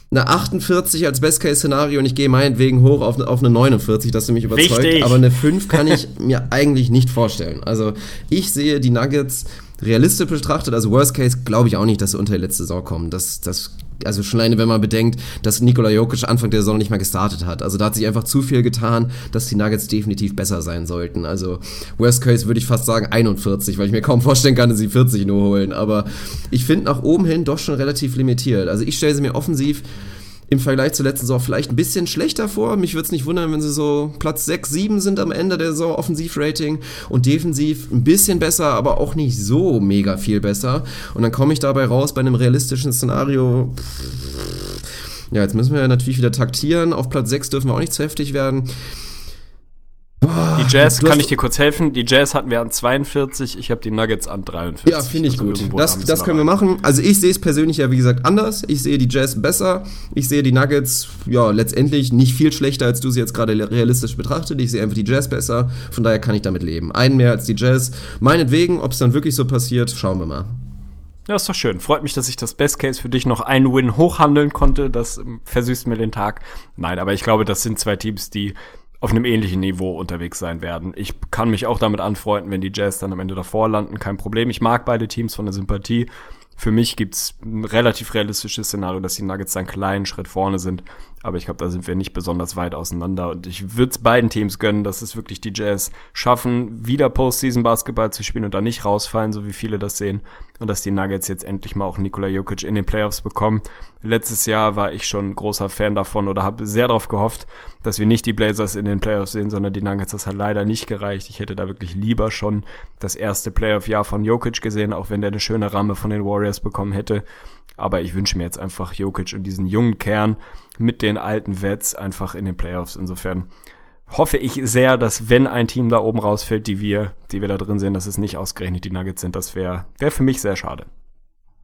eine 48 als Best-Case-Szenario und ich gehe meinetwegen hoch auf, auf eine 49, dass du mich überzeugt. Wichtig. Aber eine 5 kann ich mir eigentlich nicht vorstellen. Also ich sehe die Nuggets realistisch betrachtet, also Worst Case, glaube ich auch nicht, dass sie unter die letzte Saison kommen. Das, das also schon alleine, wenn man bedenkt, dass Nikola Jokic Anfang der Saison nicht mal gestartet hat. Also da hat sich einfach zu viel getan, dass die Nuggets definitiv besser sein sollten. Also Worst Case würde ich fast sagen 41, weil ich mir kaum vorstellen kann, dass sie 40 nur holen. Aber ich finde nach oben hin doch schon relativ limitiert. Also ich stelle sie mir offensiv im Vergleich zur letzten Saison vielleicht ein bisschen schlechter vor. Mich würde es nicht wundern, wenn sie so Platz 6, 7 sind am Ende der Saison Offensivrating und defensiv ein bisschen besser, aber auch nicht so mega viel besser. Und dann komme ich dabei raus bei einem realistischen Szenario. Ja, jetzt müssen wir natürlich wieder taktieren. Auf Platz 6 dürfen wir auch nicht zu heftig werden. Boah, die Jazz, kann ich dir kurz helfen? Die Jazz hatten wir an 42, ich habe die Nuggets an 43. Ja, finde ich also gut. Das, das können wir machen. Also ich sehe es persönlich ja, wie gesagt, anders. Ich sehe die Jazz besser. Ich sehe die Nuggets, ja, letztendlich nicht viel schlechter, als du sie jetzt gerade realistisch betrachtet. Ich sehe einfach die Jazz besser. Von daher kann ich damit leben. Einen mehr als die Jazz. Meinetwegen, ob es dann wirklich so passiert, schauen wir mal. Ja, ist doch schön. Freut mich, dass ich das Best Case für dich noch einen Win hochhandeln konnte. Das versüßt mir den Tag. Nein, aber ich glaube, das sind zwei Teams, die auf einem ähnlichen Niveau unterwegs sein werden. Ich kann mich auch damit anfreunden, wenn die Jazz dann am Ende davor landen, kein Problem. Ich mag beide Teams von der Sympathie. Für mich gibt's ein relativ realistisches Szenario, dass die Nuggets einen kleinen Schritt vorne sind. Aber ich glaube, da sind wir nicht besonders weit auseinander. Und ich würde es beiden Teams gönnen, dass es wirklich die Jazz schaffen, wieder Postseason Basketball zu spielen und da nicht rausfallen, so wie viele das sehen und dass die Nuggets jetzt endlich mal auch Nikola Jokic in den Playoffs bekommen. Letztes Jahr war ich schon großer Fan davon oder habe sehr darauf gehofft, dass wir nicht die Blazers in den Playoffs sehen, sondern die Nuggets. Das hat leider nicht gereicht. Ich hätte da wirklich lieber schon das erste Playoff-Jahr von Jokic gesehen, auch wenn der eine schöne Ramme von den Warriors bekommen hätte. Aber ich wünsche mir jetzt einfach Jokic und diesen jungen Kern mit den alten Vets einfach in den Playoffs. Insofern hoffe ich sehr, dass wenn ein Team da oben rausfällt, die wir, die wir da drin sehen, dass es nicht ausgerechnet die Nuggets sind. Das wäre wär für mich sehr schade.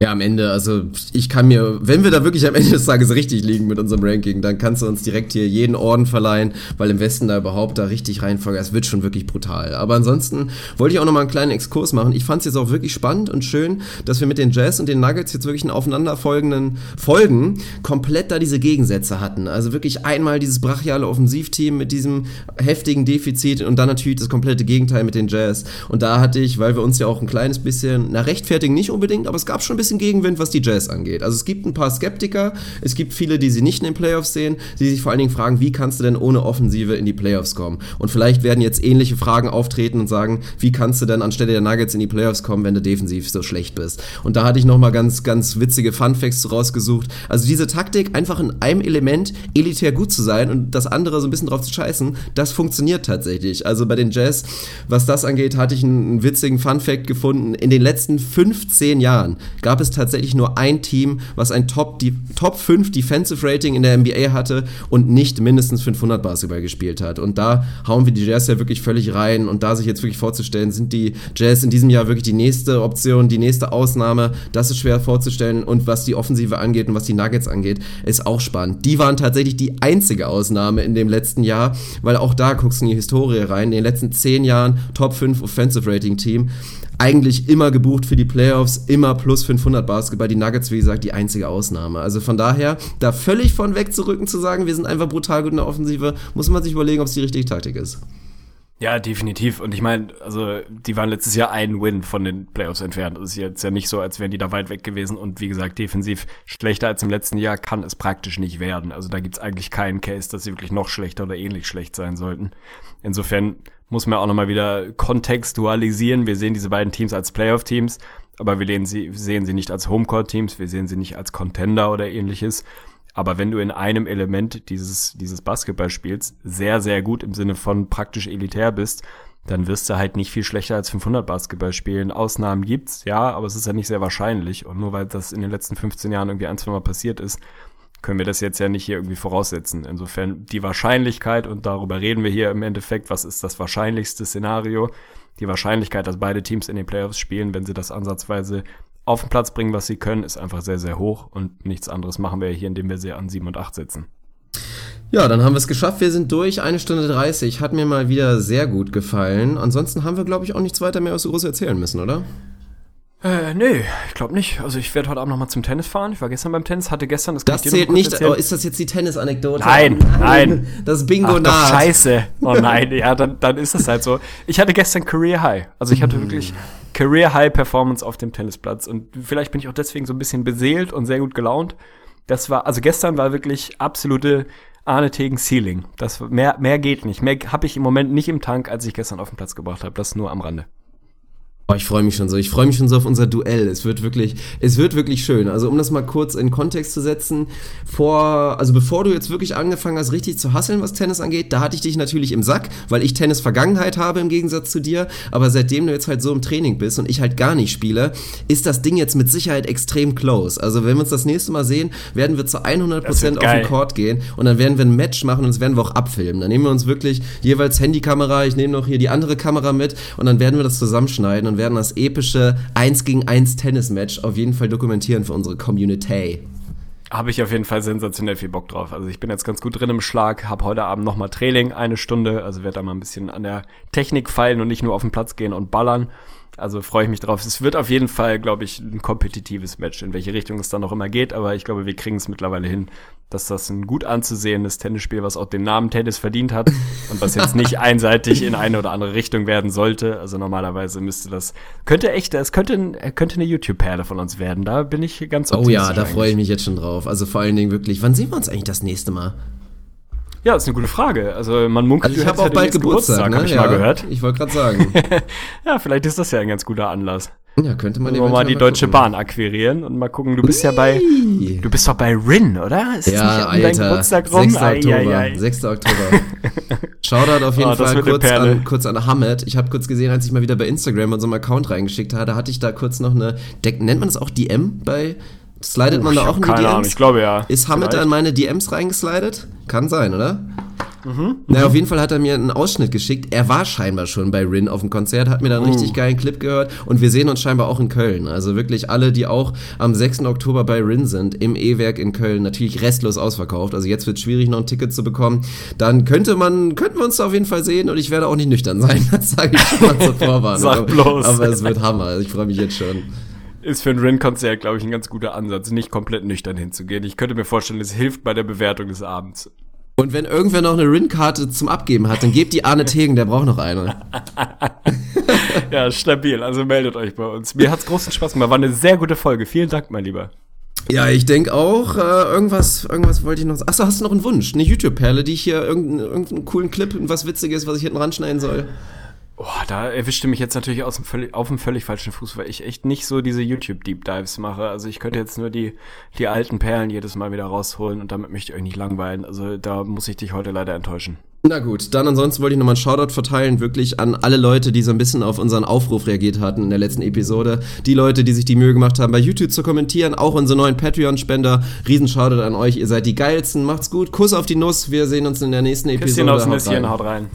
Ja, am Ende, also ich kann mir, wenn wir da wirklich am Ende des Tages richtig liegen mit unserem Ranking, dann kannst du uns direkt hier jeden Orden verleihen, weil im Westen da überhaupt da richtig reinfolgen, es wird schon wirklich brutal. Aber ansonsten wollte ich auch nochmal einen kleinen Exkurs machen. Ich fand es jetzt auch wirklich spannend und schön, dass wir mit den Jazz und den Nuggets jetzt wirklich in aufeinanderfolgenden Folgen komplett da diese Gegensätze hatten. Also wirklich einmal dieses brachiale Offensivteam mit diesem heftigen Defizit und dann natürlich das komplette Gegenteil mit den Jazz. Und da hatte ich, weil wir uns ja auch ein kleines bisschen, na rechtfertigen nicht unbedingt, aber es gab schon ein bisschen bisschen Gegenwind, was die Jazz angeht. Also es gibt ein paar Skeptiker, es gibt viele, die sie nicht in den Playoffs sehen, die sich vor allen Dingen fragen, wie kannst du denn ohne Offensive in die Playoffs kommen? Und vielleicht werden jetzt ähnliche Fragen auftreten und sagen, wie kannst du denn anstelle der Nuggets in die Playoffs kommen, wenn du defensiv so schlecht bist? Und da hatte ich nochmal ganz, ganz witzige Funfacts rausgesucht. Also diese Taktik, einfach in einem Element elitär gut zu sein und das andere so ein bisschen drauf zu scheißen, das funktioniert tatsächlich. Also bei den Jazz, was das angeht, hatte ich einen, einen witzigen Funfact gefunden. In den letzten 15 Jahren gab gab es tatsächlich nur ein Team, was ein Top, die, Top 5 Defensive Rating in der NBA hatte und nicht mindestens 500 Basketball gespielt hat. Und da hauen wir die Jazz ja wirklich völlig rein. Und da sich jetzt wirklich vorzustellen, sind die Jazz in diesem Jahr wirklich die nächste Option, die nächste Ausnahme. Das ist schwer vorzustellen. Und was die Offensive angeht und was die Nuggets angeht, ist auch spannend. Die waren tatsächlich die einzige Ausnahme in dem letzten Jahr, weil auch da guckst du in die Historie rein. In den letzten zehn Jahren Top 5 Offensive Rating Team eigentlich immer gebucht für die Playoffs, immer plus 500 Basketball. Die Nuggets, wie gesagt, die einzige Ausnahme. Also von daher, da völlig von wegzurücken zu sagen, wir sind einfach brutal gut in der Offensive, muss man sich überlegen, ob es die richtige Taktik ist. Ja, definitiv. Und ich meine, also die waren letztes Jahr ein Win von den Playoffs entfernt. Es ist jetzt ja nicht so, als wären die da weit weg gewesen. Und wie gesagt, defensiv schlechter als im letzten Jahr kann es praktisch nicht werden. Also da gibt's eigentlich keinen Case, dass sie wirklich noch schlechter oder ähnlich schlecht sein sollten. Insofern muss man auch nochmal wieder kontextualisieren. Wir sehen diese beiden Teams als Playoff-Teams, aber wir sehen sie, sehen sie nicht als Homecourt-Teams, wir sehen sie nicht als Contender oder ähnliches. Aber wenn du in einem Element dieses, dieses Basketballspiels sehr, sehr gut im Sinne von praktisch elitär bist, dann wirst du halt nicht viel schlechter als 500 Basketball spielen. Ausnahmen gibt's, ja, aber es ist ja nicht sehr wahrscheinlich. Und nur weil das in den letzten 15 Jahren irgendwie ein, zwei Mal passiert ist, können wir das jetzt ja nicht hier irgendwie voraussetzen. Insofern die Wahrscheinlichkeit, und darüber reden wir hier im Endeffekt, was ist das wahrscheinlichste Szenario? Die Wahrscheinlichkeit, dass beide Teams in den Playoffs spielen, wenn sie das ansatzweise auf den Platz bringen, was sie können, ist einfach sehr, sehr hoch und nichts anderes machen wir hier, indem wir sie an 7 und 8 setzen. Ja, dann haben wir es geschafft. Wir sind durch. Eine Stunde 30. Hat mir mal wieder sehr gut gefallen. Ansonsten haben wir, glaube ich, auch nichts weiter mehr aus so groß erzählen müssen, oder? Äh, nee, ich glaube nicht. Also ich werde heute Abend nochmal zum Tennis fahren. Ich war gestern beim Tennis, hatte gestern das Das zählt nicht. Oh, ist das jetzt die Tennis-Anekdote? Nein, nein. Das Bingo Ach, doch, scheiße. Oh nein, ja, dann, dann ist das halt so. Ich hatte gestern Career High. Also ich hatte wirklich Career High Performance auf dem Tennisplatz. Und vielleicht bin ich auch deswegen so ein bisschen beseelt und sehr gut gelaunt. Das war, also gestern war wirklich absolute Arne Tegen Ceiling. Das, mehr, mehr geht nicht. Mehr habe ich im Moment nicht im Tank, als ich gestern auf den Platz gebracht habe. Das nur am Rande. Oh, ich freue mich schon so. Ich freue mich schon so auf unser Duell. Es wird wirklich, es wird wirklich schön. Also um das mal kurz in Kontext zu setzen, vor, also bevor du jetzt wirklich angefangen hast, richtig zu hasseln, was Tennis angeht, da hatte ich dich natürlich im Sack, weil ich Tennis Vergangenheit habe im Gegensatz zu dir. Aber seitdem du jetzt halt so im Training bist und ich halt gar nicht spiele, ist das Ding jetzt mit Sicherheit extrem close. Also wenn wir uns das nächste Mal sehen, werden wir zu 100% auf den Court gehen und dann werden wir ein Match machen und das werden wir auch abfilmen. Dann nehmen wir uns wirklich jeweils Handykamera, ich nehme noch hier die andere Kamera mit und dann werden wir das zusammenschneiden und werden das epische 1 gegen 1 Tennis-Match auf jeden Fall dokumentieren für unsere Community. Habe ich auf jeden Fall sensationell viel Bock drauf. Also ich bin jetzt ganz gut drin im Schlag, habe heute Abend nochmal Training, eine Stunde, also werde da mal ein bisschen an der Technik feilen und nicht nur auf den Platz gehen und ballern. Also freue ich mich drauf. Es wird auf jeden Fall, glaube ich, ein kompetitives Match, in welche Richtung es dann noch immer geht. Aber ich glaube, wir kriegen es mittlerweile hin, dass das ein gut anzusehendes Tennisspiel, was auch den Namen Tennis verdient hat und was jetzt nicht einseitig in eine oder andere Richtung werden sollte. Also normalerweise müsste das, könnte echt, es könnte, könnte eine YouTube-Perle von uns werden. Da bin ich ganz Oh ja, da freue ich mich jetzt schon drauf. Also vor allen Dingen wirklich, wann sehen wir uns eigentlich das nächste Mal? Ja, das ist eine gute Frage. Also man munkelt, also ich habe auch bald Geburtstag, Geburtstag ne? habe ich ja, mal gehört. Ich wollte gerade sagen. ja, vielleicht ist das ja ein ganz guter Anlass. Ja, könnte man mal die mal Deutsche gucken. Bahn akquirieren und mal gucken. Du bist Ui. ja bei, du bist doch bei Rin, oder? Ist ja, Alter. Dein Geburtstag rum? 6. Oktober. Ai, ai, ai. 6. Oktober. Shoutout auf jeden oh, Fall kurz an, kurz an Hamid. Ich habe kurz gesehen, als ich mal wieder bei Instagram einen Account reingeschickt hatte, hatte ich da kurz noch eine, nennt man das auch DM bei Slidet man da auch in die keine DMs? Ahnung, ich glaube ja. Ist Hamid da in meine DMs reingeslidet? Kann sein, oder? Mhm. Na, auf jeden Fall hat er mir einen Ausschnitt geschickt. Er war scheinbar schon bei Rin auf dem Konzert, hat mir dann einen richtig geilen Clip gehört und wir sehen uns scheinbar auch in Köln. Also wirklich alle, die auch am 6. Oktober bei Rin sind, im E-Werk in Köln, natürlich restlos ausverkauft. Also jetzt wird es schwierig, noch ein Ticket zu bekommen. Dann könnte man, könnten wir uns da auf jeden Fall sehen und ich werde auch nicht nüchtern sein. Das sage ich schon mal zur Vorwarnung. Sag bloß. Aber es wird Hammer. Ich freue mich jetzt schon ist für ein Rin-Konzert, glaube ich, ein ganz guter Ansatz, nicht komplett nüchtern hinzugehen. Ich könnte mir vorstellen, es hilft bei der Bewertung des Abends. Und wenn irgendwer noch eine Rin-Karte zum Abgeben hat, dann gebt die Arne Tegen, der braucht noch eine. ja, stabil. Also meldet euch bei uns. Mir hat's großen Spaß gemacht. War eine sehr gute Folge. Vielen Dank, mein Lieber. Ja, ich denke auch, äh, irgendwas, irgendwas wollte ich noch sagen. Achso, hast du noch einen Wunsch? Eine YouTube-Perle, die ich hier irgendeinen, irgendeinen coolen Clip, was Witziges, was ich hinten ranschneiden soll? Oh, da erwischte mich jetzt natürlich aus dem völlig, auf dem völlig falschen Fuß, weil ich echt nicht so diese YouTube-Deep Dives mache. Also ich könnte jetzt nur die, die alten Perlen jedes Mal wieder rausholen und damit möchte ich euch nicht langweilen. Also da muss ich dich heute leider enttäuschen. Na gut, dann ansonsten wollte ich nochmal einen Shoutout verteilen, wirklich an alle Leute, die so ein bisschen auf unseren Aufruf reagiert hatten in der letzten Episode. Die Leute, die sich die Mühe gemacht haben, bei YouTube zu kommentieren, auch unsere neuen Patreon-Spender. Riesen Shoutout an euch, ihr seid die geilsten. Macht's gut, Kuss auf die Nuss. Wir sehen uns in der nächsten Episode. Küsschen aufs Nüsschen, haut rein.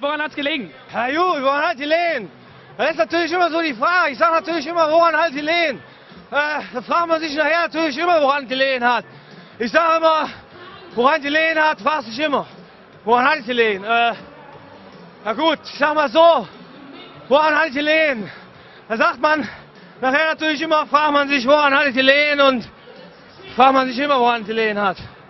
Woran hat's gelegen? Ja gut, woran hat die Lehen? Das ist natürlich immer so die Frage. Ich sage natürlich immer, woran hat die Lehen? Äh, da fragt man sich nachher natürlich immer, woran die Lehen hat. Ich sage immer, woran die Lehen hat, fragt sich immer. Woran hat die Lehen? Äh, na gut, ich sag mal so, woran hat die Lehen? Da sagt man, nachher natürlich immer, fragt man sich, woran hat die Lehen und fragt man sich immer, woran die Lehen hat.